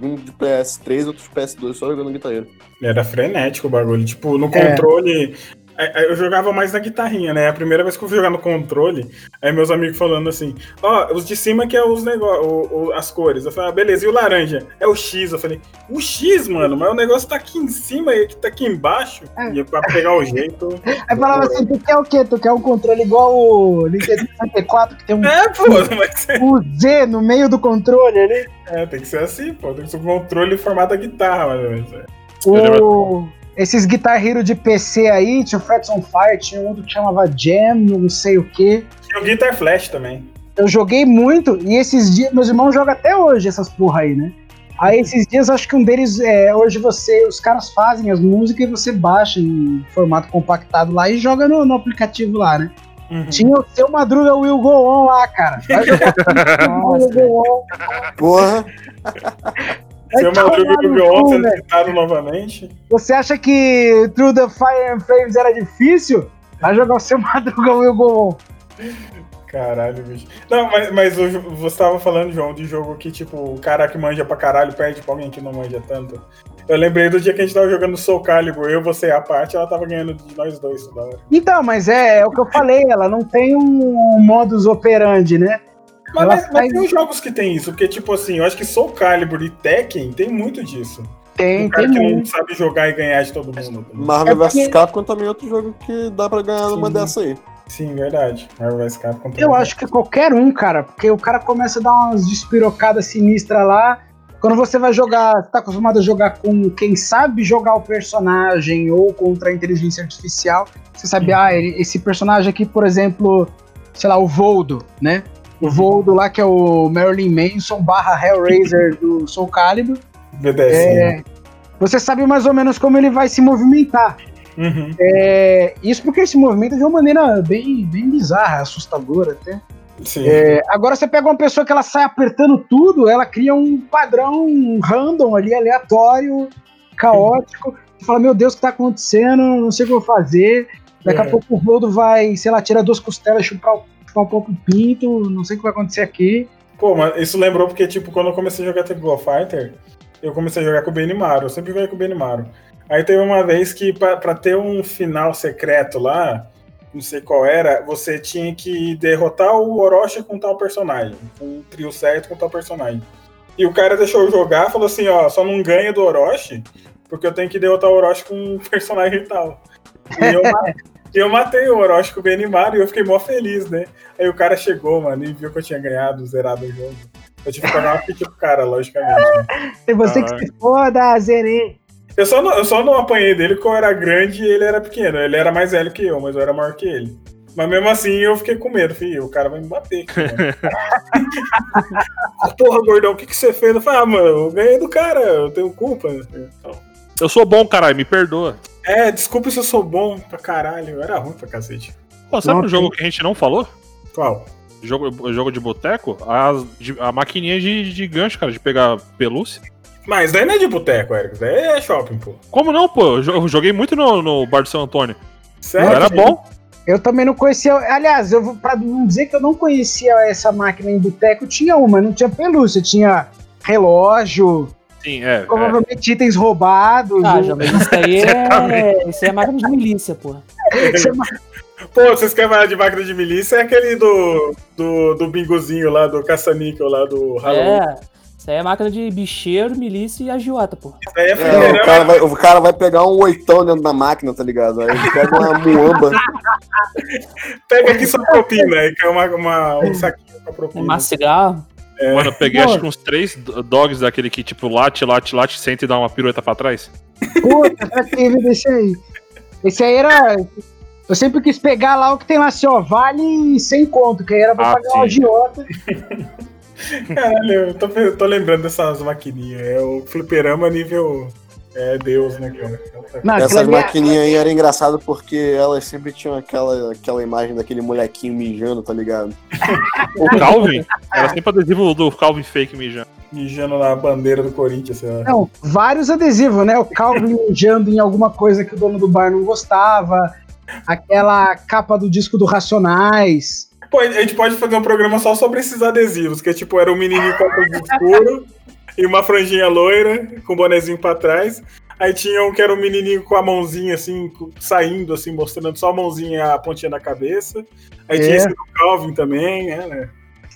um de PS3 e outro de PS2 só jogando guitarreiro. Era frenético o bagulho. Tipo, no controle, é. É, é, eu jogava mais na guitarrinha, né? A primeira vez que eu fui jogar no controle, aí meus amigos falando assim: Ó, oh, os de cima que é os negócios, as cores. Eu falei, ah, beleza, e o laranja? É o X. Eu falei, o X, mano, mas o negócio tá aqui em cima e tá aqui embaixo. É. E pra pegar o jeito. [LAUGHS] Aí falava assim: tu quer o quê? Tu quer um controle igual o Nintendo 64, que tem um, [LAUGHS] é, pô, mas... [LAUGHS] um Z no meio do controle ali? É, tem que ser assim, pô. Tem que ser um controle em formato da guitarra, mais ou menos. É. O... Esses Guitar Hero de PC aí, tinha o Frets on Fire, tinha um outro que chamava Jam, não sei o que. Tinha o Guitar Flash também. Eu joguei muito, e esses dias, meus irmãos jogam até hoje essas porra aí, né? Aí esses dias acho que um deles é hoje você, os caras fazem as músicas e você baixa em formato compactado lá e joga no, no aplicativo lá, né? Uhum. Tinha o seu Madruga Will Go On lá, cara. Vai jogar [LAUGHS] Will Go On. Porra. Seu Madruga do Beyond sendo citado novamente. Você acha que Through the Fire and Flames era difícil? Vai jogar o seu [LAUGHS] Madruga Will Go On. Caralho, bicho. Não, mas, mas você tava falando, João, de jogo que, tipo, o cara que manja pra caralho perde pra alguém que não manja tanto. Eu lembrei do dia que a gente tava jogando Soul Calibur, eu, você e a parte, ela tava ganhando de nós dois toda hora. Então, mas é, é o que eu falei, ela não tem um modus operandi, né? Mas, mas, mas tem jogos que tem isso, porque, tipo assim, eu acho que Soul Calibur e Tekken tem muito disso. Tem, um cara tem que muito. não sabe jogar e ganhar de todo mundo. Marvel é vs Capcom também é outro jogo que dá pra ganhar Sim. uma dessa aí. Sim, verdade. Marvel vs Capcom também. Eu acho que qualquer um, cara, porque o cara começa a dar umas despirocadas sinistras lá. Quando você vai jogar, tá acostumado a jogar com quem sabe jogar o personagem ou contra a inteligência artificial, você sabe, hum. ah, esse personagem aqui, por exemplo, sei lá, o Voldo, né? O voo do lá que é o Marilyn Manson barra Hellraiser do Soul Calibur. BDS. É, você sabe mais ou menos como ele vai se movimentar. Uhum. É, isso porque ele se movimenta de uma maneira bem, bem bizarra, assustadora até. É, agora você pega uma pessoa que ela sai apertando tudo, ela cria um padrão random ali, aleatório, caótico. Você fala, meu Deus, o que tá acontecendo? Não sei o que eu vou fazer. Daqui a É. pouco o Roldo vai, sei lá, tira duas costelas, chupar, o- chupar um pouco pinto, não sei o que vai acontecer aqui. Pô, mas isso lembrou porque, tipo, quando eu comecei a jogar Tecmo Fighter, eu comecei a jogar com o Benimaru. Eu sempre joguei com o Benimaru. Aí teve uma vez que, pra, pra ter um final secreto lá, não sei qual era, você tinha que derrotar o Orochi com tal personagem. Com um trio certo com tal personagem. E o cara deixou eu jogar falou assim: ó, só não ganha do Orochi, porque eu tenho que derrotar o Orochi com um [LAUGHS] personagem tal. E eu, e eu matei o Orochi com o Benimaru e eu fiquei mó feliz, né? Aí o cara chegou, mano, e viu que eu tinha ganhado, zerado o jogo. Eu tive que pagar uma ficha pro cara, logicamente. [LAUGHS] né? E você que Caralho. se foda, zerei. Eu só, não, eu só não apanhei dele porque eu era grande e ele era pequeno. Ele era mais velho que eu, mas eu era maior que ele. Mas mesmo assim eu fiquei com medo, filho. O cara vai me bater. [LAUGHS] Porra, gordão, o que, que você fez? Eu falei, ah, mano, eu ganhei do cara, eu tenho culpa. Eu sou bom, caralho, me perdoa. É, desculpa se eu sou bom pra caralho. Eu era ruim pra cacete. Pô, sabe Não, um jogo que a gente não falou? Qual? Jogo, jogo de boteco? As- de- A, maquininha de, de gancho, cara, de pegar pelúcia. Mas daí não é de boteco, Eric. Daí é shopping, pô. Como não, pô? Eu joguei muito no, no Bar de São Antônio. Sério? Era bom. Eu também não conhecia. Aliás, eu vou para não dizer que eu não conhecia essa máquina em boteco, tinha uma, não tinha pelúcia, tinha relógio, Sim, é. é. provavelmente itens roubados. Ah, já, mas isso aí [LAUGHS] é. Isso aí é máquina de milícia, porra. Pô, vocês querem falar de máquina de milícia? É aquele do, do, do bingozinho lá, do caça-níquel lá, do Halloween. É. Isso aí é máquina de bicheiro, milícia e agiota, porra. Isso aí é É, o, fliperama. cara vai, o cara vai pegar um oitão dentro da máquina, tá ligado? Aí ele pega uma muamba. Pega aqui sua propina, aí que é uma, uma- um saquinho com a propina. Fumar cigarro. Mano, eu peguei Pô. acho que uns três do- dogs daquele que, tipo, late, late, late, senta e dá uma pirueta pra trás. Puta, já teve desse aí. Esse aí era. Eu sempre quis pegar lá o que tem lá assim, ó, vale 100 conto, que aí era pra Ah, pagar sim. o agiota. [LAUGHS] Caralho, eu tô, eu tô lembrando dessas maquininhas. É o fliperama nível. É Deus, né, cara? Não, Essas é- maquininhas aí era engraçado porque elas sempre tinham aquela, aquela imagem daquele molequinho mijando, tá ligado? [LAUGHS] O Calvin, era sempre adesivo do Calvin fake mijando. Mijando na bandeira do Corinthians, sei lá. Não, vários adesivos, né? O Calvin [LAUGHS] mijando em alguma coisa que o dono do bar não gostava. Aquela capa do disco do Racionais. Pô, a gente pode fazer um programa só sobre esses adesivos, que é tipo, era um menininho com óculos escuro e uma franjinha loira, com o bonezinho pra trás. Aí tinha um que era um menininho com a mãozinha assim, saindo, assim, mostrando só a mãozinha e a pontinha da cabeça. Aí tinha É. esse do Calvin também, é, né?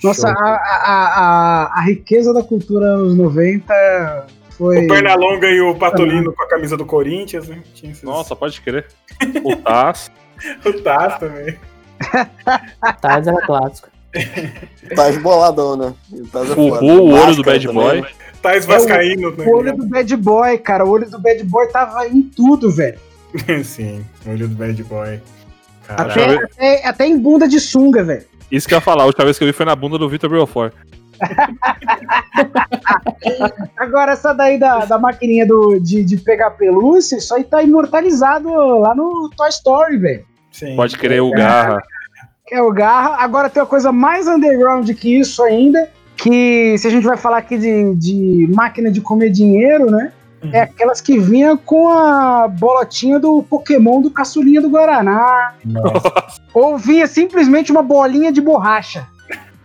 Nossa, a, a, a, a riqueza da cultura anos 90 foi. O Pernalonga e o Patolino com a camisa do Corinthians, né? Tinha esses... Nossa, pode crer. O Taz. [LAUGHS] o Taz também. Tais era clássico. [LAUGHS] Tá esboladão, né? Tá O Ru, o olho do Bad Boy. Taz Vascaíno, né? O olho do Bad Boy, cara. O olho do Bad Boy tava em tudo, velho. [LAUGHS] Sim, o olho do Bad Boy. Até, até, até em bunda de sunga, velho. Isso que eu ia falar, a última vez que eu vi foi na bunda do Vitor Belfort. [LAUGHS] Agora, essa daí da, da maquininha do, de, de pegar pelúcia, isso aí tá imortalizado lá no Toy Story, velho. Pode crer o Garra. Que é o Garra. Agora tem uma coisa mais underground que isso ainda, que se a gente vai falar aqui de, de máquina de comer dinheiro, né? Uhum. É aquelas que vinha com a bolotinha do Pokémon do caçulinha do Guaraná. Nossa. Ou vinha simplesmente uma bolinha de borracha.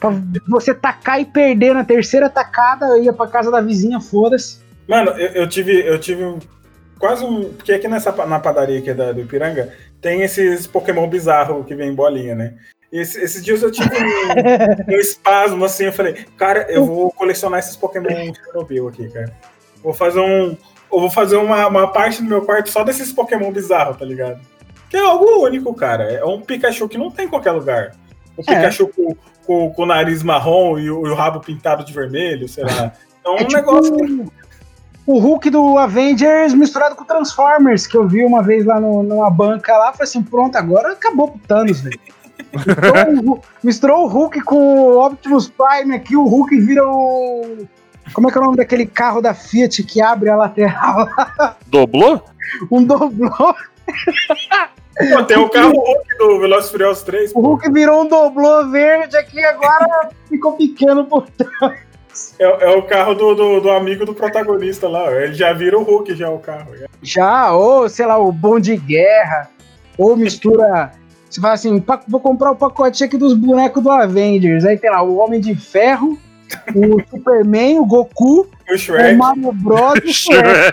Pra você tacar e perder na terceira tacada, ia pra casa da vizinha, foda-se. Mano, eu, eu tive, eu tive um- quase um. Porque aqui nessa, na padaria aqui da, do Ipiranga tem esses Pokémon bizarros que vem em bolinha, né? Esse- esses dias eu tive um, [LAUGHS] um espasmo assim, eu falei, cara, eu vou colecionar esses Pokémon Chernobyl aqui, cara. Vou fazer um. Eu vou fazer uma, uma parte do meu quarto só desses Pokémon bizarros, tá ligado? Que é algo único, cara. É um Pikachu que não tem em qualquer lugar. O É. Pikachu com, com, com o nariz marrom e o, e o rabo pintado de vermelho, sei lá. É um É tipo negócio que o Hulk do Avengers misturado com Transformers, que eu vi uma vez lá no- numa banca lá, falei assim, pronto, agora acabou pro Thanos, velho. Misturou o Hu- Misturou o Hulk com o Optimus Prime aqui, o Hulk vira o... Como é que é o nome daquele carro da Fiat que abre a lateral? Doblou? Um doblô. Pô, tem o carro Hulk do Velozes e Furiosos 3. O pô. Hulk virou um doblô verde aqui agora ficou pequeno por trás. É, é o carro do, do, do amigo do protagonista lá. Ele já vira o Hulk, já o carro. já. Já, ou sei lá, o bom de guerra, ou mistura. Você fala assim, "Pa- vou comprar o pacote aqui dos bonecos do Avengers. Aí tem lá o Homem de Ferro, o [LAUGHS] Superman, o Goku, O o Shrek. Mario Bros. [LAUGHS] e o Shrek.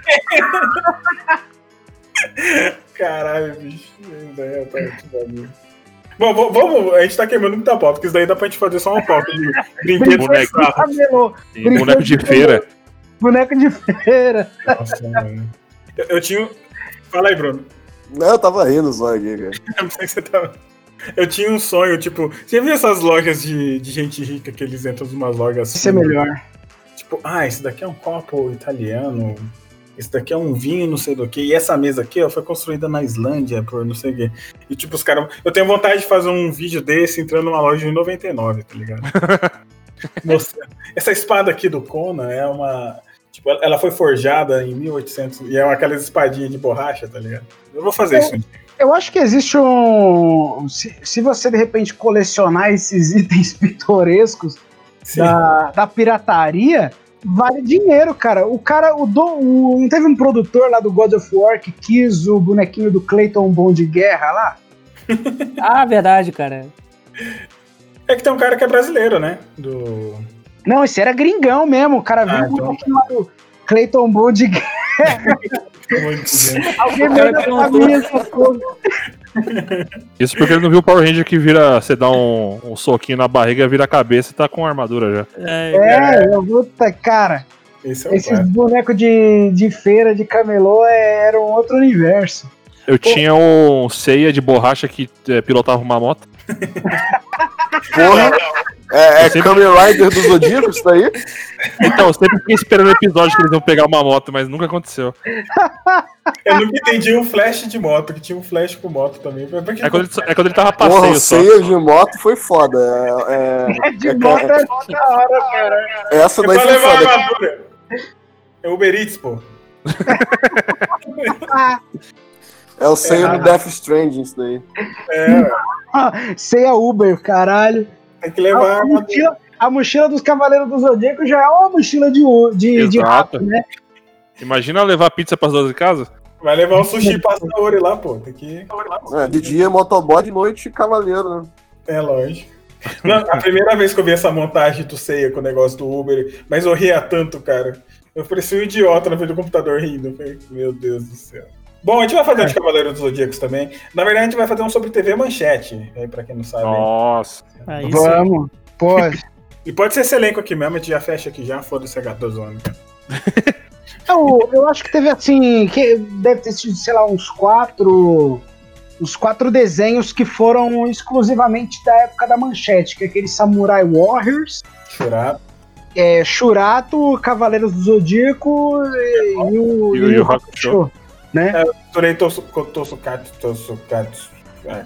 Caralho, bicho. Bagulho. Bom, vamos. A gente tá queimando muita pauta, porque isso daí dá pra gente fazer só uma pauta de [LAUGHS] brinquedos Boneco. Camelô, Tem boneco de feira. boneco de feira. Nossa, [LAUGHS] mano. Eu, eu tinha. Fala aí, Bruno. Não, eu tava rindo só aqui, cara. [LAUGHS] Eu pensei que você tava. Eu tinha um sonho, tipo. Você viu essas lojas de, de gente rica que eles entram numas lojas assim? Isso é melhor. Tipo, ah, esse daqui é um copo italiano. Esse daqui é um vinho, não sei do que. E essa mesa aqui, ó, foi construída na Islândia por não sei o quê. E tipo, os caras. Eu tenho vontade de fazer um vídeo desse entrando numa loja em 99, tá ligado? [LAUGHS] Essa espada aqui do Conan é uma. Tipo, ela- foi forjada em 1800 e é aquelas espadinhas de borracha, tá ligado? Eu vou fazer isso. um dia. Eu acho que existe um. Se, se você de repente colecionar esses itens [LAUGHS] pitorescos da, da pirataria, vale dinheiro, cara. O cara, o, não teve um produtor lá do God of War que quis o bonequinho do Clayton Bom de Guerra lá? [LAUGHS] Ah, verdade, cara. É que tem um cara que é brasileiro, né? Do. Não, esse era gringão mesmo. O cara viu Ah, o então. bonequinho lá do Clayton Bom de Guerra. [LAUGHS] Alguém O veio perguntou. família. Isso porque ele não viu o Power Ranger que vira. Você dá um, um soquinho na barriga, vira a cabeça e tá com armadura já. É, É, eu vou. Cara, Esse é esses cara. bonecos de, de feira, de camelô, é, era um outro universo. Eu tinha um ceia de borracha que é, pilotava uma moto. [LAUGHS] Porra! É, é sempre- Kamen Rider do Zodíaco, isso daí? [LAUGHS] Então, eu sempre fiquei esperando o episódio que eles iam pegar uma moto, mas nunca aconteceu. Eu nunca entendi o flash de moto, que tinha um flash com moto também. É quando ele, é quando ele tava a Porra, passeio só. ceia de moto foi foda. É, é- [LAUGHS] De é- moto é mó da hora, cara. essa É daí foi foda. armadura. É Uber Eats, pô. É o ceia É. do Death Stranding, isso daí. É, [LAUGHS] Sei a Uber, caralho. Tem que levar a mochila, a mochila dos Cavaleiros do Zodíaco já é uma mochila de, de, de rato, né? Imagina levar pizza pras duas de casa? Vai levar o sushi passaori lá, pô. Tem que. É, de dia motoboy, de noite cavaleiro, né? É, lógico. Não, a primeira vez que eu vi essa montagem do ceia com o negócio do Uber, mas eu ria tanto, cara. Eu parecia um idiota na frente do computador rindo. Eu falei, meu Deus do céu. Bom, a gente vai fazer um de Cavaleiro dos Zodíacos também. Na verdade, a gente vai fazer um sobre TV Manchete, aí pra quem não sabe. Nossa. Sim. Vamos. Pode. [LAUGHS] E pode ser esse elenco aqui mesmo, a gente já fecha aqui já, foda-se a gata zona. Eu, eu acho que teve assim, que deve ter sido, sei lá, uns quatro. Uns quatro desenhos que foram exclusivamente da época da manchete, que é aquele Samurai Warriors, Churado. é, Shurato, Cavaleiros do Zodíaco e, e o E o Yu Hakusho. Né? Turei Tosu Tossukatsu, Tossukatsu.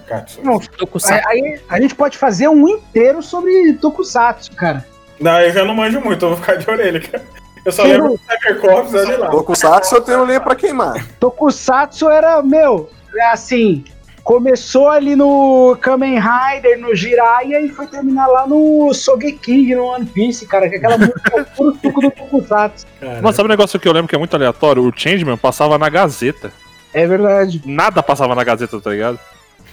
Katsu. Não, Tô com Aí, a gente pode fazer um inteiro sobre Tokusatsu, cara. Não, eu já não manjo muito, eu vou ficar de orelha, cara. Eu só Sim. lembro do Tiger Corps, olha lá. Saxo, eu tenho lenha pra queimar. Tokusatsu era, meu, é assim, começou ali no Kamen Rider, no Jiraiya e foi terminar lá no Sogeking, no One Piece, cara, que é aquela música é [LAUGHS] puro suco do Tokusatsu. Cara. Mano, sabe um negócio que eu lembro que é muito aleatório? O Changeman passava na Gazeta. É verdade. Nada passava na Gazeta, tá ligado?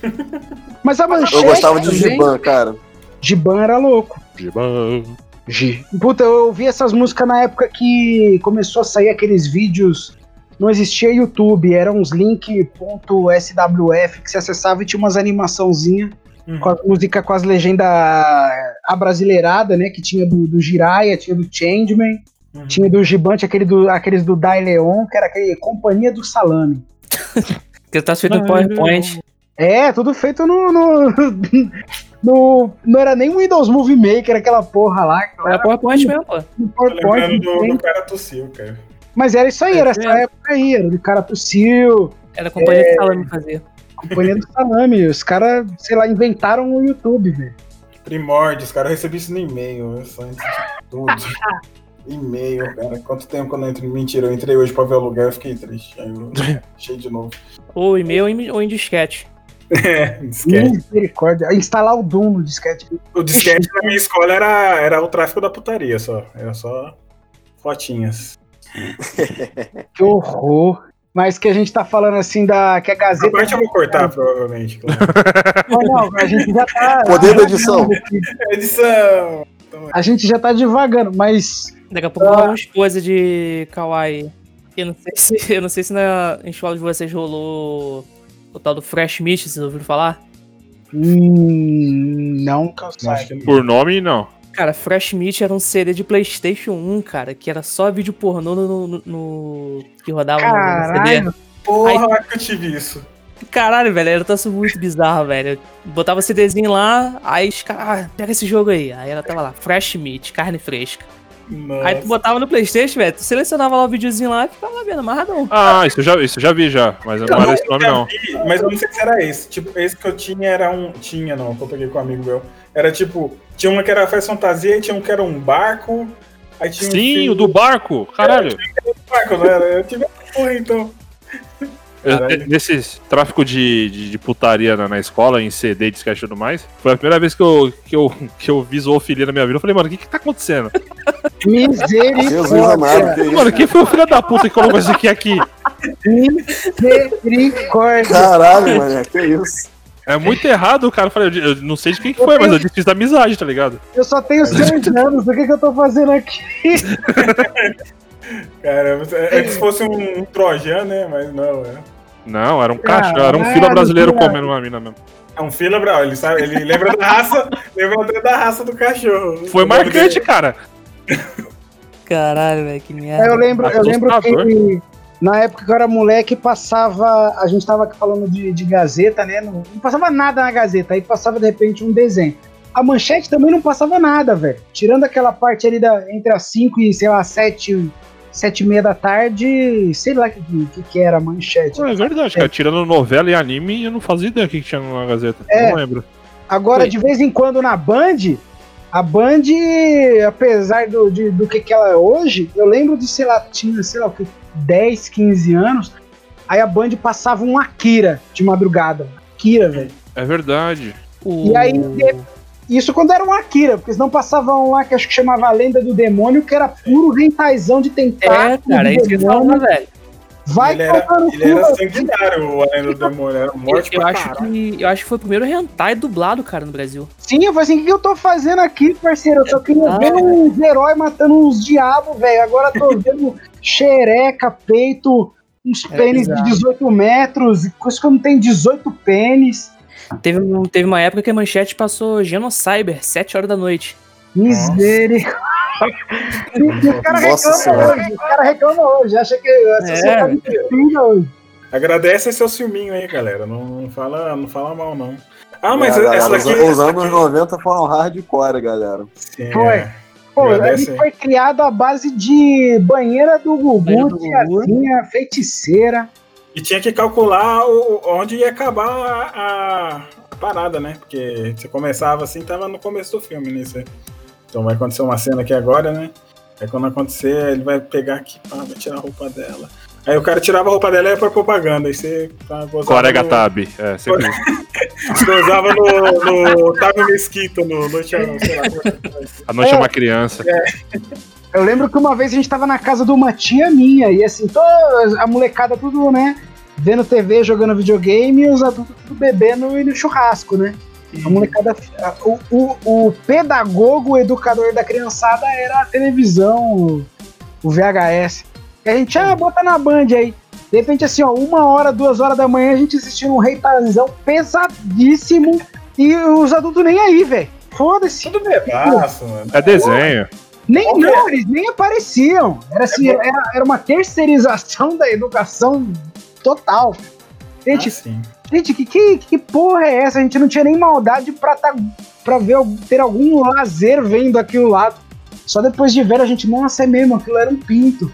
[LAUGHS] Mas a manchete Eu gostava de Giban, cara. Giban era louco. Giban. Gi. Puta, eu ouvi essas músicas na época que começou a sair aqueles vídeos. Não existia YouTube, eram uns link.swf que você acessava e tinha umas animaçãozinhas Uhum. com as músicas com as legendas abrasileiradas, né? Que tinha do, do Jiraiya, tinha do Changeman, Uhum. tinha do Gibante, aquele do, aqueles do Dai Leon, que era aquele Companhia do Salame. [LAUGHS] Que tá feito no PowerPoint. É, tudo feito no. no, [LAUGHS] no- não era nem Windows Movie Maker, aquela porra lá. É PowerPoint mesmo, pô. Tô lembrando PowerPoint, do, do cara tossiu, cara. Mas era isso aí, era essa É. época aí, era do cara tossiu, Era a companhia de salame fazer. Companhia do Salame. Os caras, sei lá, inventaram o YouTube, velho. Primórdios, cara, eu recebi isso no e-mail, isso antes de tudo. [LAUGHS] E-mail, cara. Quanto tempo quando eu entrei? Mentira, eu entrei hoje pra ver o lugar eu fiquei triste. Aí eu [LAUGHS] achei de novo. Ou e-mail ou em- ou em disquete. É, disquete. Misericórdia. Instalar o Doom no disquete. O disquete na minha escola era, era o tráfico da putaria só. Era só fotinhas. [LAUGHS] Que horror. Mas que a gente tá falando assim da. Que a Gazeta. parte eu vou cortar, provavelmente. claro. Não, não, a gente já tá. [LAUGHS] Poder da [LAUGHS] edição. Edição! A gente já tá devagando, mas. Daqui a pouco rola umas coisas de kawaii. Eu não sei se, eu não sei se na em escola de vocês rolou o tal do Fresh Meat, vocês ouviram falar? Hum, não que eu saiba. Por nome, não. Cara, Fresh Meat era um CD de PlayStation 1, cara, que era só vídeo pornô no, no- no- que rodava no CD. Caralho. Porra, que eu tive isso. Caralho, velho, era um troço muito bizarro, velho. Eu botava o CDzinho lá, aí os caras, ah, pega esse jogo aí. Aí ela tava lá, Fresh Meat, carne fresca. Nossa. Aí tu botava no Playstation, velho, tu selecionava lá o videozinho lá e ficava lá vendo, amarradão. Ah, isso eu já, isso eu já vi já, mas não Não, era esse nome, não. vi, Mas eu não sei se era esse. Tipo, esse que eu tinha era um. Tinha, não, que eu peguei com um amigo meu. Era tipo, tinha uma que era faz fantasia tinha um que era um barco. Aí tinha um Sim, filme o do barco, caralho. do barco, não era? Eu tive essa porra então. Caralho. Nesse tráfico de, de, de putaria na, na escola, em CD, disquete e tudo mais, foi a primeira vez que eu, que eu, que eu vi zoofilia na minha vida. Eu falei, mano, o que que tá acontecendo? Que Mano, isso? quem foi o filho da puta que colocou isso aqui aqui? Misericórdia. Caralho, mano, que isso? É muito errado, cara. Eu falei, eu, não sei de quem que foi, mas eu disse da amizade, tá ligado? Eu só tenho seis [LAUGHS] anos, o que, que eu tô fazendo aqui? [LAUGHS] Cara, é, é que se fosse um, um trojan, né? Mas não, é. Não, era um cachorro, era um fila brasileiro cara. comendo uma mina mesmo. É um fila bravo, ele sabe, ele lembra da raça, [LAUGHS] lembra até da raça do cachorro. Foi O marcante, cara. Caralho, velho, que É, merda. eu lembro, eu lembro que na época que eu era moleque, passava. A gente tava aqui falando de, de Gazeta, né? Não, não passava nada na Gazeta, aí passava de repente um desenho. A manchete também não passava nada, velho. Tirando aquela parte ali da, entre as 5 e, sei lá, 7, sete e meia da tarde, sei lá o que, que, que era a manchete. É verdade, cara. Tirando novela e anime, eu não fazia ideia do que que tinha na Gazeta. É. Não lembro. Agora, Foi. de vez em quando na Band, a Band, apesar do, de- do que, que ela é hoje, eu lembro de, sei lá, tinha, sei lá, o que, 10, 15 anos, aí a Band passava um Akira de madrugada. Akira, velho. É verdade. E aí, Isso quando era um Akira, porque senão passavam lá que acho que chamava A Lenda do Demônio, que era puro rentaizão de tentáculo. É, cara, é isso que eu falar, velho. Vai Ele era, ele era sanguinário, o Além do Demônio. Era morte Eu pra acho, caralho. que, eu acho que foi o primeiro hentai dublado, cara, no Brasil. Sim, eu falei assim, o que eu tô fazendo aqui, parceiro? Eu só queria Ah. ver uns heróis matando uns diabos, velho. Agora eu tô vendo xereca, peito, uns É pênis de bizarro. 18 metros, coisa que eu não tenho 18 pênis. Teve, teve uma época que a manchete passou Genocyber, 7 horas da noite. Misericórdia. E o cara Nossa reclama hoje, o cara reclama hoje, acha que a sociedade é. hoje. Agradece seu filminho aí, galera. Não, não fala, não fala mal, não. Ah, mas É, essa daqui. os, anos daqui- 90 foram hardcore, galera. Sim, Foi. é. Pô, Agradece ele foi criado à base de banheira do Banheira Gugu, do Gugu. tiazinha, feiticeira. E tinha que calcular o, onde ia acabar a, a parada, né? Porque você começava assim, tava no começo do filme, né? Você- Então vai acontecer uma cena aqui agora, né? Aí quando acontecer, ele vai pegar aqui, pá, vai tirar a roupa dela. Aí o cara tirava a roupa dela e ia pra propaganda. Aí você pá, gozava Corega no- Tab. É, sempre. [LAUGHS] Gozava no, no Otávio Mesquita, no Noite sei lá. é. A noite é É. uma criança. Eu lembro que uma vez a gente tava na casa de uma tia minha, e assim, toda a molecada tudo, né? Vendo TV, jogando videogame, e os adultos tudo bebendo e no churrasco, né? A molecada. O, o, o pedagogo, o educador da criançada era a televisão, o, VHS. E a gente, ah, bota na Band aí. De repente, assim, ó, uma hora, duas horas da manhã, a gente assistindo um Rei Tarzão pesadíssimo e os adultos nem aí, velho. Foda-se. Tudo bebaço, mano. É desenho. Nem Qual que é? não, eles nem apareciam. Era assim, era, era uma terceirização da educação total. Gente, Ah, sim. gente, que, que, que porra é essa? A gente não tinha nem maldade pra, tá, pra ver, ter algum lazer vendo aquilo lá. Só depois de ver a gente, nossa, é mesmo, aquilo era um pinto.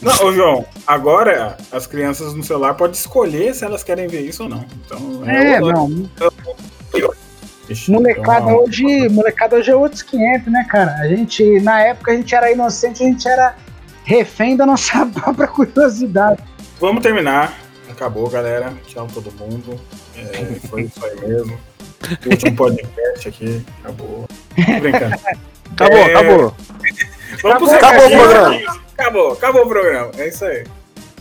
Não, ô João, agora as crianças no celular podem escolher se elas querem ver isso ou não. Então, É, o- não. Ixi, Molecada então, hoje, molecada hoje é outros 500, né, cara? A gente, na época, a gente era inocente, a gente era refém da nossa [LAUGHS] própria curiosidade. Vamos terminar. Acabou, galera. Tchau todo mundo. É, foi isso aí mesmo. Último podcast aqui. Acabou. Tô brincando. Acabou, É, acabou. Vamos pros Acabou o programa. Acabou, acabou o programa. É isso aí.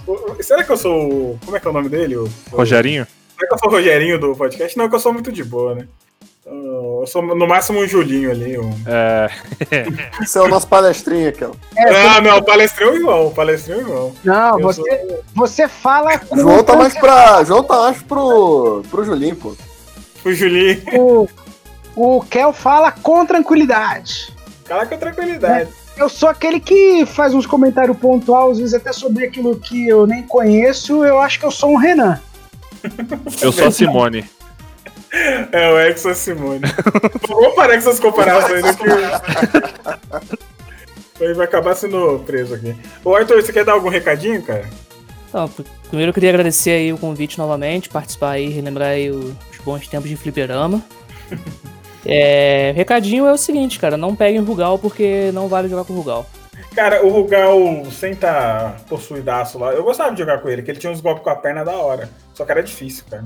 O- Será que eu sou. o- Como é que é o nome dele? O, o- Rogerinho? Será que eu sou o Rogerinho do podcast? Não, que eu sou muito de boa, né? Eu sou no máximo um Julinho ali. Um... É, [LAUGHS] Esse é o nosso palestrinho aqui, ó. É, Ah, não, palestrinho irmão, palestrinho irmão. não, Eu você, você fala com João tá mais pra. João tá mais pro. pro Julinho, pô. O Julinho. o, o Kel fala com tranquilidade. Cala com tranquilidade. Eu sou aquele que faz uns comentários pontuais, às vezes até sobre aquilo que eu nem conheço. Eu acho que eu sou um Renan. eu sou a [LAUGHS] Simone. É o Exo Simone. Vamos parar com essas comparações aqui. [LAUGHS] Ele vai acabar sendo preso aqui. Ô Arthur, você quer dar algum recadinho, cara? Pr- primeiro eu queria agradecer aí o convite novamente, participar aí, relembrar aí os bons tempos de fliperama. [LAUGHS] É, recadinho é o seguinte, cara, não peguem Rugal porque não vale jogar com Rugal. Cara, o Rugal sem tá possuidaço lá. Eu gostava de jogar com ele, que ele tinha uns golpes com a perna da hora. Só que era difícil, cara.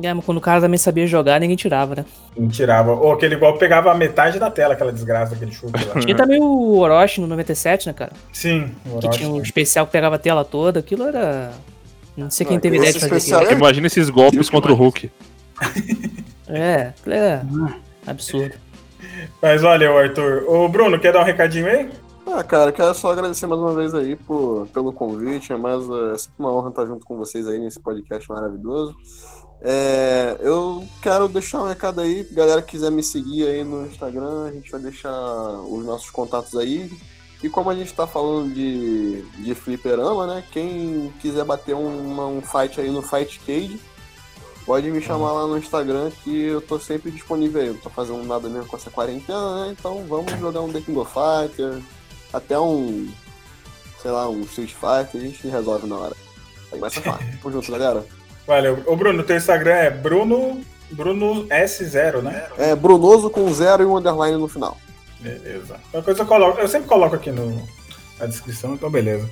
É, mas quando o cara também sabia jogar, ninguém tirava, né? Não tirava. Ou aquele golpe pegava a metade da tela, aquela desgraça, aquele chute lá. Tinha também o Orochi no 97, né, cara? Sim, o Que Orochi. tinha um especial que pegava a tela toda, aquilo era. Não sei quem teve ideia de fazer especial aquilo. Imagina esses golpes contra o Hulk. [LAUGHS] É, aquilo é absurdo. Mas valeu, Arthur. Ô, Bruno, quer dar um recadinho aí? Ah, cara, quero só agradecer mais uma vez aí por, pelo convite. É mais é sempre uma honra estar junto com vocês aí nesse podcast maravilhoso. É, eu quero deixar um recado aí, galera que quiser me seguir aí no Instagram, a gente vai deixar os nossos contatos aí. E como a gente tá falando de, de fliperama, né? Quem quiser bater uma- um fight aí no Fight Cage, pode me chamar lá no Instagram que eu tô sempre disponível aí. Eu tô fazendo nada mesmo com essa quarentena, né? Então vamos jogar um The King of Fighter, até um, sei lá, um Street Fighter, a gente resolve na hora. Aí vai fácil. Tamo junto, galera. Valeu. Ô, Bruno, teu Instagram é Bruno. Bruno S0, né? É Brunoso com zero e um underline no final. Beleza. Qualquer coisa eu coloco. Eu sempre coloco aqui no, na descrição, então beleza.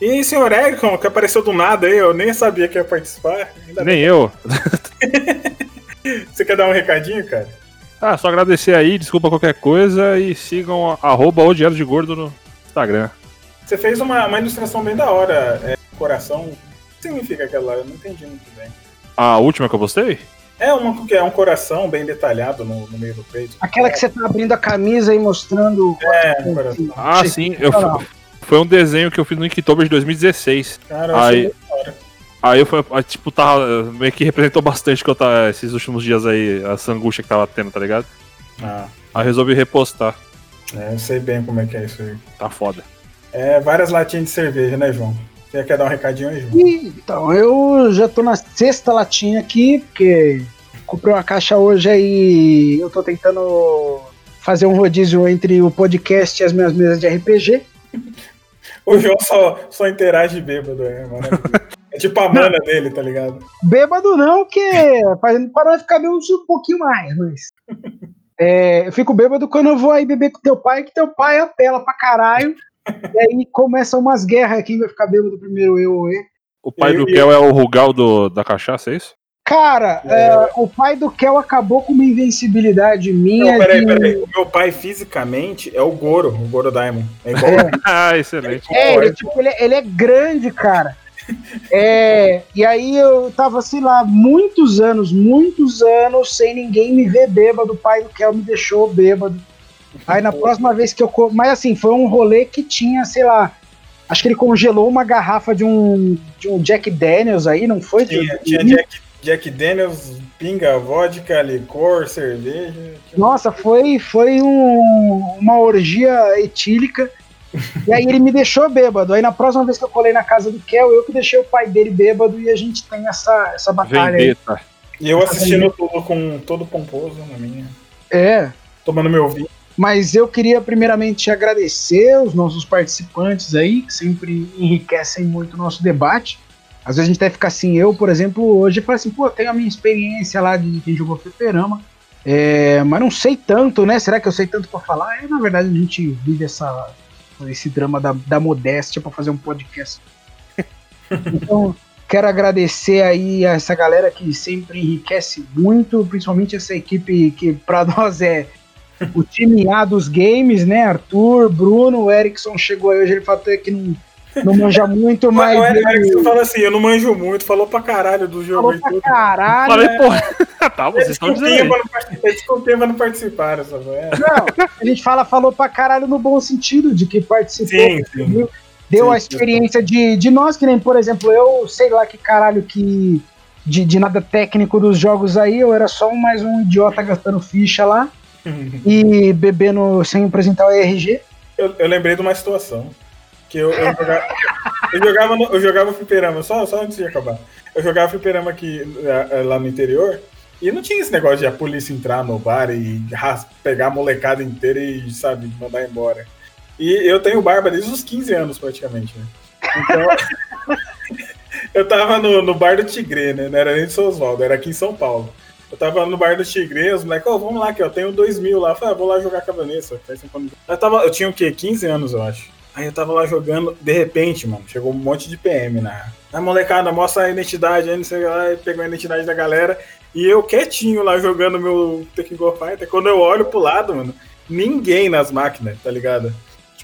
E senhor Ericon, que apareceu do nada aí, eu nem sabia que ia participar. Ainda Nem eu. bem. [LAUGHS] Você quer dar um recadinho, cara? Ah, só agradecer aí, desculpa qualquer coisa e sigam arroba o Diário de Gordo no Instagram. Você fez uma, uma ilustração bem da hora. É, coração. O que significa aquela? Eu não entendi muito bem. A última que eu postei? É uma que é um coração bem detalhado no, no meio do peito. Aquela que você tá abrindo a camisa e mostrando. É, um coração. Ah, sim. Eu, foi um desenho que eu fiz no Inktober de 2016. Cara, Aí, aí eu fui, aí, tipo, tava, meio que representou bastante que eu tava, esses últimos dias aí, essa angústia que tava tendo, tá ligado? Ah, Aí eu resolvi repostar. é, eu sei bem como é que é isso aí. Tá foda. É várias latinhas de cerveja, né, João? Você quer dar um recadinho aí, João? Então, eu já tô na sexta latinha aqui, porque comprei uma caixa hoje aí. Eu tô tentando fazer um rodízio entre o podcast e as minhas mesas de RPG. [LAUGHS] O João só, só interage bêbado, é maravilhoso. É tipo a mana dele, tá ligado? Bêbado não, que fazendo para ficar bêbado um pouquinho mais, mas. [LAUGHS] É, eu fico bêbado quando eu vou aí beber com teu pai, que teu pai apela pra caralho. [LAUGHS] e aí começam umas guerras aqui, vai ficar bêbado primeiro eu ou ele. O pai Eu- do Kel é o Rugal do, da cachaça, é isso? Cara, é, o pai do Kel acabou com uma invencibilidade minha. Não, peraí, de- peraí. O meu pai fisicamente é o Goro, o Goro Daimon. É igual. [LAUGHS] ah, excelente. É, ele, tipo, ele, ele é grande, cara. É, e aí eu tava, sei lá, muitos anos, muitos anos sem ninguém me ver bêbado. O pai do Kel me deixou bêbado. Aí na próxima vez que eu. co- Mas assim, foi um rolê que tinha, sei lá. Acho que ele congelou uma garrafa de um, de um Jack Daniels aí, não foi? Tinha, tinha Jack, Jack Daniels, pinga, vodka, licor, cerveja. Nossa, foi, foi um- uma orgia etílica. E aí ele me deixou bêbado. Aí na próxima vez que eu colei na casa do Kel, eu que deixei o pai dele bêbado e a gente tem essa, essa batalha aí. Vendetta. E eu assistindo tudo com todo pomposo na minha. É. Tomando meu vinho. Mas eu queria primeiramente agradecer os nossos participantes aí, que sempre enriquecem muito o nosso debate. Às vezes a gente até fica assim, eu, por exemplo, hoje falo assim, pô, tenho a minha experiência lá de quem jogou fliperama. É, mas não sei tanto, né? Será que eu sei tanto pra falar? É, na verdade, a gente vive essa, esse drama da, da modéstia pra fazer um podcast. [LAUGHS] então, quero agradecer aí a essa galera que sempre enriquece muito, principalmente essa equipe que pra [LAUGHS] nós é o time A dos games, né? Arthur, Bruno, o Erickson chegou aí hoje, ele falou que não, não manja muito, [LAUGHS] mas. O Erickson fala assim: eu não manjo muito, falou pra caralho do jogo falou pra tudo. caralho. Falei, né? porra. [LAUGHS] tá, vocês estão dizendo aí. Desculpem pra não participar- desculpem pra não participar, essa é. Não, a gente fala, falou pra caralho no bom sentido, de que participou, Sim, sim. viu? deu Sim, a experiência de, de nós, que nem, por exemplo, eu sei lá que caralho que. De, de nada técnico dos jogos aí, eu era só mais um idiota gastando ficha lá e [LAUGHS] bebendo sem apresentar o ERG. Eu, eu lembrei de uma situação. Que eu, eu jogava. [LAUGHS] Eu jogava, no, eu jogava fliperama, só, só antes de acabar. Eu jogava fliperama aqui eh, lá no interior. E não tinha esse negócio de a polícia entrar no bar e pegar a molecada inteira e, sabe, mandar embora. E eu tenho barba desde os 15 anos, praticamente, né? Então. [LAUGHS] eu tava no, no bar do Tigre, né? Não era nem de São Oswaldo, era aqui em São Paulo. Eu tava no bar do Tigre, os moleques, ô, vamos lá, que eu tenho dois mil lá. Eu falei, ah, vou lá jogar. Faz tempo que eu tava, eu tinha o quê? 15 anos, eu acho. Aí eu tava lá jogando, de repente, mano, chegou um monte de PM na. A molecada, mostra a identidade aí, não sei lá, pegou a identidade da galera. E eu quietinho lá jogando meu Tekken Go Fighter. Quando eu olho pro lado, mano, ninguém nas máquinas, tá ligado?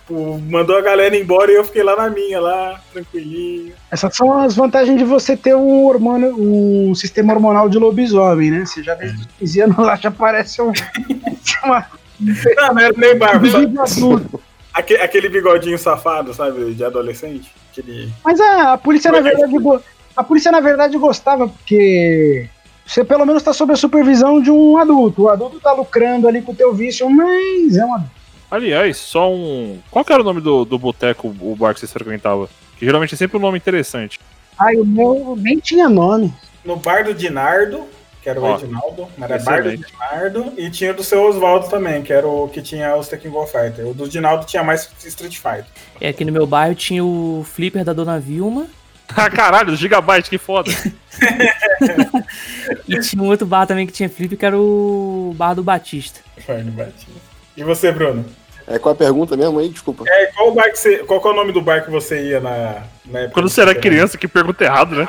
Tipo, mandou a galera embora e eu fiquei lá na minha, lá, tranquilinho. Essas são as vantagens de você ter um hormônio, um sistema hormonal de lobisomem, né? Você já desde os 15 anos lá já parece um. [LAUGHS] uma, Não, não era nem barba, só um adulto. aque- aquele bigodinho safado, sabe, de adolescente. Aquele. Mas a, a polícia, na verdade, go- a polícia, na verdade, gostava, porque você pelo menos tá sob a supervisão de um adulto. O adulto tá lucrando ali com o teu vício, mas é um adulto. Aliás, só um. Qual que era o nome do, do boteco, o bar que você frequentava? Que geralmente é sempre um nome interessante. Ai, o meu nem tinha nome. No bar do Dinardo, que era o Ó, Edinaldo, mas era bar do. Dinardo, e tinha o do seu Oswaldo também, que era o que tinha os Tekken Go Fighter. O do Dinaldo tinha mais Street Fighter. E aqui no meu bairro tinha o flipper da Dona Vilma [LAUGHS] Ah, caralho, Gigabyte, que foda. [LAUGHS] e tinha um outro bar também que tinha flipper que era o bar do Batista. Foi no Batinho. E você, Bruno? É com a pergunta mesmo aí? Desculpa. É, qual, o bar que você, qual que é o nome do bar que você ia na, na época? Quando você era criança, que pergunta errado, né?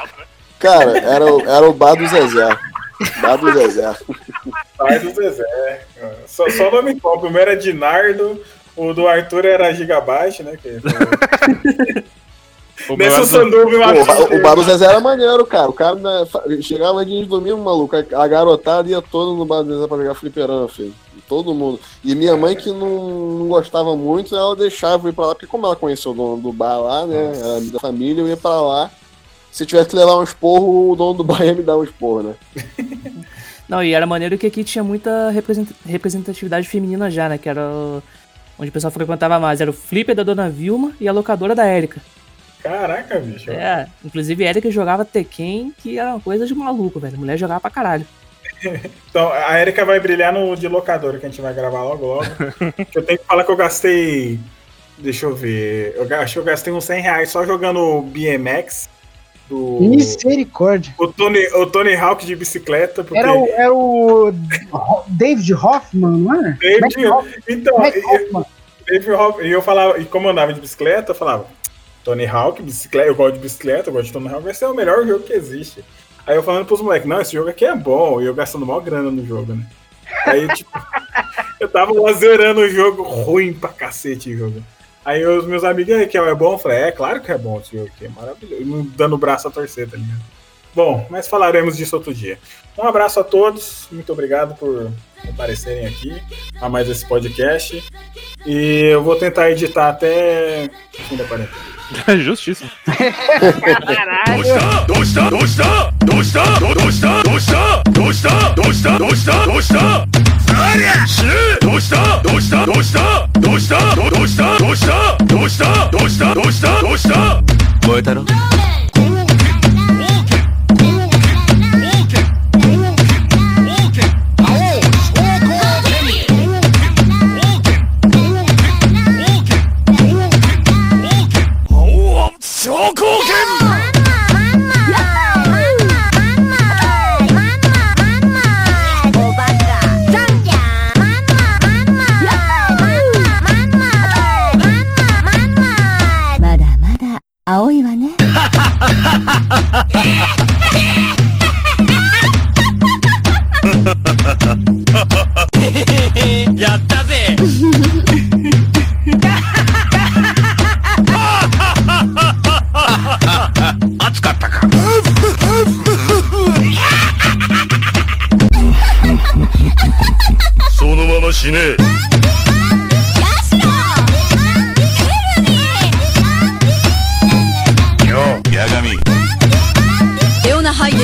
Cara, era, o- era o bar do Zezé. Bar do Zezé. Bar do Zezé. Só, só nome próprio. O meu era Dinardo, o do Arthur era Gigabyte, né? Que [LAUGHS] O meu Nesse era do- Pô, o, o bar do Zezé era maneiro, cara. O cara né, chegava de domingo, maluco. A, a garotada ia toda no bar do Zezé pra jogar fliperama, filho. Todo mundo. E minha mãe, que não, não gostava muito, ela deixava eu ir pra lá, porque como ela conheceu o dono do bar lá, né? Era da família, eu ia pra lá. Se tivesse que levar um esporro, o dono do bar ia me dar um esporro, né? [LAUGHS] Não, e era maneiro que aqui tinha muita represent- representatividade feminina já, né? Que era onde o pessoal frequentava mais. Era o flipper da Dona Vilma e a locadora da Érica. Caraca, bicho. É, inclusive a Erika jogava Tekken, que era uma coisa de maluco, velho. A mulher jogava pra caralho. [LAUGHS] Então, a Erika vai brilhar no de locador que a gente vai gravar logo logo. [LAUGHS] eu tenho que falar que eu gastei. Deixa eu ver. Eu acho que eu gastei uns 100 reais só jogando BMX. Do. Misericórdia. O Tony, o Tony Hawk de bicicleta. Porque Era o, era o Ho- David Hoffman, não era? David- Hoffman. então, e- Hoffman. David Hawk- e eu falava, e como eu andava de bicicleta, eu falava, Tony Hawk, bicicleta, eu gosto de bicicleta, eu gosto de Tony Hawk, vai ser o melhor jogo que existe. Aí eu falando pros moleques, não, esse jogo aqui é bom, e eu gastando maior grana no jogo, né? Aí, tipo, [LAUGHS] eu tava lá zerando o jogo, ruim pra cacete o jogo. Aí os meus amigos, aí, que é bom? Eu falei, é claro que é bom esse jogo aqui, é maravilhoso. Dando o braço a torcer, tá ligado? Bom, mas falaremos disso outro dia. Um abraço a todos, muito obrigado por aparecerem aqui a mais esse podcast. E eu vou tentar editar até o fim da quarentena. [LAUGHS] Justiça. Caralho. [LAUGHS] やったぜ。そのまま死ね。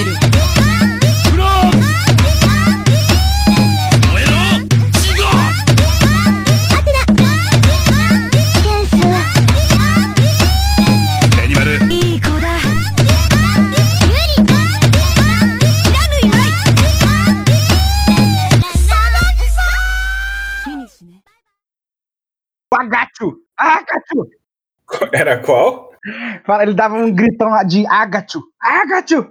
Vermelho. Agachu! Agachu! Era qual? Ele dava um gritão lá de Agachu! Agachu!